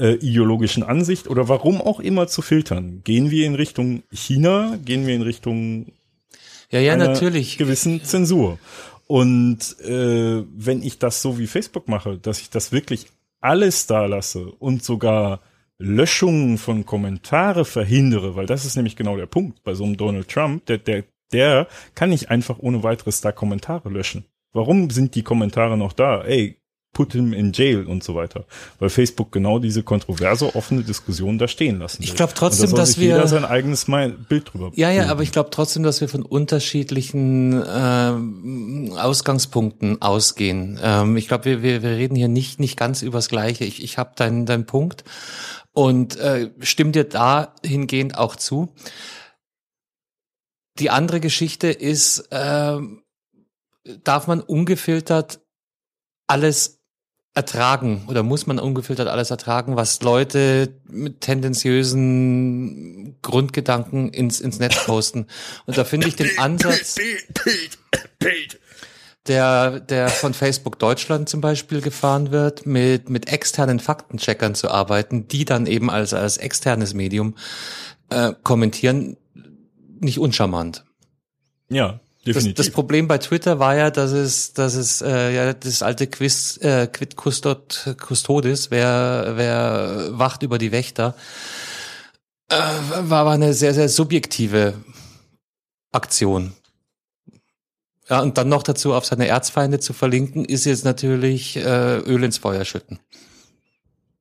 äh, ideologischen Ansicht oder warum auch immer zu filtern. Gehen wir in Richtung China, gehen wir in Richtung ja, ja, natürlich. gewissen Zensur. Und äh, wenn ich das so wie Facebook mache, dass ich das wirklich alles da lasse und sogar Löschungen von Kommentare verhindere, weil das ist nämlich genau der Punkt bei so einem Donald Trump, der, der, der kann nicht einfach ohne weiteres da Kommentare löschen. Warum sind die Kommentare noch da? Ey, put him in jail und so weiter. Weil Facebook genau diese kontroverse, offene Diskussion da stehen lassen will. Ich glaube trotzdem, da dass wir jeder sein eigenes Bild drüber. Ja, ja, aber ich glaube trotzdem, dass wir von unterschiedlichen äh, Ausgangspunkten ausgehen. Ähm, ich glaube, wir, wir, wir reden hier nicht nicht ganz übers Gleiche. Ich, ich habe deinen deinen Punkt und äh, stimme dir dahingehend auch zu. Die andere Geschichte ist, äh, darf man ungefiltert alles ertragen oder muss man ungefiltert alles ertragen, was Leute mit tendenziösen Grundgedanken ins, ins Netz posten. Und da finde ich den Ansatz, der, der von Facebook Deutschland zum Beispiel gefahren wird, mit, mit externen Faktencheckern zu arbeiten, die dann eben als, als externes Medium äh, kommentieren, nicht uncharmant. Ja, das, das, Problem bei Twitter war ja, dass es, dass es äh, ja das alte Quiz, äh, Quid Custod, Custodes, wer, wer wacht über die Wächter, äh, war aber eine sehr, sehr subjektive Aktion. Ja, und dann noch dazu auf seine Erzfeinde zu verlinken, ist jetzt natürlich äh, Öl ins Feuer schütten.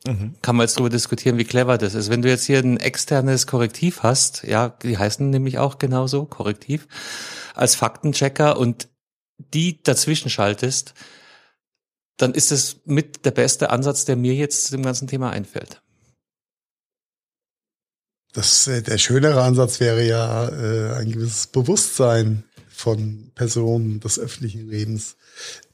Mhm. Kann man jetzt darüber diskutieren, wie clever das ist. Wenn du jetzt hier ein externes Korrektiv hast, ja, die heißen nämlich auch genauso, Korrektiv, als Faktenchecker und die dazwischen schaltest, dann ist es mit der beste Ansatz, der mir jetzt zu dem ganzen Thema einfällt. Das, äh, der schönere Ansatz wäre ja äh, ein gewisses Bewusstsein von Personen des öffentlichen Lebens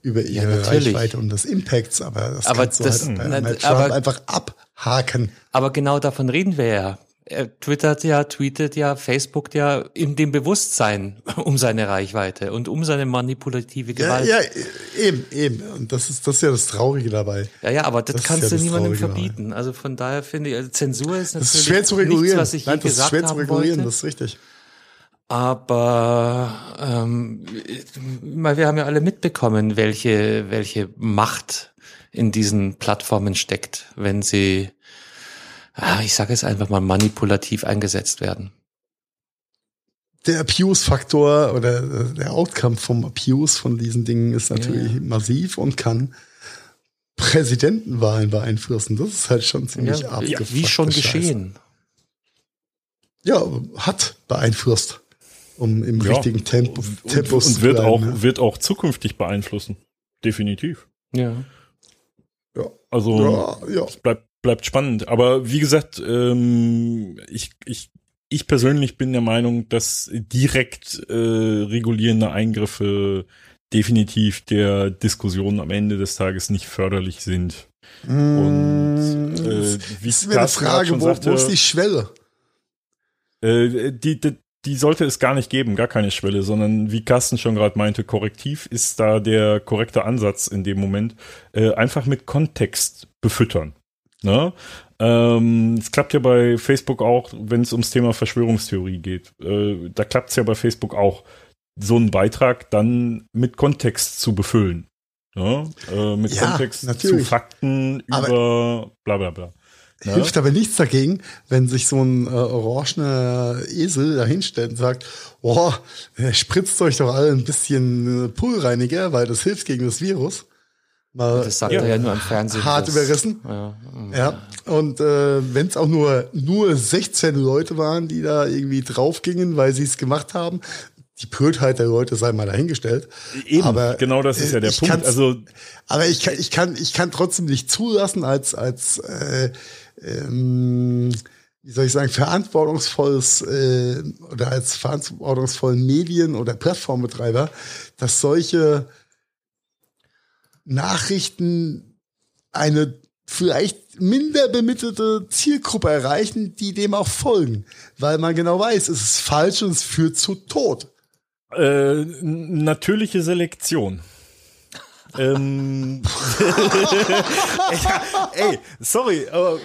über ihre ja, Reichweite und des Impacts, aber das aber kannst du das, halt bei, bei Trump aber, einfach abhaken. Aber genau davon reden wir ja er twittert ja, tweetet ja, Facebook ja in dem Bewusstsein um seine Reichweite und um seine manipulative Gewalt. Ja, ja eben, eben. Und das ist, das ist ja das Traurige dabei. Ja, ja, aber das, das kannst ja du niemandem verbieten. Dabei. Also von daher finde ich, also Zensur ist natürlich das ist schwer zu regulieren. nichts, was ich Nein, das ist schwer zu regulieren, wollte. das ist richtig. Aber ähm, wir haben ja alle mitbekommen, welche, welche Macht in diesen Plattformen steckt, wenn sie ah, ich sage es einfach mal, manipulativ eingesetzt werden. Der Abuse-Faktor oder der Outcome vom Abuse von diesen Dingen ist natürlich ja. massiv und kann Präsidentenwahlen beeinflussen. Das ist halt schon ziemlich ja, abgefuckt. Wie schon geschehen. Ja, hat beeinflusst, um im ja, richtigen Tempo, Tempo und, und wird bleiben, auch ne? wird auch zukünftig beeinflussen, definitiv. Ja. Ja. Also ja, ja. es bleibt bleibt spannend. Aber wie gesagt, ähm, ich, ich, ich persönlich bin der Meinung, dass direkt äh, regulierende Eingriffe definitiv der Diskussion am Ende des Tages nicht förderlich sind. Mm, Und äh, wie ist mir eine Frage, wo, sagte, wo ist die Schwelle? Äh, die, die, die sollte es gar nicht geben, gar keine Schwelle, sondern wie Carsten schon gerade meinte, korrektiv ist da der korrekte Ansatz in dem Moment. Äh, einfach mit Kontext befüttern. Ne? Ähm, es klappt ja bei Facebook auch, wenn es ums Thema Verschwörungstheorie geht. Äh, da klappt es ja bei Facebook auch, so einen Beitrag dann mit Kontext zu befüllen. Ja? Äh, mit Ja, Kontext natürlich. zu Fakten Aber- über bla bla bla. Ja? Hilft aber nichts dagegen, wenn sich so ein äh, orangener Esel da hinstellt und sagt, boah, äh, spritzt euch doch alle ein bisschen äh, Poolreiniger, weil das hilft gegen das Virus. Mal, Das sagt Ja. er ja nur am Fernsehen. Hart das- überrissen. Ja. Ja, und äh, wenn es auch nur, nur 16 Leute waren, die da irgendwie draufgingen, weil sie es gemacht haben, die Blödheit der Leute sei mal dahingestellt. Eben, aber, genau das ist äh, ja der Punkt. Also Aber ich kann, ich kann, ich kann trotzdem nicht zulassen als, als, äh, ähm, wie soll ich sagen, verantwortungsvolles äh, oder als verantwortungsvollen Medien- oder Plattformbetreiber, dass solche Nachrichten eine vielleicht minder bemittelte Zielgruppe erreichen, die dem auch folgen, weil man genau weiß, es ist falsch und es führt zu Tod. Äh, natürliche Selektion. Ähm, ey, sorry, aber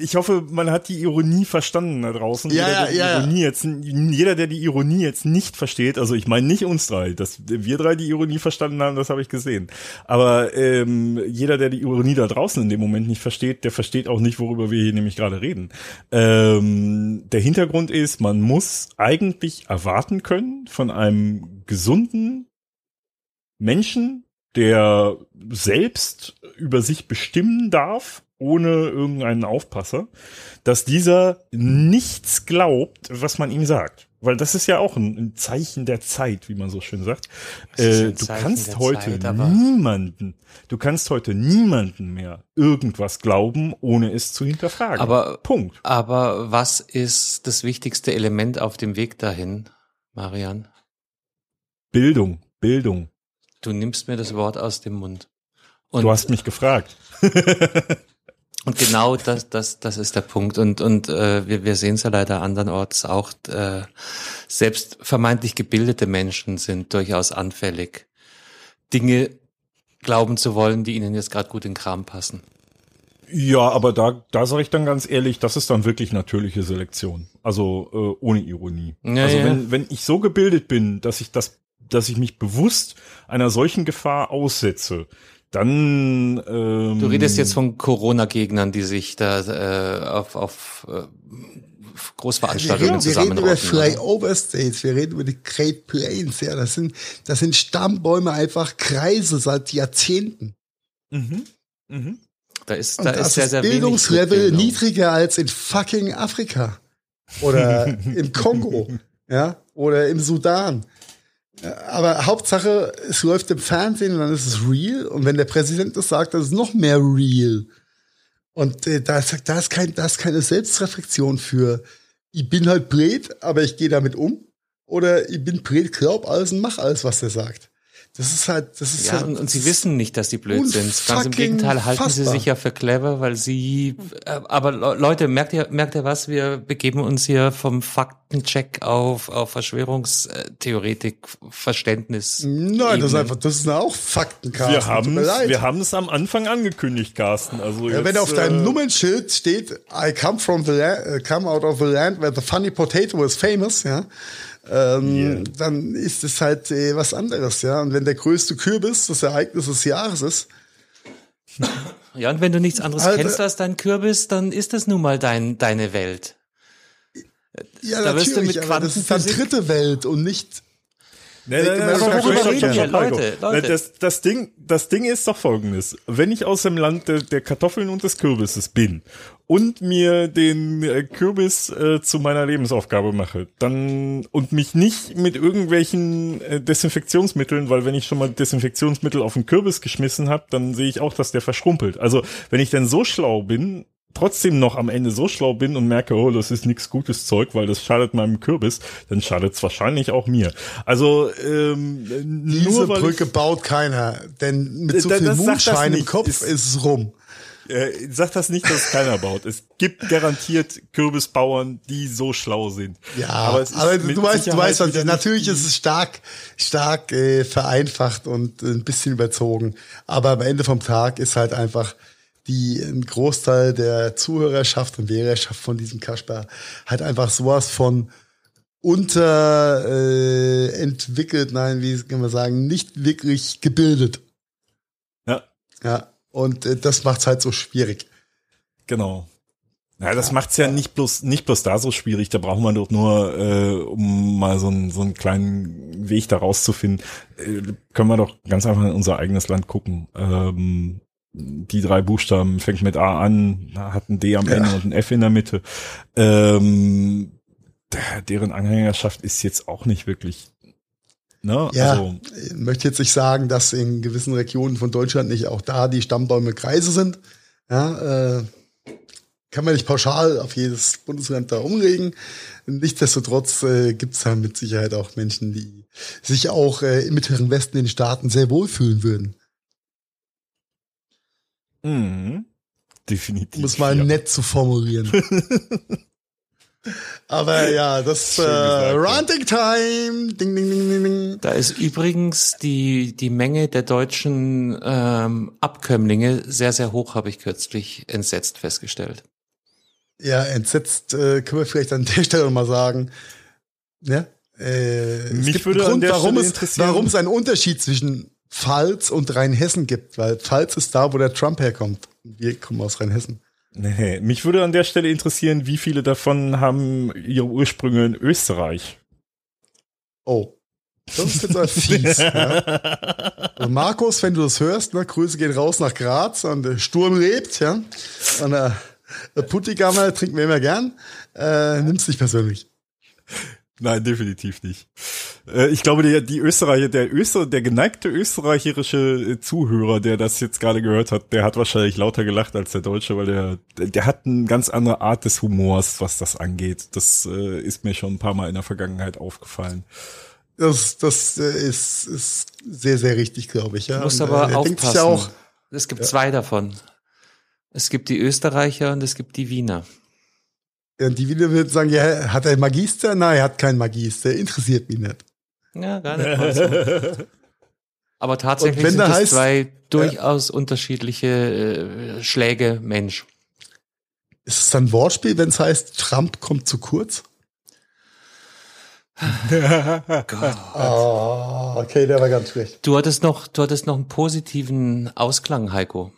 ich hoffe, man hat die Ironie verstanden da draußen. Ja, jeder, der die ja, ja. Ironie jetzt, jeder, der die Ironie jetzt nicht versteht, also ich meine nicht uns drei, dass wir drei die Ironie verstanden haben, das habe ich gesehen. Aber ähm, jeder, der die Ironie da draußen in dem Moment nicht versteht, der versteht auch nicht, worüber wir hier nämlich gerade reden. Ähm, der Hintergrund ist, man muss eigentlich erwarten können von einem gesunden Menschen, der selbst über sich bestimmen darf, ohne irgendeinen Aufpasser, dass dieser nichts glaubt, was man ihm sagt. Weil das ist ja auch ein, ein Zeichen der Zeit, wie man so schön sagt. Äh, du kannst heute Zeit, niemanden, du kannst heute niemanden mehr irgendwas glauben, ohne es zu hinterfragen. Aber- Punkt. Aber was ist das wichtigste Element auf dem Weg dahin, Marian? Bildung, Bildung. Du nimmst mir das Wort aus dem Mund. Und, Du hast mich gefragt. und genau das, das, das ist der Punkt. Und, und äh, wir, wir sehen es ja leider andernorts auch. Äh, selbst vermeintlich gebildete Menschen sind durchaus anfällig, Dinge glauben zu wollen, die ihnen jetzt gerade gut in Kram passen. Ja, aber da, da sage ich dann ganz ehrlich, das ist dann wirklich natürliche Selektion. Also äh, ohne Ironie. Ja, also ja. wenn, wenn ich so gebildet bin, dass ich das, dass ich mich bewusst einer solchen Gefahr aussetze, dann ähm, Du redest jetzt von Corona-Gegnern, die sich da äh, auf, auf äh, Wir Großveranstaltungen reden, wir reden über zusammenrotten. oder? Flyover States, wir reden über die Great Plains, ja, das sind, das sind Stammbäume, einfach Kreise seit Jahrzehnten. Mhm. Mhm. Da ist, Und da das ist sehr, ist sehr wenig Bildungslevel Bildung. niedriger als in fucking Afrika. Oder im Kongo, ja, oder im Sudan. Aber Hauptsache, es läuft im Fernsehen und dann ist es real. Und wenn der Präsident das sagt, dann ist es noch mehr real. Und äh, da, ist, da, ist kein, da ist keine Selbstreflexion für, ich bin halt blöd, aber ich gehe damit um. Oder ich bin blöd, glaub alles und mach alles, was er sagt. Das ist halt, das ist Ja, halt, und, und sie wissen nicht, dass sie blöd sind. Ganz im Gegenteil, halten sie fassbar. sich ja für clever, weil sie, äh, aber Le- Leute, merkt ihr, merkt ihr was? Wir begeben uns hier vom Faktencheck auf, auf Verschwörungstheoretik, Verständnis. Nein, das ist einfach, das sind auch Fakten, Carsten. Wir haben wir haben es am Anfang angekündigt, Carsten. Also ja, jetzt, wenn auf deinem äh, Nummernschild steht, I come from the land, uh, come out of the land where the funny potato is famous, ja, ähm, dann ist es halt äh, was anderes, ja. Und wenn der größte Kürbis das Ereignis des Jahres ist, Ja, und wenn du nichts anderes Alter. kennst als dein Kürbis, dann ist das nun mal dein, deine Welt. ja, Da wirst du natürlich, mit aber das ist dann dritte Welt und nicht Nein, nein, nein, Aber worüber reden wir. Leute, Leute? Das, das, Ding, das Ding ist doch folgendes. Wenn ich aus dem Land der, der Kartoffeln und des Kürbisses bin und mir den äh, Kürbis äh, zu meiner Lebensaufgabe mache, dann und mich nicht mit irgendwelchen äh, Desinfektionsmitteln, weil wenn ich schon mal Desinfektionsmittel auf den Kürbis geschmissen habe, dann sehe ich auch, dass der verschrumpelt. Also wenn ich denn so schlau bin, trotzdem noch am Ende so schlau bin und merke, oh, das ist nichts gutes Zeug, weil das schadet meinem Kürbis, dann schadet es wahrscheinlich auch mir. Also ähm, diese nur Brücke baut keiner, denn mit so Da- viel das sagt das Moonshine im. Kopf Ist- ist es rum. ich, äh, sag das nicht, dass keiner baut. Es gibt garantiert Kürbisbauern, die so schlau sind. Ja, aber, mit du weißt, du weißt, was ich, natürlich ist es stark, stark äh, vereinfacht und ein bisschen überzogen. Aber am Ende vom Tag ist halt einfach die ein Großteil der Zuhörerschaft und Wählerschaft von diesem Kasper hat einfach sowas von unterentwickelt, äh, nein, wie kann man sagen, nicht wirklich gebildet. Ja. Ja, und äh, das macht's halt so schwierig. Genau. Ja, das macht's ja nicht bloß nicht bloß da so schwierig. Da braucht man doch nur, äh, um mal so einen so einen kleinen Weg da rauszufinden, äh, können wir doch ganz einfach in unser eigenes Land gucken. Ähm, die drei Buchstaben fängt mit A an, hat ein D am Ende und ein F in der Mitte. Ähm, deren Anhängerschaft ist jetzt auch nicht wirklich. Ne? Ja, also, ich möchte jetzt nicht sagen, dass in gewissen Regionen von Deutschland nicht auch da die Stammbäume Kreise sind. Ja, äh, kann man nicht pauschal auf jedes Bundesland da umregen. Nichtsdestotrotz äh, gibt es da mit Sicherheit auch Menschen, die sich auch äh, im Mittleren Westen in den Staaten sehr wohlfühlen würden. Mh, definitiv. Um es mal ja. nett zu formulieren. Aber ja, das äh, ja. Ranting Time. Ding, ding, ding, ding, ding. Da ist übrigens die, die Menge der deutschen ähm, Abkömmlinge sehr, sehr hoch, habe ich kürzlich entsetzt festgestellt. Ja, entsetzt äh, können wir vielleicht an der Stelle mal sagen. Ne? Äh, es Mich gibt würde einen an Grund, der warum es, warum es einen Unterschied zwischen Pfalz und Rheinhessen gibt, weil Pfalz ist da, wo der Trump herkommt. Wir kommen aus Rheinhessen. Nee, mich würde an der Stelle interessieren, wie viele davon haben ihre Ursprünge in Österreich. Oh. Das ist jetzt ein fies. ja. Also Markus, wenn du das hörst, ne, Grüße gehen raus nach Graz und der Sturm lebt, ja. Und äh, der Puttigammer trinken wir immer gern. Äh, nimm's nicht persönlich. Nein, definitiv nicht. Äh, ich glaube, der, die Österreicher, der Öster, der geneigte österreichische äh, Zuhörer, der das jetzt gerade gehört hat, der hat wahrscheinlich lauter gelacht als der Deutsche, weil der, der, hat eine ganz andere Art des Humors, was das angeht. Das äh, ist mir schon ein paar Mal in der Vergangenheit aufgefallen. Das, das äh, ist, ist sehr, sehr richtig, glaube ich. Ja. Du musst Und, aber äh, er denkt sich aufpassen. ja auch, es gibt zwei davon. Es gibt die Österreicher und es gibt die Wiener. Ja, die wieder wird sagen, ja, hat er Magister? Nein, er hat keinen Magister. Interessiert mich nicht. Ja, gar nicht so. Aber tatsächlich Und sind da das heißt- zwei durchaus unterschiedliche äh, Schläge Mensch. Ist es dann ein Wortspiel, wenn es heißt, Trump kommt zu kurz? Oh, okay, der war ganz schlecht. Du hattest noch, du hattest noch einen positiven Ausklang, Heiko.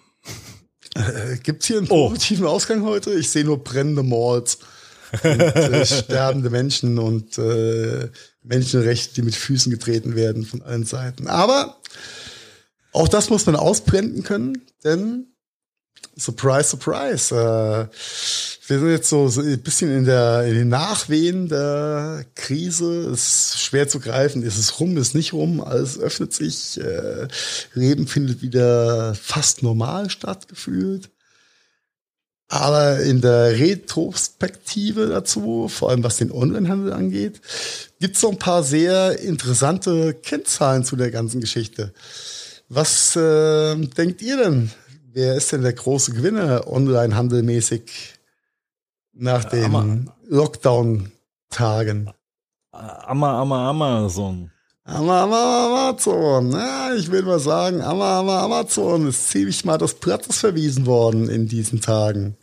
Äh, Gibt's hier einen Oh. positiven Ausgang heute? Ich sehe nur brennende Malls und äh, sterbende Menschen und äh, Menschenrechte, die mit Füßen getreten werden von allen Seiten. Aber auch das muss man ausblenden können, denn Surprise, surprise. Äh, wir sind jetzt so, so ein bisschen in, der, in den Nachwehen der Krise. Es ist schwer zu greifen. Ist es rum, ist nicht rum. Alles öffnet sich. Äh, Leben findet wieder fast normal statt, gefühlt. Aber in der Retrospektive dazu, vor allem was den Onlinehandel angeht, gibt es noch ein paar sehr interessante Kennzahlen zu der ganzen Geschichte. Was äh, denkt ihr denn? Wer ist denn der große Gewinner Onlinehandelmäßig nach den Ama- Lockdown-Tagen? Amma, Amma, Amazon. Ama- Ama- Amazon. Ja, ich will mal sagen, Ama- Ama- Amazon ist ziemlich mal des Platzes verwiesen worden in diesen Tagen.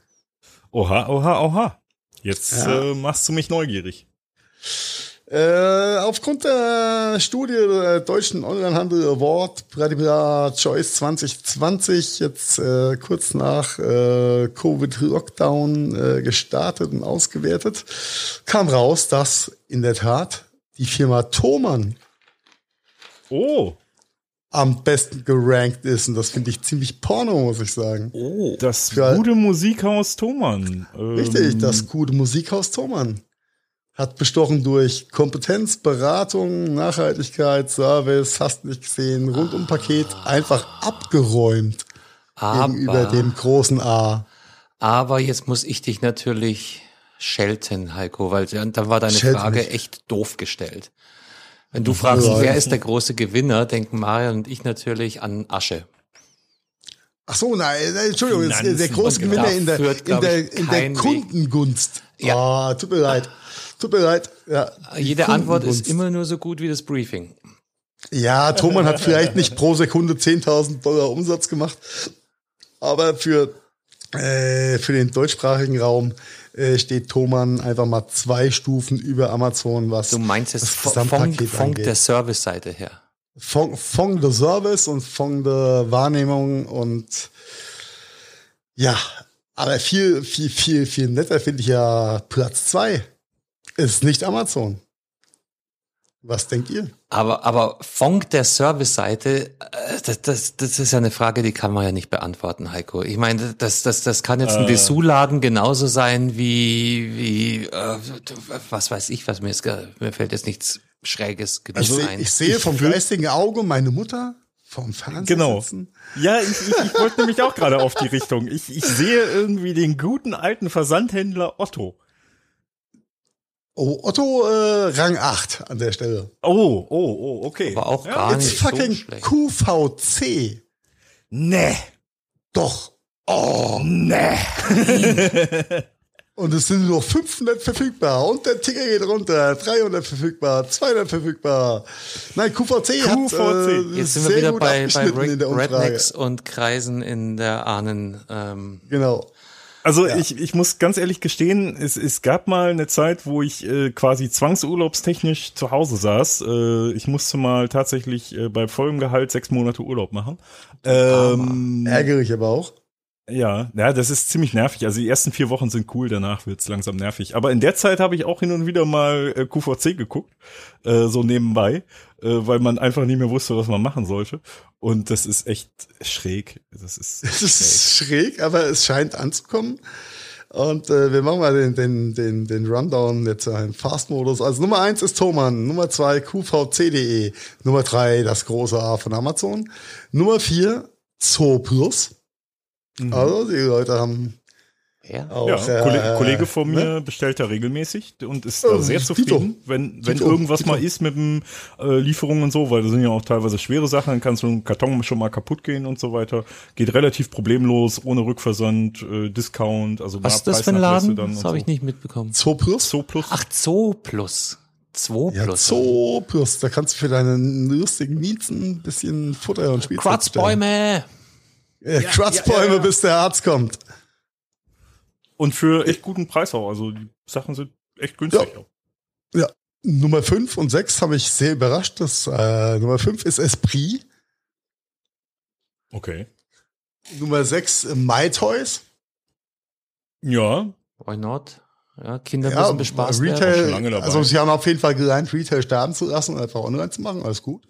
Oha, oha, oha. Jetzt Ja. äh, machst du mich neugierig. Äh, aufgrund der Studie der Deutschen Onlinehandel Award Pradipa Choice 2020, jetzt äh, kurz nach äh, Covid-Lockdown äh, gestartet und ausgewertet, kam raus, dass in der Tat die Firma Thomann Oh, am besten gerankt ist. Und das finde ich ziemlich porno, muss ich sagen. Oh. das Für- gute Musikhaus Thomann. Ähm, Richtig, das gute Musikhaus Thomann. Hat bestochen durch Kompetenz, Beratung, Nachhaltigkeit, Service, hast nicht gesehen, rundum Paket, einfach abgeräumt gegenüber Aber, dem großen A. aber jetzt muss ich dich natürlich schelten, Heiko, weil da da war deine Schelte Frage mich. echt doof gestellt. Wenn du fragst, Ja. wer ist der große Gewinner, denken Marian und ich natürlich an Asche. Ach so, nein, Entschuldigung, ist der Finanzen. große Gewinner in der, in der, in der. Kundengunst. Ja. Ah, tut mir leid. Tut mir leid. Ja, Jede Antwort ist immer nur so gut wie das Briefing. Ja, Thomann hat vielleicht nicht pro Sekunde 10.000 Dollar Umsatz gemacht, aber für Äh, für den deutschsprachigen Raum äh, steht Thomann einfach mal zwei Stufen über Amazon, was Du meinst es von, von der Service-Seite her. von, von der Service und von der Wahrnehmung und ja, aber viel, viel, viel, viel netter finde ich ja Platz zwei ist nicht Amazon. Was denkt ihr? Aber, aber von der Service-Seite, äh, das, das, das ist ja eine Frage, die kann man ja nicht beantworten, Heiko. Ich meine, das, das, das kann jetzt ein Äh. Dessous-Laden genauso sein wie, wie äh, was weiß ich, was mir jetzt, ge- mir fällt jetzt nichts Schräges genug seh, ein. ich sehe vom geistigen Auge meine Mutter vom Fernseher Genau. sitzen. Ja, ich, ich, ich wollte nämlich auch gerade auf die Richtung. Ich, ich sehe irgendwie den guten alten Versandhändler Otto. Oh, Otto äh, Rang 8 an der Stelle. Oh, oh, oh, okay. Aber auch ja. gar It's nicht so fucking schlecht. QVC. Nee. Doch. Oh. Nee. Und es sind nur 500 verfügbar. Und der Ticker geht runter. 300 verfügbar. 200 verfügbar. Nein, QVC, hat QVC. äh, Jetzt sind sehr wir wieder gut bei, bei abgeschnitten in der Red- Umfrage. Rednecks und Kreisen in der Ahnen. Ähm, Genau. Also ich, ich muss ganz ehrlich gestehen, es, es gab mal eine Zeit, wo ich äh, quasi zwangsurlaubstechnisch zu Hause saß. Äh, ich musste mal tatsächlich äh, bei vollem Gehalt sechs Monate Urlaub machen. Ähm, Ärgerlich aber auch. Ja, ja, das ist ziemlich nervig. Also die ersten vier Wochen sind cool, danach wird's langsam nervig. Aber in der Zeit habe ich auch hin und wieder mal äh, QVC geguckt, äh, so nebenbei, äh, weil man einfach nicht mehr wusste, was man machen sollte. Und das ist echt schräg. Das ist, Es ist schräg, aber es scheint anzukommen. Und äh, wir machen mal den, den, den, den Rundown jetzt im Fast-Modus. Also Nummer eins ist Thomann, Nummer zwei QVC.de, Nummer drei das große A von Amazon, Nummer vier Zoo Plus. Mhm. Also die Leute haben ja. auch... Ja, äh, Kollege, Kollege von mir ne? bestellt da regelmäßig und ist da sehr Tito. zufrieden, wenn, wenn Tito, irgendwas Tito. mal ist mit dem äh, Lieferungen und so, weil das sind ja auch teilweise schwere Sachen, dann kann so ein Karton schon mal kaputt gehen und so weiter. Geht relativ problemlos, ohne Rückversand, äh, Discount, also Was ist das für ein Laden? Das habe so. ich nicht mitbekommen. Zoo Plus? So plus. Ach, Zoo Plus. Zoo Ja, Plus. Zoo Plus. Da kannst du für deine lustigen Miezen ein bisschen Futter und Spielzeug Kratzbäume. bestellen. Ja, Kratzbäume, ja, ja. bis der Arzt kommt. Und für echt guten Preis auch. Also die Sachen sind echt günstig. Ja. auch. Nummer 5 und 6 habe ich sehr überrascht. Das, äh, Nummer 5 ist Esprit. Okay. Nummer 6 My Toys. Ja. Why not? Ja, Kinder Ja, müssen bespaßt werden. schon Retail, lange dabei. also sie haben auf jeden Fall gelernt, Retail sterben zu lassen und einfach online zu machen, alles gut.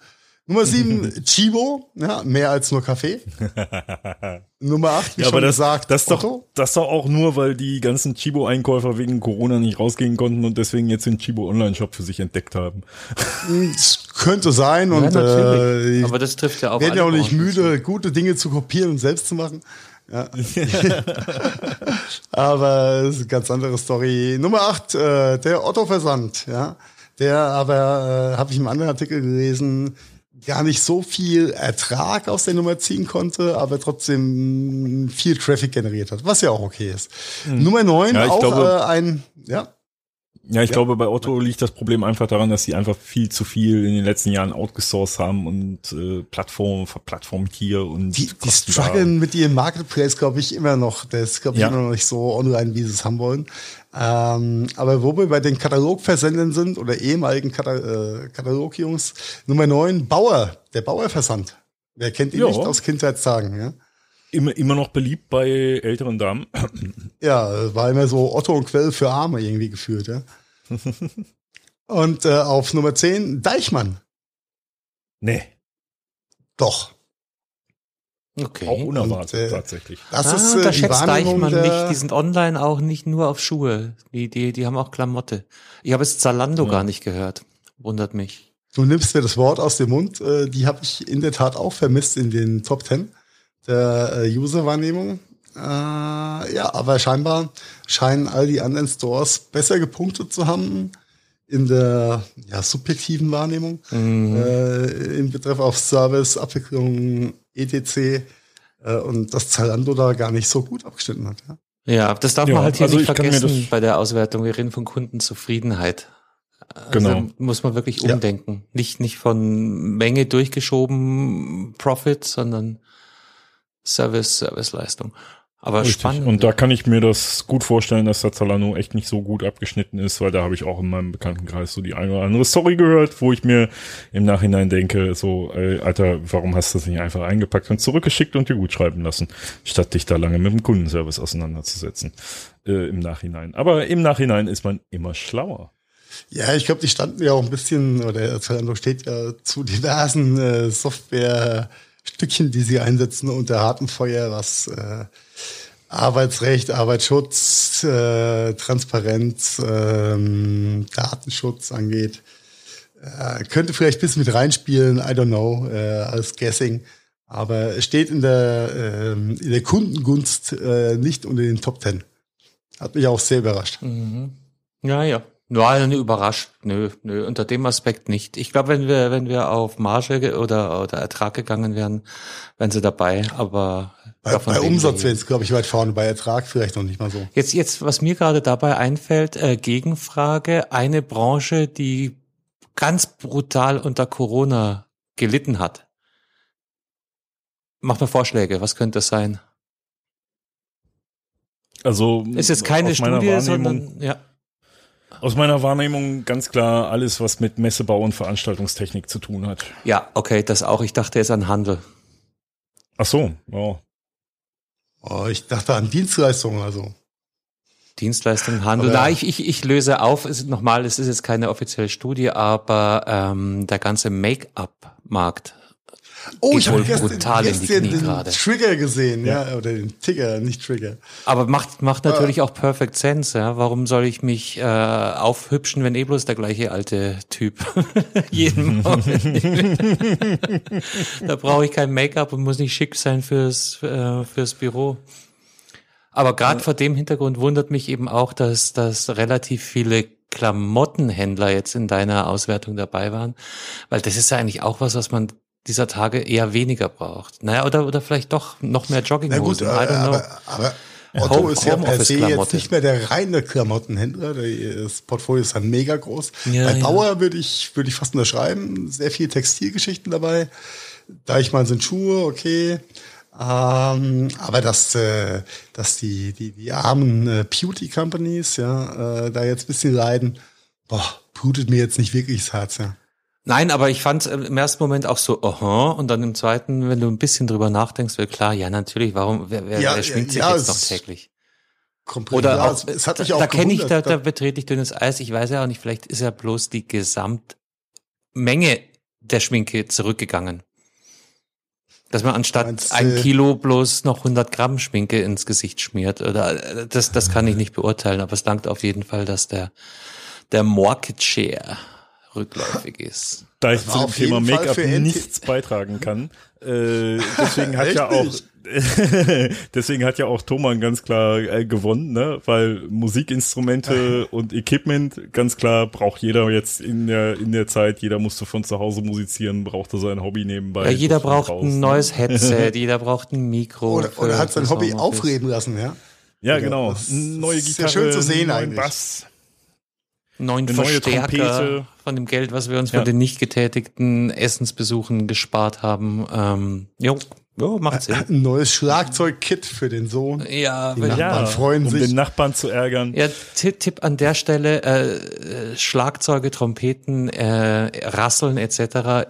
Nummer 7, Chibo, ja, mehr als nur Kaffee. Nummer 8, wie Ja, schon aber das, gesagt, das, doch, Otto. das doch auch nur, weil die ganzen Chibo-Einkäufer wegen Corona nicht rausgehen konnten und deswegen jetzt den Chibo-Online-Shop für sich entdeckt haben. Es könnte sein Ja, und natürlich. äh, Aber das trifft ja auch werden ja auch nicht müde, gute Dinge zu kopieren und selbst zu machen. Ja. aber das ist eine ganz andere Story. Nummer 8, äh, der Otto-Versand, ja. Der aber, äh, habe ich im anderen Artikel gelesen, gar nicht so viel Ertrag aus der Nummer ziehen konnte, aber trotzdem viel Traffic generiert hat, was ja auch okay ist. Nummer 9, Hm. Ja, auch glaube- äh, ein, ja, Ja, ich Ja. glaube, bei Otto liegt das Problem einfach daran, dass sie einfach viel zu viel in den letzten Jahren outgesourced haben und äh, Plattform verplattformt hier und Die, die strugglen mit ihrem Marketplace, glaube ich, immer noch. Der ist, glaube ich, Ja. immer noch nicht so online, wie sie es haben wollen. Ähm, aber wo wir bei den Katalogversendern sind oder ehemaligen Kata äh, Katalogjungs, Nummer 9, Bauer, der Bauerversand. Wer kennt ihn Ja. nicht aus Kindheitstagen, ja? Immer, immer noch beliebt bei älteren Damen. Ja, war immer so Otto und Quell für Arme irgendwie geführt, ja. und äh, auf Nummer 10, Deichmann. nee, Doch. Okay. auch unerwartet Und, äh, tatsächlich. Das ah, ist äh, da die schätzt Wahrnehmung Deichmann der, nicht. Die sind online auch nicht nur auf Schuhe. Die, die, die haben auch Klamotte. Ich habe jetzt Zalando Ja. gar nicht gehört. Wundert mich. Du nimmst mir das Wort aus dem Mund. Äh, die habe ich in der Tat auch vermisst in den Top 10 der äh, User-Wahrnehmung. Äh, ja, aber scheinbar scheinen all die anderen Stores besser gepunktet zu haben in der ja, subjektiven Wahrnehmung. Äh, in Betreff auf Service, Abwicklung, etc. Äh, und dass Zalando da gar nicht so gut abgeschnitten hat. Ja? Ja, das darf Ja, man halt hier also nicht vergessen das- bei der Auswertung. Wir reden von Kundenzufriedenheit. Also Genau. Muss man wirklich Ja. umdenken. Nicht, nicht von Menge durchgeschoben Profit, sondern Service, Serviceleistung. Aber Richtig. spannend. Und da kann ich mir das gut vorstellen, dass der Zalando echt nicht so gut abgeschnitten ist, weil da habe ich auch in meinem Bekanntenkreis so die eine oder andere Story gehört, wo ich mir im Nachhinein denke, so, ey, Alter, warum hast du das nicht einfach eingepackt und zurückgeschickt und dir gut schreiben lassen, statt dich da lange mit dem Kundenservice auseinanderzusetzen äh, im Nachhinein. Aber im Nachhinein ist man immer schlauer. Ja, ich glaube, die standen ja auch ein bisschen, oder Zalando steht ja zu diversen äh, Softwarestückchen, die sie einsetzen unter hartem Feuer, was äh, Arbeitsrecht, Arbeitsschutz, äh, Transparenz, ähm, Datenschutz angeht. Äh, könnte vielleicht ein bisschen mit reinspielen, I don't know, äh, als Guessing. Aber es steht in der, ähm, in der Kundengunst äh, nicht unter den Top Ten. Hat mich auch sehr überrascht. Mhm. Ja, ja. Ja, nö, überrascht. Nö, nö, unter dem Aspekt nicht. Ich glaube, wenn wir, wenn wir auf Marge ge- oder, oder Ertrag gegangen wären, wären sie dabei, aber Bei, bei Umsatz wäre es, glaube ich, weit vorne, bei Ertrag vielleicht noch nicht mal so. Jetzt, jetzt, was mir gerade dabei einfällt, äh, Gegenfrage, eine Branche, die ganz brutal unter Corona gelitten hat. Mach mir Vorschläge, was könnte es sein? Also Ist jetzt keine Studie, Wahrnehmung- sondern ja. Aus meiner Wahrnehmung ganz klar alles, was mit Messebau und Veranstaltungstechnik zu tun hat. Ja, okay, das auch. Ich dachte jetzt an Handel. Ach so, ja. Oh, ich dachte an Dienstleistungen, also. Dienstleistungen, Handel. Aber- Na, ich, ich, ich löse auf. Es ist nochmal, es ist jetzt keine offizielle Studie, aber ähm, der ganze Make-up-Markt. Oh, ich habe gestern, brutal in die gestern Knie den gerade. Trigger gesehen, ja. oder den Ticker, nicht Trigger. Aber macht, macht natürlich auch perfect sense. Ja? Warum soll ich mich äh, aufhübschen, wenn eh bloß der gleiche alte Typ jeden Morgen. da brauche ich kein Make-up und muss nicht schick sein fürs, äh, fürs Büro. Aber gerade vor dem Hintergrund wundert mich eben auch, dass, dass relativ viele Klamottenhändler jetzt in deiner Auswertung dabei waren. Weil das ist ja eigentlich auch was, was man dieser Tage eher weniger braucht. Naja, oder, oder vielleicht doch noch mehr Na Jogginghosen. gut, I don't know. aber, aber Otto Home- ist ja per se jetzt nicht mehr der reine Klamottenhändler. Das Portfolio ist dann mega groß. Ja, Bei ja. Bauer würde ich, würde ich fast unterschreiben. Sehr viel Textilgeschichten dabei. Da ich mal sind Schuhe, okay. Ähm, aber dass, äh, dass die, die, die armen äh, Beauty Companies, ja, äh, da jetzt ein bisschen leiden, boah, blutet mir jetzt nicht wirklich das Herz, ja. Nein, aber ich fand im ersten Moment auch so, aha, und dann im zweiten, wenn du ein bisschen drüber nachdenkst, wird klar, ja, natürlich, warum, wer, wer, Ja, wer schminkt ja, sich jetzt noch täglich? Komplett Oder auch, es, es hat mich da, auch da kenne ich, da, da betrete ich dünnes Eis. Ich weiß ja auch nicht, vielleicht ist ja bloß die Gesamtmenge der Schminke zurückgegangen. Dass man anstatt Meinst, ein Kilo bloß noch 100 Gramm Schminke ins Gesicht schmiert. Oder äh, das, das kann ich nicht beurteilen, aber es langt auf jeden Fall, dass der, der Market Share rückläufig ist. Da ich war zu dem auf Thema Make-up nichts beitragen kann, äh, deswegen hat ja auch deswegen hat ja auch Thomann ganz klar äh, gewonnen, ne? Weil Musikinstrumente und Equipment ganz klar braucht jeder jetzt in der in der Zeit. Jeder musste von zu Hause musizieren, brauchte sein Hobby nebenbei. Ja, jeder braucht raus, ein ne? neues Headset, jeder braucht ein Mikro. Oder, oder hat sein Hobby aufreden lassen, ja. Ja, Ja, genau. das Neue ist sehr Gitarre, schön zu sehen eigentlich. Bass. Neuen Eine neue Verstärker Trompete. von dem Geld, was wir uns Ja. von den nicht getätigten Essensbesuchen gespart haben. Ähm, jo, jo, macht Sinn. ein neues Schlagzeug-Kit für den Sohn. Ja, Die wenn, Nachbarn Ja, freuen um sich. den Nachbarn zu ärgern. ja Tipp, Tipp an der Stelle, äh, äh, Schlagzeuge, Trompeten, äh, Rasseln etc. äh,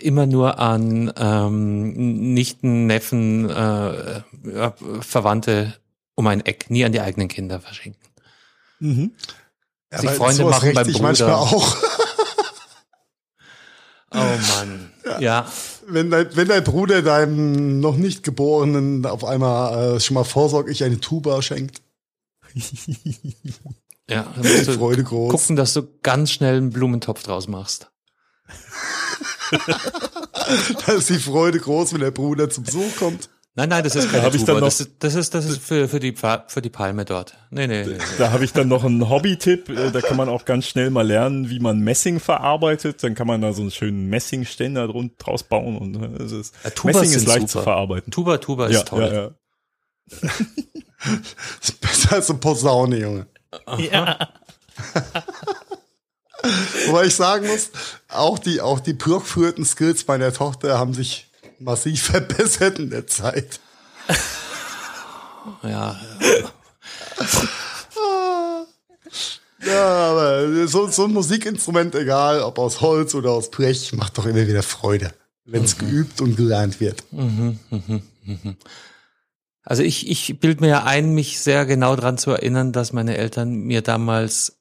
immer nur an ähm, Nichten, Neffen, äh, ja, Verwandte um ein Eck, nie an die eigenen Kinder verschenken. Mhm. Ja, sich Freunde sowas machen beim Bruder. manchmal auch. Oh Mann. ja. Wenn dein, wenn dein Bruder deinem noch nicht Geborenen auf einmal äh, schon mal vorsorglich eine Tuba schenkt, Ja, dann musst du Freude groß. gucken, dass du ganz schnell einen Blumentopf draus machst. Da ist die Freude groß, wenn der Bruder zum Besuch kommt. Nein, nein, das ist keine ich Tuba. dann noch- das, ist, das ist das ist für für die Pfa- für die Palme dort. Nee, nee. nee. Da habe ich dann noch einen Hobby-Tipp. Äh, Da kann man auch ganz schnell mal lernen, wie man Messing verarbeitet. Dann kann man da so einen schönen Messingständer draus bauen. Und äh, es ist, Ja, Tubas Messing ist leicht super. zu verarbeiten. Tuba Tuba ist ja, toll. ja, ja. Das ist besser als eine Posaune, Junge. Wobei ich sagen muss, auch die, auch die Skills meiner Tochter haben sich massiv verbessert in der Zeit. ja. Ja, aber so, so ein Musikinstrument, egal ob aus Holz oder aus Blech, macht doch immer wieder Freude, wenn es mhm. geübt und gelernt wird. Mhm, mhm, mhm. Also ich, ich bild mir ja ein, mich sehr genau daran zu erinnern, dass meine Eltern mir damals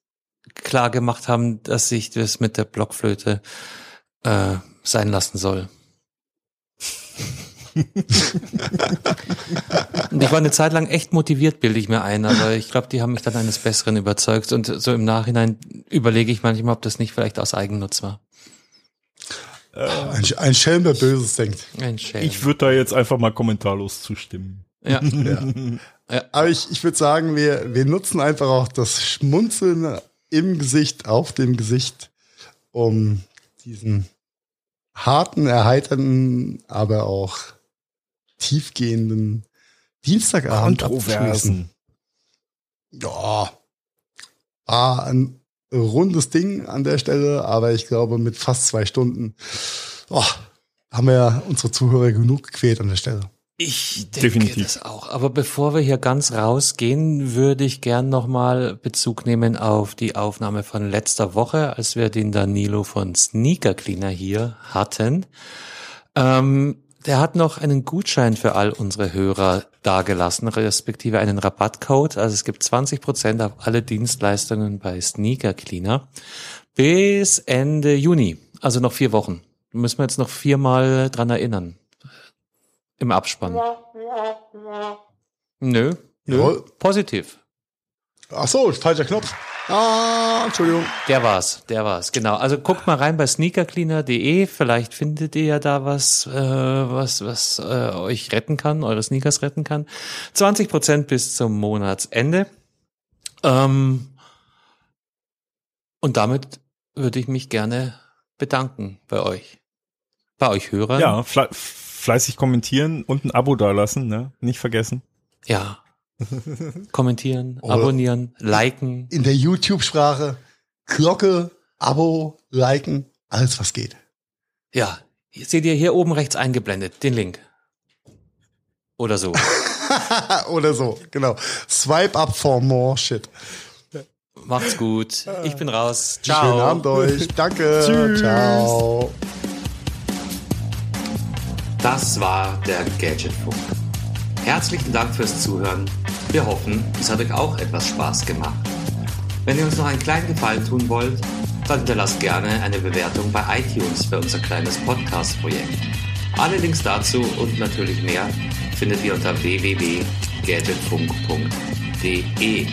klar gemacht haben, dass ich das mit der Blockflöte äh, sein lassen soll. Und ich war eine Zeit lang echt motiviert, bilde ich mir ein, aber ich glaube, die haben mich dann eines Besseren überzeugt und so im Nachhinein überlege ich manchmal, ob das nicht vielleicht aus Eigennutz war. Ein, ein Schelm, der Böses denkt. Ein Schelm. Ich würde da jetzt einfach mal kommentarlos zustimmen. Ja. ja. ja. Aber ich, ich würde sagen, wir, wir nutzen einfach auch das Schmunzeln im Gesicht, auf dem Gesicht, um diesen harten, erheiternden, aber auch tiefgehenden Dienstagabend Kontroversen. Ja, war ein rundes Ding an der Stelle, aber ich glaube, mit fast zwei Stunden oh, haben wir ja unsere Zuhörer genug gequält an der Stelle. Ich denke Definitiv. das auch. Aber bevor wir hier ganz rausgehen, würde ich gern nochmal Bezug nehmen auf die Aufnahme von letzter Woche, als wir den Danilo von Sneaker Cleaner hier hatten. Ähm, der hat noch einen Gutschein für all unsere Hörer dagelassen, respektive einen Rabattcode. Also es gibt 20 Prozent auf alle Dienstleistungen bei Sneaker Cleaner bis Ende Juni. Also noch vier Wochen. Müssen wir jetzt noch viermal dran erinnern im Abspann. Nö, nö, Jawohl. positiv. Ach so, falscher Knopf. Ah, Entschuldigung. Der war's, der war's, genau. Also guckt mal rein bei sneakercleaner.de, vielleicht findet ihr ja da was, äh, was, was äh, euch retten kann, eure Sneakers retten kann. 20 Prozent bis zum Monatsende. Ähm, und damit würde ich mich gerne bedanken bei euch. Bei euch Hörern. Ja, fleißig kommentieren und ein Abo dalassen, ne? Nicht vergessen. Ja. kommentieren, Oder abonnieren, liken. In der YouTube-Sprache Glocke, Abo, liken, alles was geht. Ja, seht ihr hier oben rechts eingeblendet, den Link. Oder so. Oder so, genau. Swipe up for more shit. Macht's gut. Ich bin raus. Ciao. Schönen Abend euch. Danke. Tschüss. Ciao. Das war der Gadgetfunk. Herzlichen Dank fürs Zuhören. Wir hoffen, es hat euch auch etwas Spaß gemacht. Wenn ihr uns noch einen kleinen Gefallen tun wollt, dann hinterlasst gerne eine Bewertung bei iTunes für unser kleines Podcast-Projekt. Alle Links dazu und natürlich mehr findet ihr unter www.gadgetfunk.de.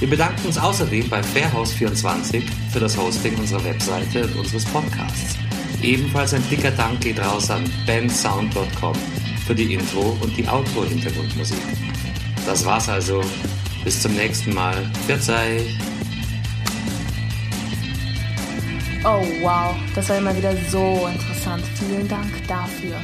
Wir bedanken uns außerdem bei Fairhouse24 für das Hosting unserer Webseite und unseres Podcasts. Ebenfalls ein dicker Dank geht raus an bandsound.com für die Intro und die Outro-Hintergrundmusik. Das war's also. Bis zum nächsten Mal. Verzeih. Oh wow, das war immer wieder so interessant. Vielen Dank dafür.